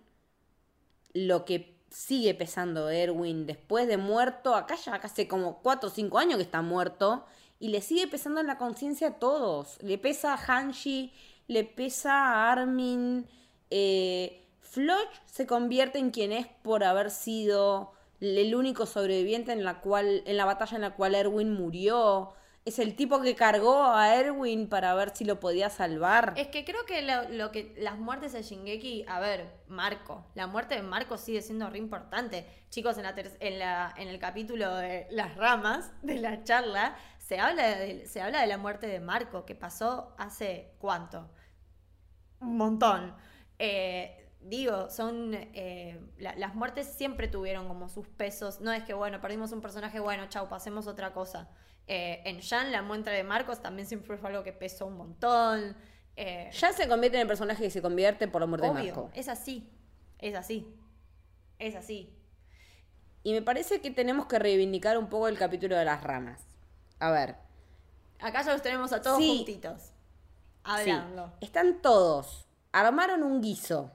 Speaker 3: lo que sigue pesando Erwin después de muerto. Acá ya hace como 4 o 5 años que está muerto. Y le sigue pesando en la conciencia a todos. Le pesa a Hanshi, le pesa a Armin. Eh, Floch se convierte en quien es por haber sido el único sobreviviente en la, cual, en la batalla en la cual Erwin murió. es el tipo que cargó a Erwin para ver si lo podía salvar.
Speaker 2: Es que creo que lo, que las muertes de Shingeki, a ver, Marco, la muerte de Marco sigue siendo re importante. Chicos, en la, en la en el capítulo de las ramas de la charla se habla de, se habla de la muerte de Marco que pasó hace cuánto, un montón. Eh, digo, son eh, la- las muertes siempre tuvieron como sus pesos. No es que bueno perdimos un personaje, bueno chau pasemos otra cosa. Eh, en Jan la muerte de Marcos también siempre fue algo que pesó un montón. Eh,
Speaker 3: Ya se convierte en el personaje que se convierte por la muerte de
Speaker 2: Obvio,
Speaker 3: Marco.
Speaker 2: es así, es así, es así.
Speaker 3: Y me parece que tenemos que reivindicar un poco el capítulo de las ramas. A ver.
Speaker 2: Acá ya los tenemos a todos
Speaker 3: Sí.
Speaker 2: juntitos,
Speaker 3: sí,
Speaker 2: hablando.
Speaker 3: están todos. Armaron un guiso.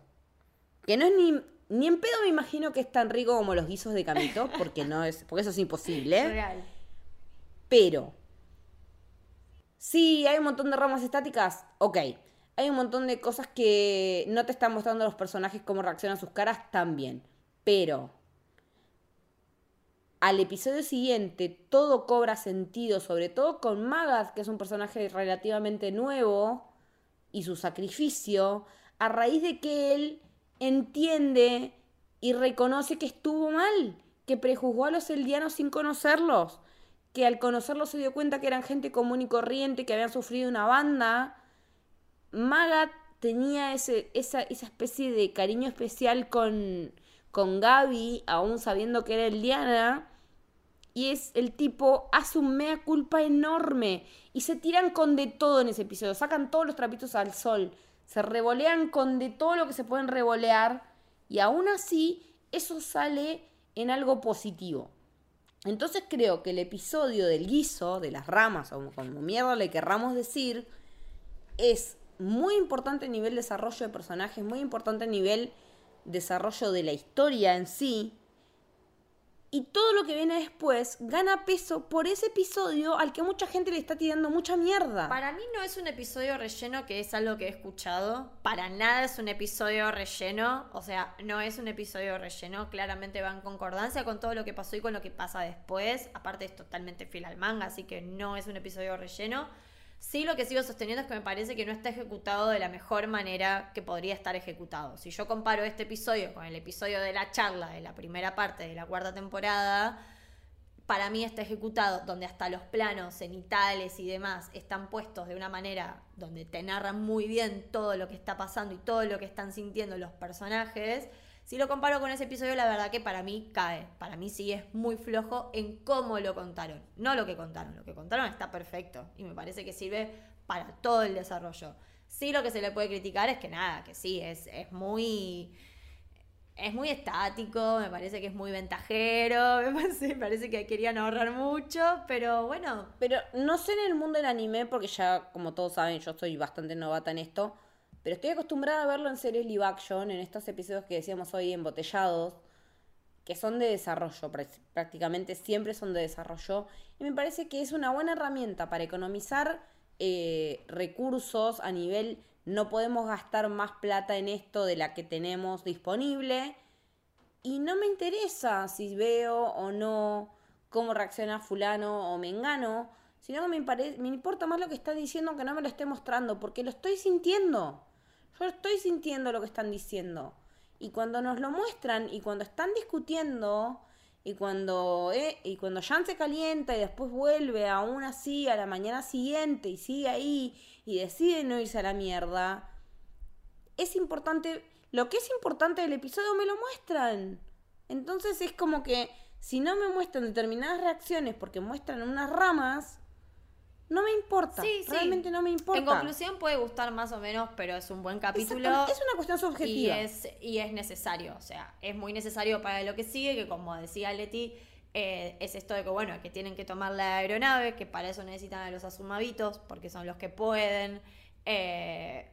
Speaker 3: Que no es ni. Ni en pedo me imagino que es tan rico como los guisos de Camito, (laughs) porque no es. Porque eso es imposible.
Speaker 2: Real.
Speaker 3: Pero, sí, hay un montón de ramas estáticas, ok. Hay un montón de cosas que no te están mostrando los personajes cómo reaccionan sus caras también. Pero, al episodio siguiente todo cobra sentido, sobre todo con Magath, que es un personaje relativamente nuevo, y su sacrificio, a raíz de que él entiende y reconoce que estuvo mal, que prejuzgó a los eldianos sin conocerlos, que al conocerlos se dio cuenta que eran gente común y corriente, que habían sufrido una banda. Maga tenía ese, esa, esa especie de cariño especial con, con Gaby, aún sabiendo que era eldiana. Y es el tipo, hace un mea culpa enorme. Y se tiran con de todo en ese episodio. Sacan todos los trapitos al sol. Se revolean con de todo lo que se pueden revolear. Y aún así, eso sale en algo positivo. Entonces creo que el episodio del guiso, de las ramas, o como mierda le querramos decir, es muy importante a nivel desarrollo de personajes, muy importante a nivel desarrollo de la historia en sí. Y todo lo que viene después gana peso por ese episodio al que mucha gente le está tirando mucha mierda.
Speaker 2: Para mí no es un episodio relleno, que es algo que he escuchado. Para nada es un episodio relleno. O sea, no es un episodio relleno. Claramente va en concordancia con todo lo que pasó y con lo que pasa después. Aparte es totalmente fiel al manga, así que no es un episodio relleno. Sí, lo que sigo sosteniendo es que me parece que no está ejecutado de la mejor manera que podría estar ejecutado. Si yo comparo este episodio con el episodio de la charla de la primera parte de la cuarta temporada, para mí está ejecutado donde hasta los planos cenitales y demás están puestos de una manera donde te narran muy bien todo lo que está pasando y todo lo que están sintiendo los personajes. Si lo comparo con ese episodio, la verdad que para mí cae. Para mí sí es muy flojo en cómo lo contaron. No lo que contaron. Lo que contaron está perfecto. Y me parece que sirve para todo el desarrollo. Sí lo que se le puede criticar es que nada, que sí, es, es muy es muy estático, me parece que es muy ventajero, (laughs) me parece, me parece que querían ahorrar mucho, pero bueno,
Speaker 3: Pero no sé en el mundo del anime, porque ya, como todos saben, yo soy bastante novata en esto. Pero estoy acostumbrada a verlo en series live action, en estos episodios que decíamos hoy embotellados, que son de desarrollo, prá- prácticamente siempre son de desarrollo. Y me parece que es una buena herramienta para economizar eh, recursos a nivel, no podemos gastar más plata en esto de la que tenemos disponible. Y no me interesa si veo o no cómo reacciona fulano o mengano, sino que me, me importa más lo que está diciendo aunque no me lo esté mostrando, porque lo estoy sintiendo. Yo estoy sintiendo lo que están diciendo. Y cuando nos lo muestran y cuando están discutiendo y cuando, eh, y cuando Jan se calienta y después vuelve aún así a la mañana siguiente y sigue ahí y decide no irse a la mierda, es importante, lo que es importante del episodio me lo muestran. Entonces es como que si no me muestran determinadas reacciones porque muestran unas ramas, no me importa.
Speaker 2: sí, sí.
Speaker 3: Realmente no me importa.
Speaker 2: En conclusión puede gustar más o menos, pero es un buen capítulo.
Speaker 3: Es una cuestión
Speaker 2: y
Speaker 3: subjetiva.
Speaker 2: es, y es necesario, o sea, es muy necesario para lo que sigue, que como decía Leti, eh, es esto de que, bueno, que tienen que tomar la aeronave, que para eso necesitan a los asumavitos, porque son los que pueden eh,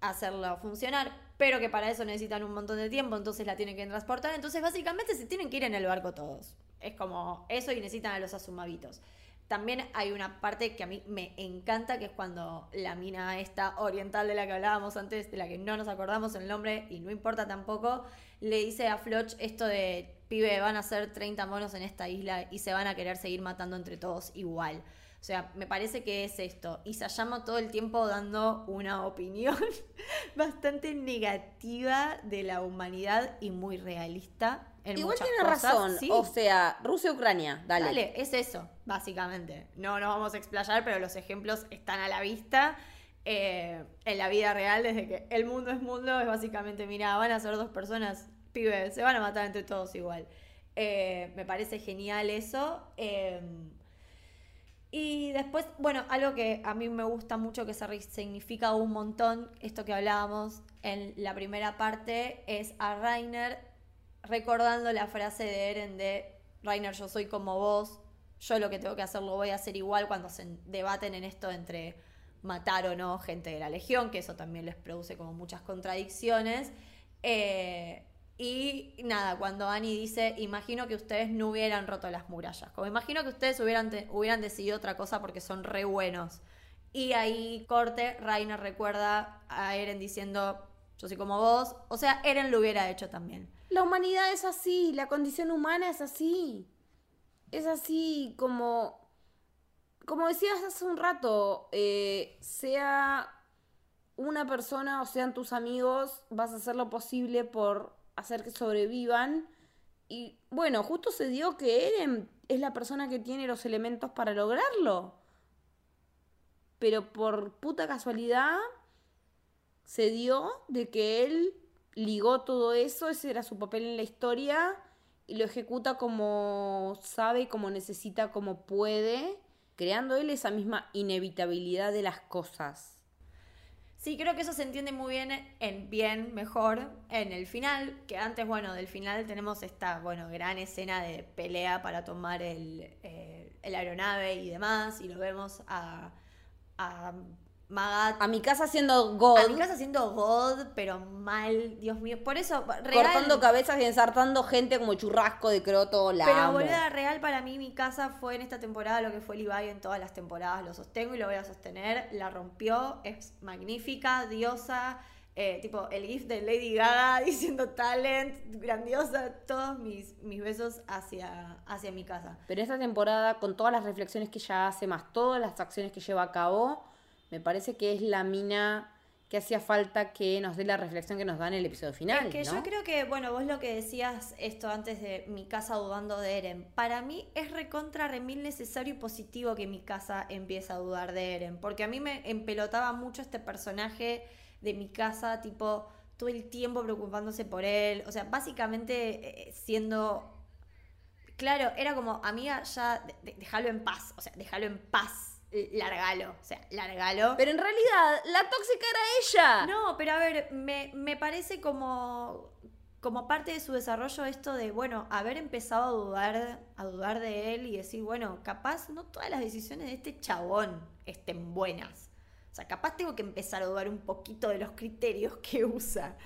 Speaker 2: hacerlo funcionar, pero que para eso necesitan un montón de tiempo, entonces la tienen que transportar, entonces básicamente se tienen que ir en el barco todos. Es como eso y necesitan a los asumavitos. También hay una parte que a mí me encanta, que es cuando la mina esta oriental de la que hablábamos antes, de la que no nos acordamos el nombre y no importa tampoco, le dice a Floch esto de pibe, van a ser 30 monos en esta isla y se van a querer seguir matando entre todos igual. O sea, me parece que es esto. Y llama todo el tiempo dando una (laughs) opinión bastante negativa de la humanidad y muy realista. En
Speaker 3: Igual
Speaker 2: muchas
Speaker 3: tiene
Speaker 2: cosas.
Speaker 3: razón.
Speaker 2: Sí.
Speaker 3: O sea, Rusia-Ucrania, dale.
Speaker 2: Dale, es eso, básicamente. No nos vamos a explayar, pero los ejemplos están a la vista. Eh, en la vida real, desde que el mundo es mundo, es básicamente, mira, van a ser dos personas, pibes, se van a matar entre todos igual. Eh, me parece genial eso. Eh, y después, bueno, algo que a mí me gusta mucho, que se significa un montón, esto que hablábamos en la primera parte, es a Rainer recordando la frase de Eren de Rainer, yo soy como vos, yo lo que tengo que hacer lo voy a hacer igual cuando se debaten en esto entre matar o no gente de la Legión, que eso también les produce como muchas contradicciones. Eh, y nada, cuando Annie dice, imagino que ustedes no hubieran roto las murallas, como imagino que ustedes hubieran, hubieran decidido otra cosa porque son re buenos. Y ahí corte, Rainer recuerda a Eren diciendo, yo soy como vos, o sea, Eren lo hubiera hecho también.
Speaker 3: La humanidad es así, la condición humana es así. Es así como. Como decías hace un rato, eh, sea una persona o sean tus amigos, vas a hacer lo posible por hacer que sobrevivan. Y bueno, justo se dio que Eren es la persona que tiene los elementos para lograrlo. Pero por puta casualidad se dio de que él ligó todo eso, ese era su papel en la historia, y lo ejecuta como sabe, como necesita, como puede, creando él esa misma inevitabilidad de las cosas.
Speaker 2: Sí, creo que eso se entiende muy bien en bien, mejor, en el final, que antes, bueno, del final tenemos esta, bueno, gran escena de pelea para tomar el, eh, el aeronave y demás, y lo vemos a, a Magat
Speaker 3: A mi casa haciendo God,
Speaker 2: a mi casa haciendo God, pero mal, Dios mío. Por eso, real.
Speaker 3: cortando cabezas y ensartando gente como churrasco de croto, la
Speaker 2: Pero boluda, real para mí mi casa fue en esta temporada lo que fue Levi en todas las temporadas. Lo sostengo y lo voy a sostener. La rompió, es magnífica, diosa. eh, tipo, el gif de Lady Gaga (laughs) diciendo talent, grandiosa. Todos mis, mis besos hacia, hacia mi casa.
Speaker 3: Pero esta temporada, con todas las reflexiones que ella hace, más todas las acciones que lleva a cabo, me parece que es la mina que hacía falta que nos dé la reflexión que nos da en el episodio final.
Speaker 2: Es que
Speaker 3: ¿no?
Speaker 2: yo creo que, bueno, vos lo que decías esto antes de mi casa dudando de Eren. Para mí es recontra remil necesario y positivo que mi casa empiece a dudar de Eren. Porque a mí me empelotaba mucho este personaje de mi casa, tipo, todo el tiempo preocupándose por él. O sea, básicamente eh, siendo. Claro, era como, amiga, ya, de- de- déjalo en paz. O sea, déjalo en paz. Largalo. O sea, largalo.
Speaker 3: Pero en realidad, la tóxica era ella.
Speaker 2: No, pero a ver, me, me parece como, como parte de su desarrollo esto de, bueno, haber empezado a dudar, a dudar de él y decir, bueno, capaz no todas las decisiones de este chabón estén buenas. O sea, capaz tengo que empezar a dudar un poquito de los criterios que usa.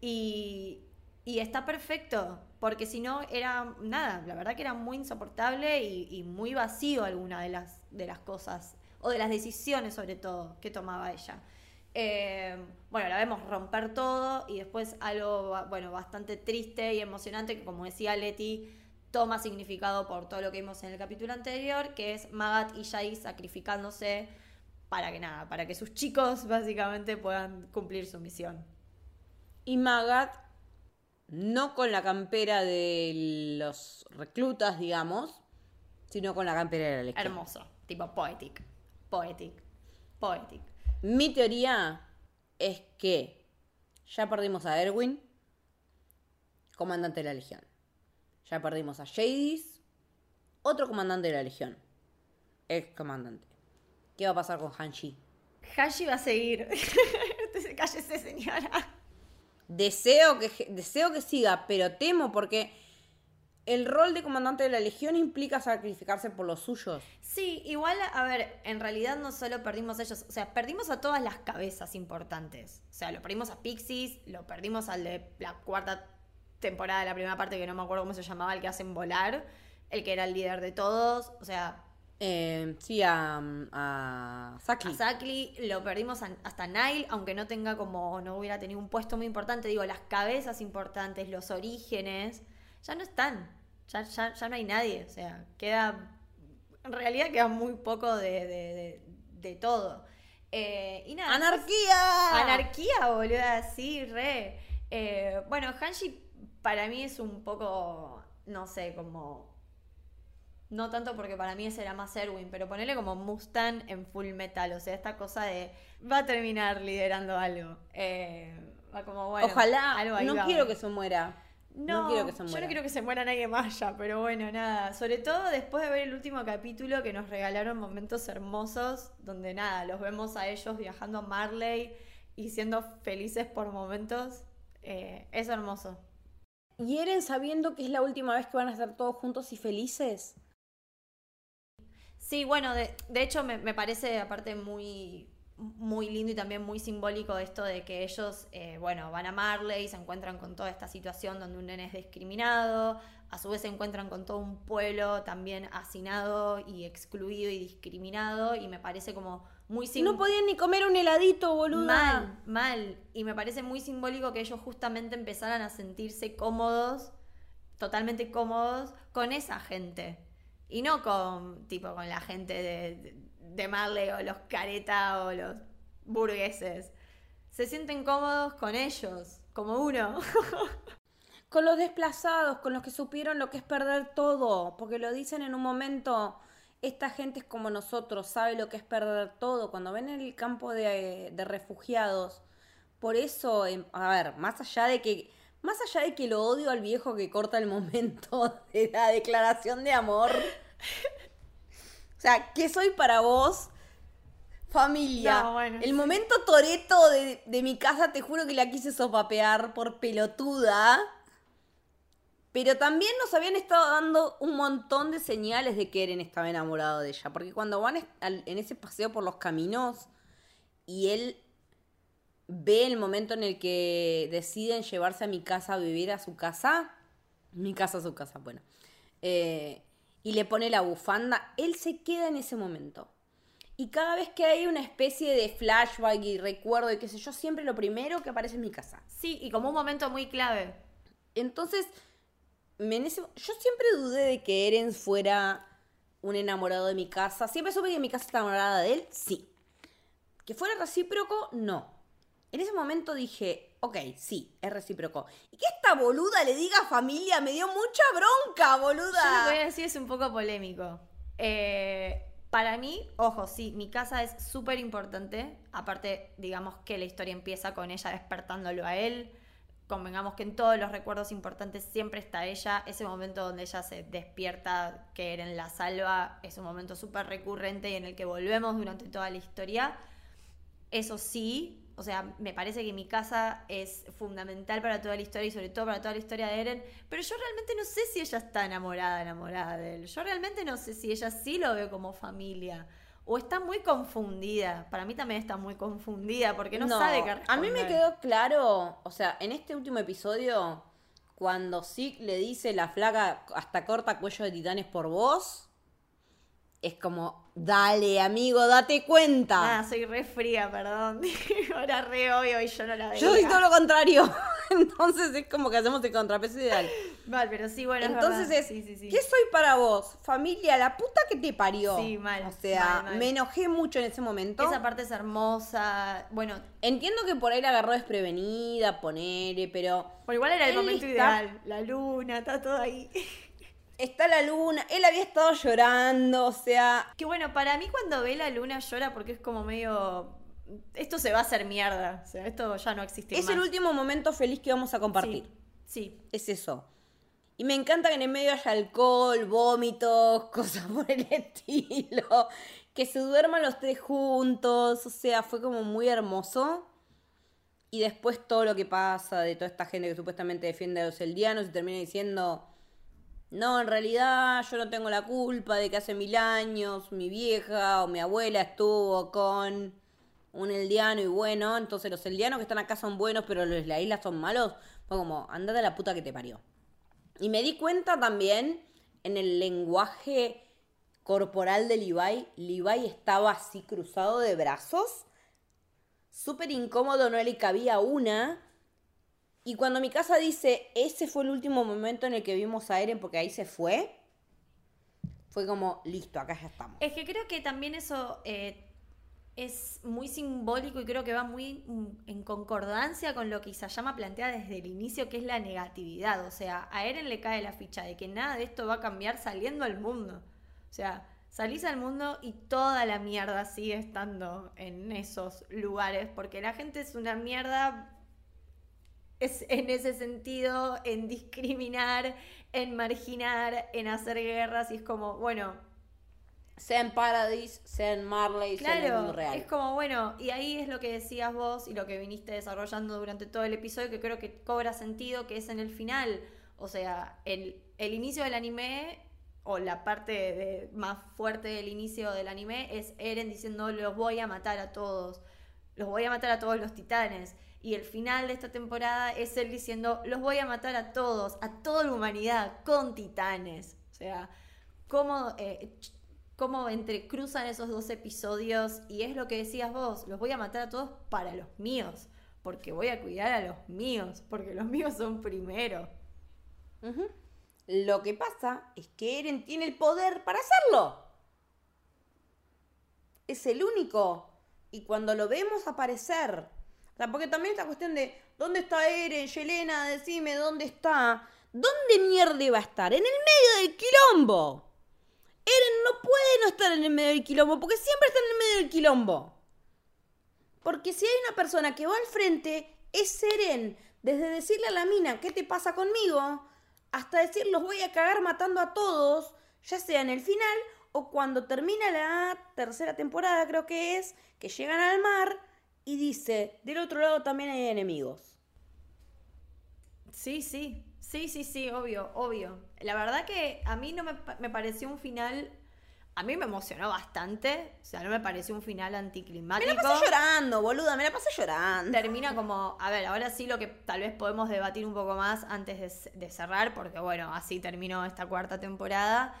Speaker 2: Y, y está perfecto, porque si no era nada, la verdad que era muy insoportable y, muy vacío alguna de las, de las cosas, o de las decisiones sobre todo, que tomaba ella. Eh, bueno, la vemos romper todo y después algo, bueno, bastante triste y emocionante que como decía Leti, toma significado por todo lo que vimos en el capítulo anterior, que es Magat y Jai sacrificándose para que nada, para que sus chicos básicamente puedan cumplir su misión.
Speaker 3: Y Magat, no con la campera de los reclutas, digamos, sino con la campera de la legión.
Speaker 2: Hermoso, tipo poetic, poetic, poetic.
Speaker 3: Mi teoría es que ya perdimos a Erwin, comandante de la Legión. Ya perdimos a Jadis, otro comandante de la Legión. Ex comandante. ¿Qué va a pasar con Hanshi?
Speaker 2: Hashi va a seguir. (laughs) Cállese, señora.
Speaker 3: Deseo que, deseo que siga, pero temo porque el rol de comandante de la Legión implica sacrificarse por los suyos.
Speaker 2: Sí, igual, a ver, en realidad no solo perdimos a ellos, o sea, perdimos a todas las cabezas importantes. O sea, lo perdimos a Pixies, lo perdimos al de la cuarta temporada de la primera parte, que no me acuerdo cómo se llamaba, el que hacen volar, el que era el líder de todos, o sea,
Speaker 3: Eh, sí, a, a Saki.
Speaker 2: a Sakli, lo perdimos a- hasta Nile, aunque no tenga como, no hubiera tenido un puesto muy importante, digo, las cabezas importantes, los orígenes, ya no están. Ya, ya, ya no hay nadie. O sea, queda. En realidad queda muy poco de, de, de, de todo. Eh, y nada.
Speaker 3: ¡Anarquía!
Speaker 2: Anarquía, boluda, sí, re. Eh, bueno, Hanshi para mí es un poco, no sé, como... No tanto porque para mí ese era más Erwin, pero ponerle como Mustang en full metal, o sea, esta cosa de va a terminar liderando algo. Eh, va como bueno.
Speaker 3: Ojalá.
Speaker 2: algo ahí
Speaker 3: No
Speaker 2: va
Speaker 3: quiero que se muera.
Speaker 2: No,
Speaker 3: quiero que se
Speaker 2: yo
Speaker 3: muera.
Speaker 2: no quiero que se muera nadie más ya, pero bueno, nada. Sobre todo después de ver el último capítulo que nos regalaron momentos hermosos, donde nada, los vemos a ellos viajando a Marley y siendo felices por momentos. eh, es hermoso.
Speaker 3: ¿Y Eren sabiendo que es la última vez que van a estar todos juntos y felices?
Speaker 2: Sí, bueno, de, de hecho me, me parece aparte muy, muy lindo y también muy simbólico esto de que ellos, eh, bueno, van a Marley, se encuentran con toda esta situación donde un nene es discriminado, a su vez se encuentran con todo un pueblo también hacinado y excluido y discriminado y me parece como muy
Speaker 3: Si no podían ni comer un heladito, boluda.
Speaker 2: Mal, mal. Y me parece muy simbólico que ellos justamente empezaran a sentirse cómodos, totalmente cómodos, con esa gente. Y no con, tipo, con la gente de, de- Marley o los careta o los burgueses. Se sienten cómodos con ellos, como uno. (laughs)
Speaker 3: Con los desplazados, con los que supieron lo que es perder todo, porque lo dicen en un momento, esta gente es como nosotros, sabe lo que es perder todo, cuando ven el campo de, de refugiados. Por eso, em, a ver, más allá de que, más allá de que lo odio al viejo que corta el momento (laughs) de la declaración de amor, o sea, ¿qué soy para vos? Familia.
Speaker 2: No, bueno,
Speaker 3: el
Speaker 2: sí.
Speaker 3: momento toreto de, de mi casa, te juro que la quise sopapear por pelotuda. Pero también nos habían estado dando un montón de señales de que Eren estaba enamorado de ella. Porque cuando van en ese paseo por los caminos y él ve el momento en el que deciden llevarse a mi casa a vivir a su casa. Mi casa a su casa, bueno. eh, y le pone la bufanda, él se queda en ese momento. Y cada vez que hay una especie de flashback y recuerdo y qué sé yo, siempre lo primero que aparece es mi casa.
Speaker 2: Sí, y como un momento muy clave.
Speaker 3: Entonces, me- en ese- yo siempre dudé de que Eren fuera un enamorado de mi casa. Siempre supe que mi casa estaba enamorada de él, sí. Que fuera recíproco, no. En ese momento dije, ok, sí, es recíproco. Y que esta boluda le diga familia me dio mucha bronca,
Speaker 2: Yo lo voy
Speaker 3: boluda.
Speaker 2: a decir es un poco polémico. Eh, para mí, ojo, sí, mi casa es súper importante. Aparte, digamos que la historia empieza con ella despertándolo a él. Convengamos que en todos los recuerdos importantes siempre está ella. Ese momento donde ella se despierta, que Eren la salva, es un momento súper recurrente y en el que volvemos durante toda la historia. Eso sí, o sea, me parece que mi casa es fundamental para toda la historia y sobre todo para toda la historia de Eren, pero yo realmente no sé si ella está enamorada, enamorada de él. Yo realmente no sé si ella sí lo ve como familia o está muy confundida. Para mí también está muy confundida porque no, sabe qué
Speaker 3: A mí me quedó claro, o sea, en este último episodio, cuando Zeke le dice la flaca hasta corta cuello de titanes por vos, es como, dale, amigo, date cuenta.
Speaker 2: Nada, soy re fría, perdón. (laughs) Ahora re obvio y yo no la veía.
Speaker 3: Yo soy todo lo contrario. (laughs) Entonces es como que hacemos el contrapeso ideal.
Speaker 2: Mal, pero sí, bueno,
Speaker 3: Entonces es,
Speaker 2: Sí, sí, sí.
Speaker 3: ¿qué soy para vos? Familia, la puta que te parió.
Speaker 2: Sí, mal,
Speaker 3: O sea,
Speaker 2: mal, mal.
Speaker 3: me enojé mucho en ese momento.
Speaker 2: Esa parte es hermosa. Bueno,
Speaker 3: Entiendo que por ahí la agarró desprevenida, ponele, pero
Speaker 2: Por igual era el momento
Speaker 3: está-
Speaker 2: ideal. La luna, está todo ahí. (laughs)
Speaker 3: está la luna, él había estado llorando, o sea,
Speaker 2: Que bueno, para mí cuando ve la luna llora porque es como medio. Esto se va a hacer mierda. O sea, esto ya no existe
Speaker 3: es el último momento feliz que vamos a compartir.
Speaker 2: Sí.
Speaker 3: Es eso. Y me encanta que en el medio haya alcohol, vómitos, (laughs) cosas por el estilo. Que se duerman los tres juntos. O sea, fue como muy hermoso. Y después todo lo que pasa de toda esta gente que supuestamente defiende a los eldianos y termina diciendo, no, en realidad yo no tengo la culpa de que hace mil años mi vieja o mi abuela estuvo con un eldiano y bueno, entonces los eldianos que están acá son buenos, pero los de la isla son malos. Fue como, andate a la puta que te parió. Y me di cuenta también en el lenguaje corporal de Levi. Levi estaba así cruzado de brazos. Súper incómodo, no le cabía una. Y cuando mi casa dice, ese fue el último momento en el que vimos a Eren porque ahí se fue, fue como, listo, acá ya estamos.
Speaker 2: Es que creo que también eso eh, es muy simbólico y creo que va muy en concordancia con lo que Isayama plantea desde el inicio, que es la negatividad. O sea, a Eren le cae la ficha de que nada de esto va a cambiar saliendo al mundo. O sea, salís al mundo y toda la mierda sigue estando en esos lugares, porque la gente es una mierda es en ese sentido, en discriminar, en marginar, en hacer guerras, y es como, bueno,
Speaker 3: Sea en Paradise, sea en Marley, sea en el mundo
Speaker 2: Claro,
Speaker 3: real.
Speaker 2: es como, bueno, y ahí es lo que decías vos y lo que viniste desarrollando durante todo el episodio, que creo que cobra sentido, que es en el final. O sea, el, el inicio del anime, o la parte de- más fuerte del inicio del anime, es Eren diciendo, los voy a matar a todos, los voy a matar a todos los titanes. Y el final de esta temporada es él diciendo, los voy a matar a todos, a toda la humanidad, con titanes. O sea, cómo, eh, cómo entrecruzan esos dos episodios y es lo que decías vos, los voy a matar a todos para los míos, porque voy a cuidar a los míos, porque los míos son primero.
Speaker 3: Lo que pasa es que Eren tiene el poder para hacerlo. Es el único. Y cuando lo vemos aparecer. O sea, porque también esta cuestión de ¿dónde está Eren? Yelena, decime dónde está. ¿Dónde mierda va a estar? En el medio del quilombo. Eren no puede no estar en el medio del quilombo porque siempre está en el medio del quilombo. Porque si hay una persona que va al frente, es Eren. Desde decirle a la mina, ¿qué te pasa conmigo? Hasta decir, los voy a cagar matando a todos, ya sea en el final o cuando termina la tercera temporada, creo que es, que llegan al mar y dice, del otro lado también hay enemigos.
Speaker 2: Sí, sí, sí, sí, sí, obvio, obvio. La verdad que a mí no me, me pareció un final, a mí me emocionó bastante, o sea, no me pareció un final
Speaker 3: Me
Speaker 2: anticlimático.
Speaker 3: la pasé llorando, boluda, me la pasé llorando.
Speaker 2: termina como, a ver, ahora sí lo que tal vez podemos debatir un poco más antes de, cerrar, porque bueno, así terminó esta cuarta temporada.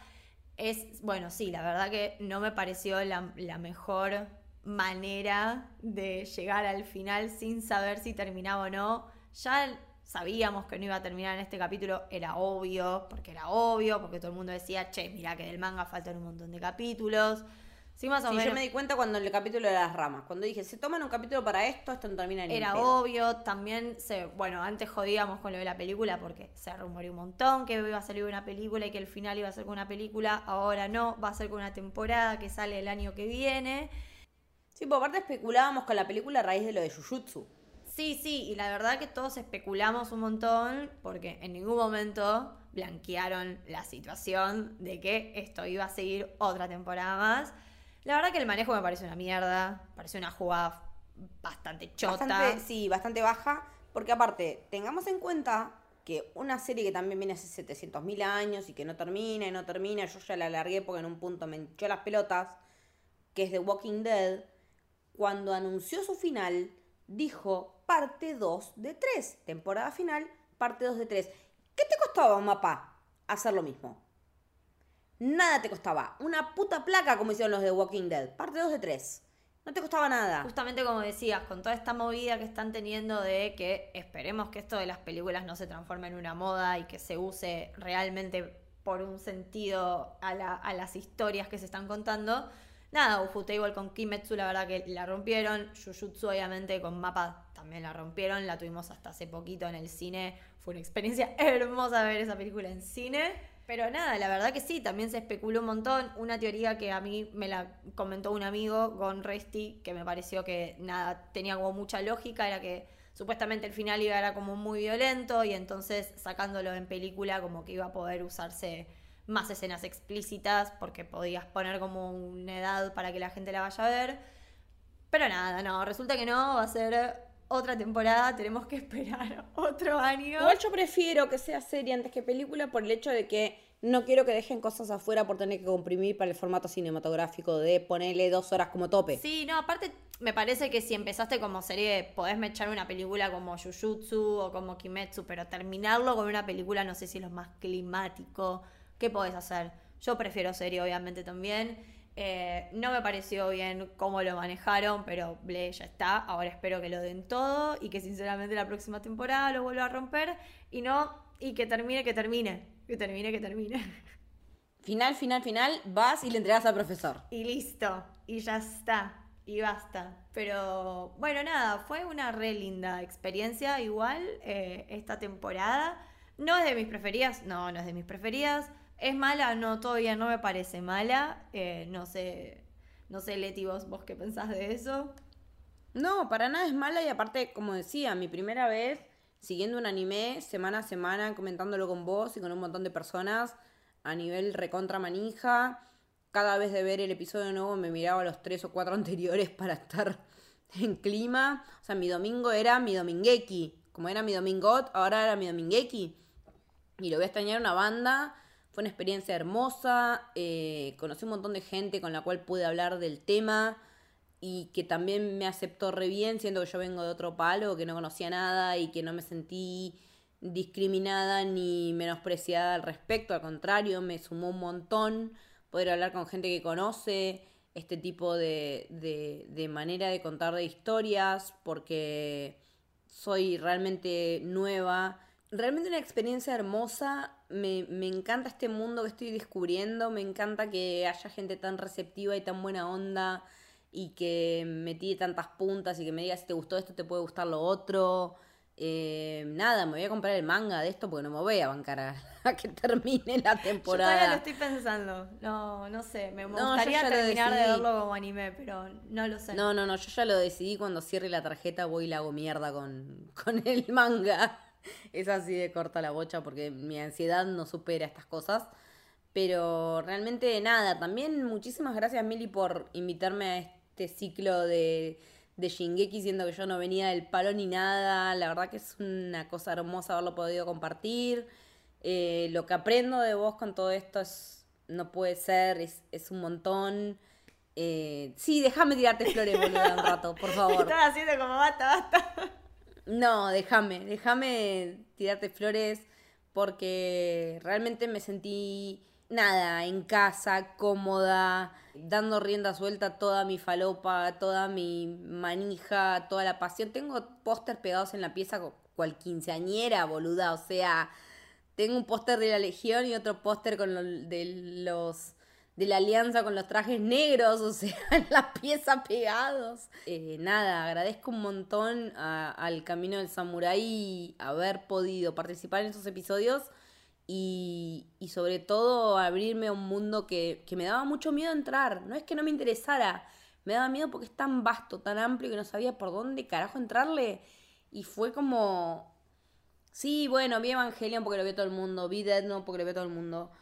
Speaker 2: Es, bueno, sí, la verdad que no me pareció la, la mejor manera de llegar al final sin saber si terminaba o no. Ya sabíamos que no iba a terminar en este capítulo, era obvio, porque era obvio, porque todo el mundo decía, che, mira que del manga faltan un montón de capítulos. Sí, más o
Speaker 3: Sí,
Speaker 2: menos.
Speaker 3: yo me di cuenta cuando el capítulo de las ramas, cuando dije, se toman un capítulo para esto, esto no termina ni en
Speaker 2: Era
Speaker 3: pedo".
Speaker 2: obvio, también se, bueno, antes jodíamos con lo de la película porque se rumoreó un montón que iba a salir una película y que el final iba a ser con una película, ahora no, va a ser con una temporada que sale el año que viene.
Speaker 3: Sí, por aparte especulábamos con la película a raíz de lo de Jujutsu.
Speaker 2: Sí, sí, y la verdad que todos especulamos un montón porque en ningún momento blanquearon la situación de que esto iba a seguir otra temporada más. La verdad que el manejo me parece una mierda, parece una jugada bastante chota.
Speaker 3: Bastante, sí, bastante baja, porque aparte, tengamos en cuenta que una serie que también viene hace 700.000 años y que no termina y no termina, yo ya la alargué porque en un punto me hinchó las pelotas, que es The Walking Dead, cuando anunció su final, dijo parte 2 de 3, temporada final, parte 2 de 3. ¿Qué te costaba, mapa, hacer lo mismo? Nada te costaba. Una puta placa como hicieron los de Walking Dead. Parte 2 de 3. No te costaba nada.
Speaker 2: Justamente como decías, con toda esta movida que están teniendo de que esperemos que esto de las películas no se transforme en una moda y que se use realmente por un sentido a, la- a las historias que se están contando. Nada, Ufotable con Kimetsu la verdad que la rompieron, Jujutsu obviamente con Mapa también la rompieron, la tuvimos hasta hace poquito en el cine, fue una experiencia (laughs) hermosa ver esa película en cine. Pero nada, la verdad que sí, también se especuló un montón. Una teoría que a mí me la comentó un amigo, Gon Resti, que me pareció que nada, tenía como mucha lógica, era que supuestamente el final iba era como muy violento y entonces sacándolo en película como que iba a poder usarse más escenas explícitas porque podías poner como una edad para que la gente la vaya a ver. Pero nada, no, resulta que no, va a ser otra temporada, tenemos que (laughs) esperar otro año.
Speaker 3: Igual yo prefiero que sea serie antes que película por el hecho de que no quiero que dejen cosas afuera por tener que comprimir para el formato cinematográfico de ponerle dos horas como tope.
Speaker 2: Sí, no, aparte me parece que si empezaste como serie, podés echar una película como Jujutsu o como Kimetsu, pero terminarlo con una película no sé si es lo más climático. ¿Qué podés hacer? Yo prefiero serie, obviamente, también. Eh, no me pareció bien cómo lo manejaron, pero ble, ya está. Ahora espero que lo den todo y que sinceramente la próxima temporada lo vuelva a romper y no, y que termine, que termine, que termine, que termine. (laughs)
Speaker 3: Final, final, final, vas y le entregas al profesor.
Speaker 2: Y listo, y ya está, y basta. Pero bueno, nada, fue una re linda experiencia igual eh, esta temporada. No es de mis preferidas, no, no es de mis preferidas. ¿Es mala? No, todavía no me parece mala. Eh, no sé, no sé, Leti, vos, vos qué pensás de eso.
Speaker 3: No, para nada es mala y aparte, como decía, mi primera vez siguiendo un anime semana a semana, comentándolo con vos y con un montón de personas a nivel recontra manija. Cada vez de ver el episodio nuevo me miraba los tres o cuatro (laughs) anteriores para estar en clima. O sea, mi domingo era mi domingeki. Como era mi domingot, ahora era mi domingeki. Y lo voy a extrañar una banda fue una experiencia hermosa, eh, conocí un montón de gente con la cual pude hablar del tema y que también me aceptó re bien, siendo que yo vengo de otro palo, que no conocía nada y que no me sentí discriminada ni menospreciada al respecto, al contrario, me sumó un montón poder hablar con gente que conoce este tipo de, de, de manera de contar de historias, porque soy realmente nueva realmente una experiencia hermosa. Me, me, encanta este mundo que estoy descubriendo. Me encanta que haya gente tan receptiva y tan buena onda. Y que me tire tantas puntas y que me diga si te gustó esto, te puede gustar lo otro. Eh, nada, me voy a comprar el manga de esto porque no me voy a bancar a, (laughs) que termine la temporada. Yo
Speaker 2: todavía lo estoy pensando. No, no sé. Me, gustaría terminar de verlo como anime, pero no lo sé.
Speaker 3: No, no, no. Yo ya lo decidí. Cuando cierre la tarjeta voy y la hago mierda con, (laughs) con el manga. Es así de corta la bocha porque mi ansiedad no supera estas cosas. Pero realmente nada, también muchísimas gracias Mili por invitarme a este ciclo de, de Shingeki, siendo que yo no venía del palo ni nada. La verdad que es una cosa hermosa haberlo podido compartir. Eh, lo que aprendo de vos con todo esto es, no puede ser, es, es un montón. Eh, sí, déjame tirarte flores, boludo, un rato, por (laughs) favor.
Speaker 2: Estás haciendo como basta, basta.
Speaker 3: No, déjame, déjame tirarte flores porque realmente me sentí nada, en casa, cómoda, dando rienda suelta toda mi falopa, toda mi manija, toda la pasión. Tengo póster pegados en la pieza cual quinceañera, boluda, o sea, tengo un póster de la Legión y otro póster con lo, de los de la alianza con los trajes negros, o sea, (laughs) las piezas pegados. Eh, nada, agradezco un montón al Camino del Samurái haber podido participar en esos episodios y, y sobre todo abrirme a un mundo que, que, me daba mucho miedo entrar. No es que no me interesara, me daba miedo porque es tan vasto, tan amplio que no sabía por dónde carajo entrarle. Y fue como... Sí, bueno, vi Evangelion porque lo vio todo el mundo, vi Dead Note porque lo vio todo el mundo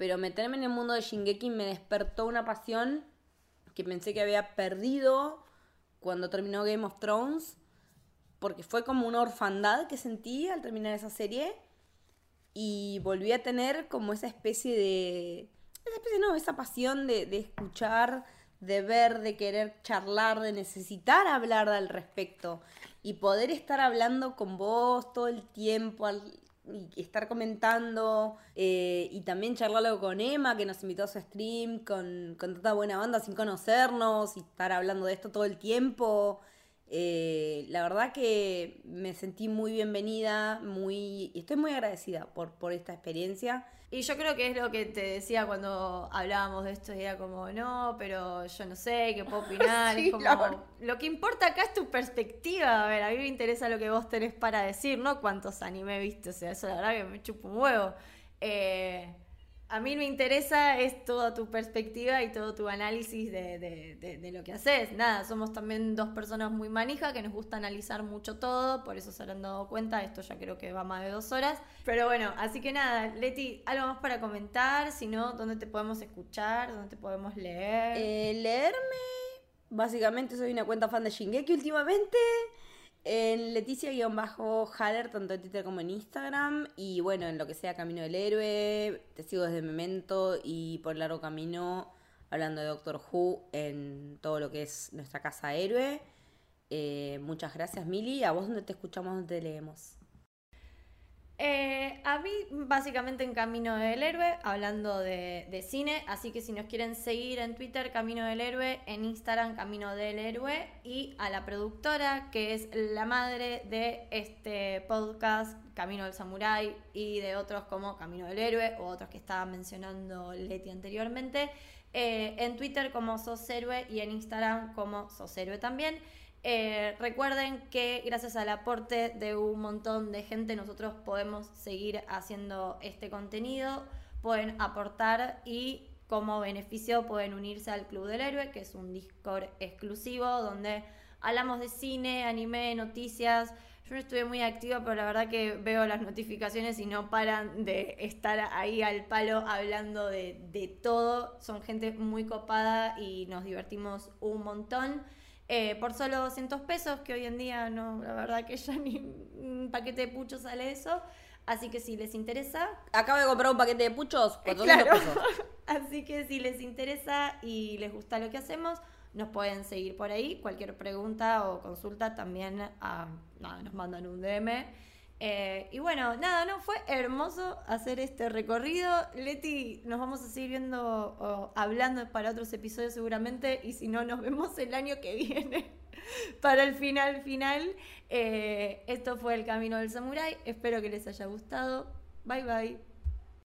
Speaker 3: pero meterme en el mundo de Shingeki me despertó una pasión que pensé que había perdido cuando terminó Game of Thrones, porque fue como una orfandad que sentí al terminar esa serie y volví a tener como esa especie de... Esa especie, no, esa pasión de, de escuchar, de ver, de querer charlar, de necesitar hablar al respecto y poder estar hablando con vos todo el tiempo, al, y estar comentando eh, y también charlarlo con Emma que nos invitó a su stream con, con tanta buena banda sin conocernos y estar hablando de esto todo el tiempo. Eh, la verdad que me sentí muy bienvenida, muy, y estoy muy agradecida por, por esta experiencia.
Speaker 2: Y yo creo que es lo que te decía cuando hablábamos de esto, era como, no, pero yo no sé, qué puedo (laughs) opinar. es como, lo que importa acá es tu perspectiva. A ver, a mí me interesa lo que vos tenés para decir, no cuántos anime viste. O sea, eso la verdad que me chupa un huevo. Eh, a mí me interesa es toda tu perspectiva y todo tu análisis de, lo que haces. Nada, somos también dos personas muy manijas que nos gusta analizar mucho todo, por eso se han dado cuenta, esto ya creo que va más de dos horas. Pero bueno, así que nada, Leti, ¿algo más para comentar? Si no, ¿dónde te podemos escuchar? ¿Dónde te podemos leer?
Speaker 3: Eh, leerme, básicamente soy una cuenta fan de Shingeki últimamente. En Leticia-Haller, tanto en Twitter como en Instagram. Y bueno, en lo que sea Camino del Héroe, te sigo desde Memento y por largo camino hablando de Doctor Who en todo lo que es nuestra casa héroe. Eh, muchas gracias, Mili. ¿A vos dónde te escuchamos, dónde te leemos?
Speaker 2: Eh, a mí, básicamente en Camino del Héroe, hablando de, cine. Así que si nos quieren seguir en Twitter, Camino del Héroe, en Instagram, Camino del Héroe. Y a la productora, que es la madre de este podcast, Camino del Samurái, y de otros como Camino del Héroe, o otros que estaba mencionando Leti anteriormente. eh, en Twitter como Sos Héroe y en Instagram como Sos Héroe también. Eh, recuerden que gracias al aporte de un montón de gente nosotros podemos seguir haciendo este contenido, pueden aportar y como beneficio pueden unirse al Club del Héroe, que es un Discord exclusivo donde hablamos de cine, anime, noticias. Yo no estuve muy activa, pero la verdad que veo las notificaciones y no paran de estar ahí al palo hablando de, de todo. Son gente muy copada y nos divertimos un montón. Eh, por solo 200 pesos, que hoy en día no, la verdad que ya (laughs) ni un paquete de pucho sale eso. Así que si les interesa,
Speaker 3: Acabo de comprar un paquete de puchos,
Speaker 2: eh,
Speaker 3: 400
Speaker 2: claro.
Speaker 3: pesos. (laughs)
Speaker 2: Así que si les interesa y les gusta lo que hacemos, nos pueden seguir por ahí. Cualquier pregunta o consulta también ah, nada, nos mandan un DM. Eh, y bueno, nada, no fue hermoso hacer este recorrido. Leti, nos vamos a seguir viendo o hablando para otros episodios seguramente. Y si no, nos (laughs) vemos el año que viene (laughs) para el final final. Eh, esto fue El Camino del Samurái. Espero que les haya gustado. Bye bye.